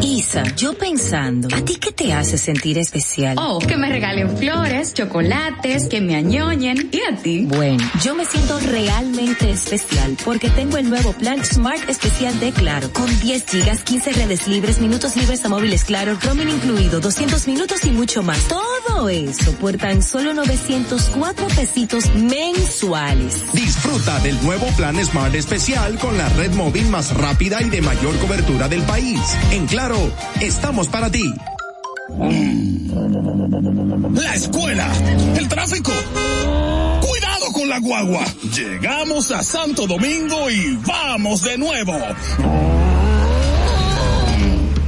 Isa, yo pensando, ¿a ti qué te hace sentir especial? Oh, que me regalen flores, chocolates, que me añoñen. ¿Y a ti? Bueno, yo me siento realmente especial porque tengo el nuevo plan Smart Especial de Claro, con 10 gigas, 15 redes libres, minutos libres a móviles Claro, roaming incluido, 200 minutos y mucho más. Todo eso por tan solo 904 pesitos mensuales. Disfruta del nuevo plan Smart Especial con la red móvil más rápida y de mayor cobertura del país. En Claro, estamos para ti. La escuela, el tráfico. Cuidado con la guagua. Llegamos a Santo Domingo y vamos de nuevo.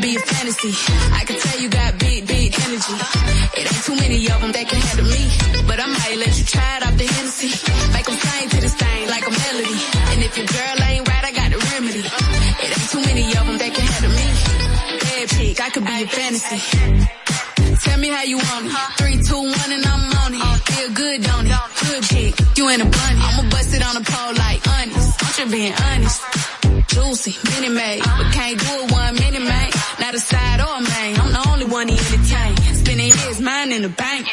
be a fantasy. I can tell you got big, big energy. It ain't too many of them that can handle me. But I might let you try it off the Hennessy. Make them sing to this thing like a melody. And if your girl ain't right, I got the remedy. It ain't too many of them that can handle me. Bad chick, I could be a fantasy. Tell me how you want it. Three, two, one, and I'm on it. Feel good, don't it? Good chick, you in a bunny. I'ma bust it on the pole like honest. I'm just being honest. Juicy, mini made, but can't do it one minute, man. Not a side or a main. I'm the only one he entertain. Spending his mind in the bank.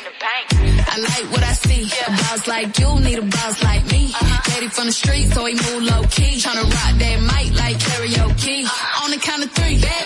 I like what I see. A boss like you need a boss like me. Daddy from the street, so he move low key. Tryna rock that mic like karaoke. On the count of three, big,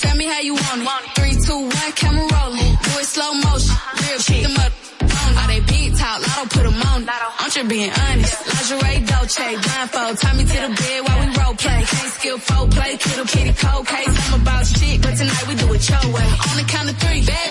Tell me how you want it. Three, two, one, camera rolling. Do it slow motion. Real shit. Them up. All they big talk, lotto put them on. it. I'm just being honest. Lingerie, Dolce, blindfold. Tie me to the bed while we role play. Can't skill four play, kittle kitty cold case. I'm about shit, but tonight we do it your way. On the count of three, bad,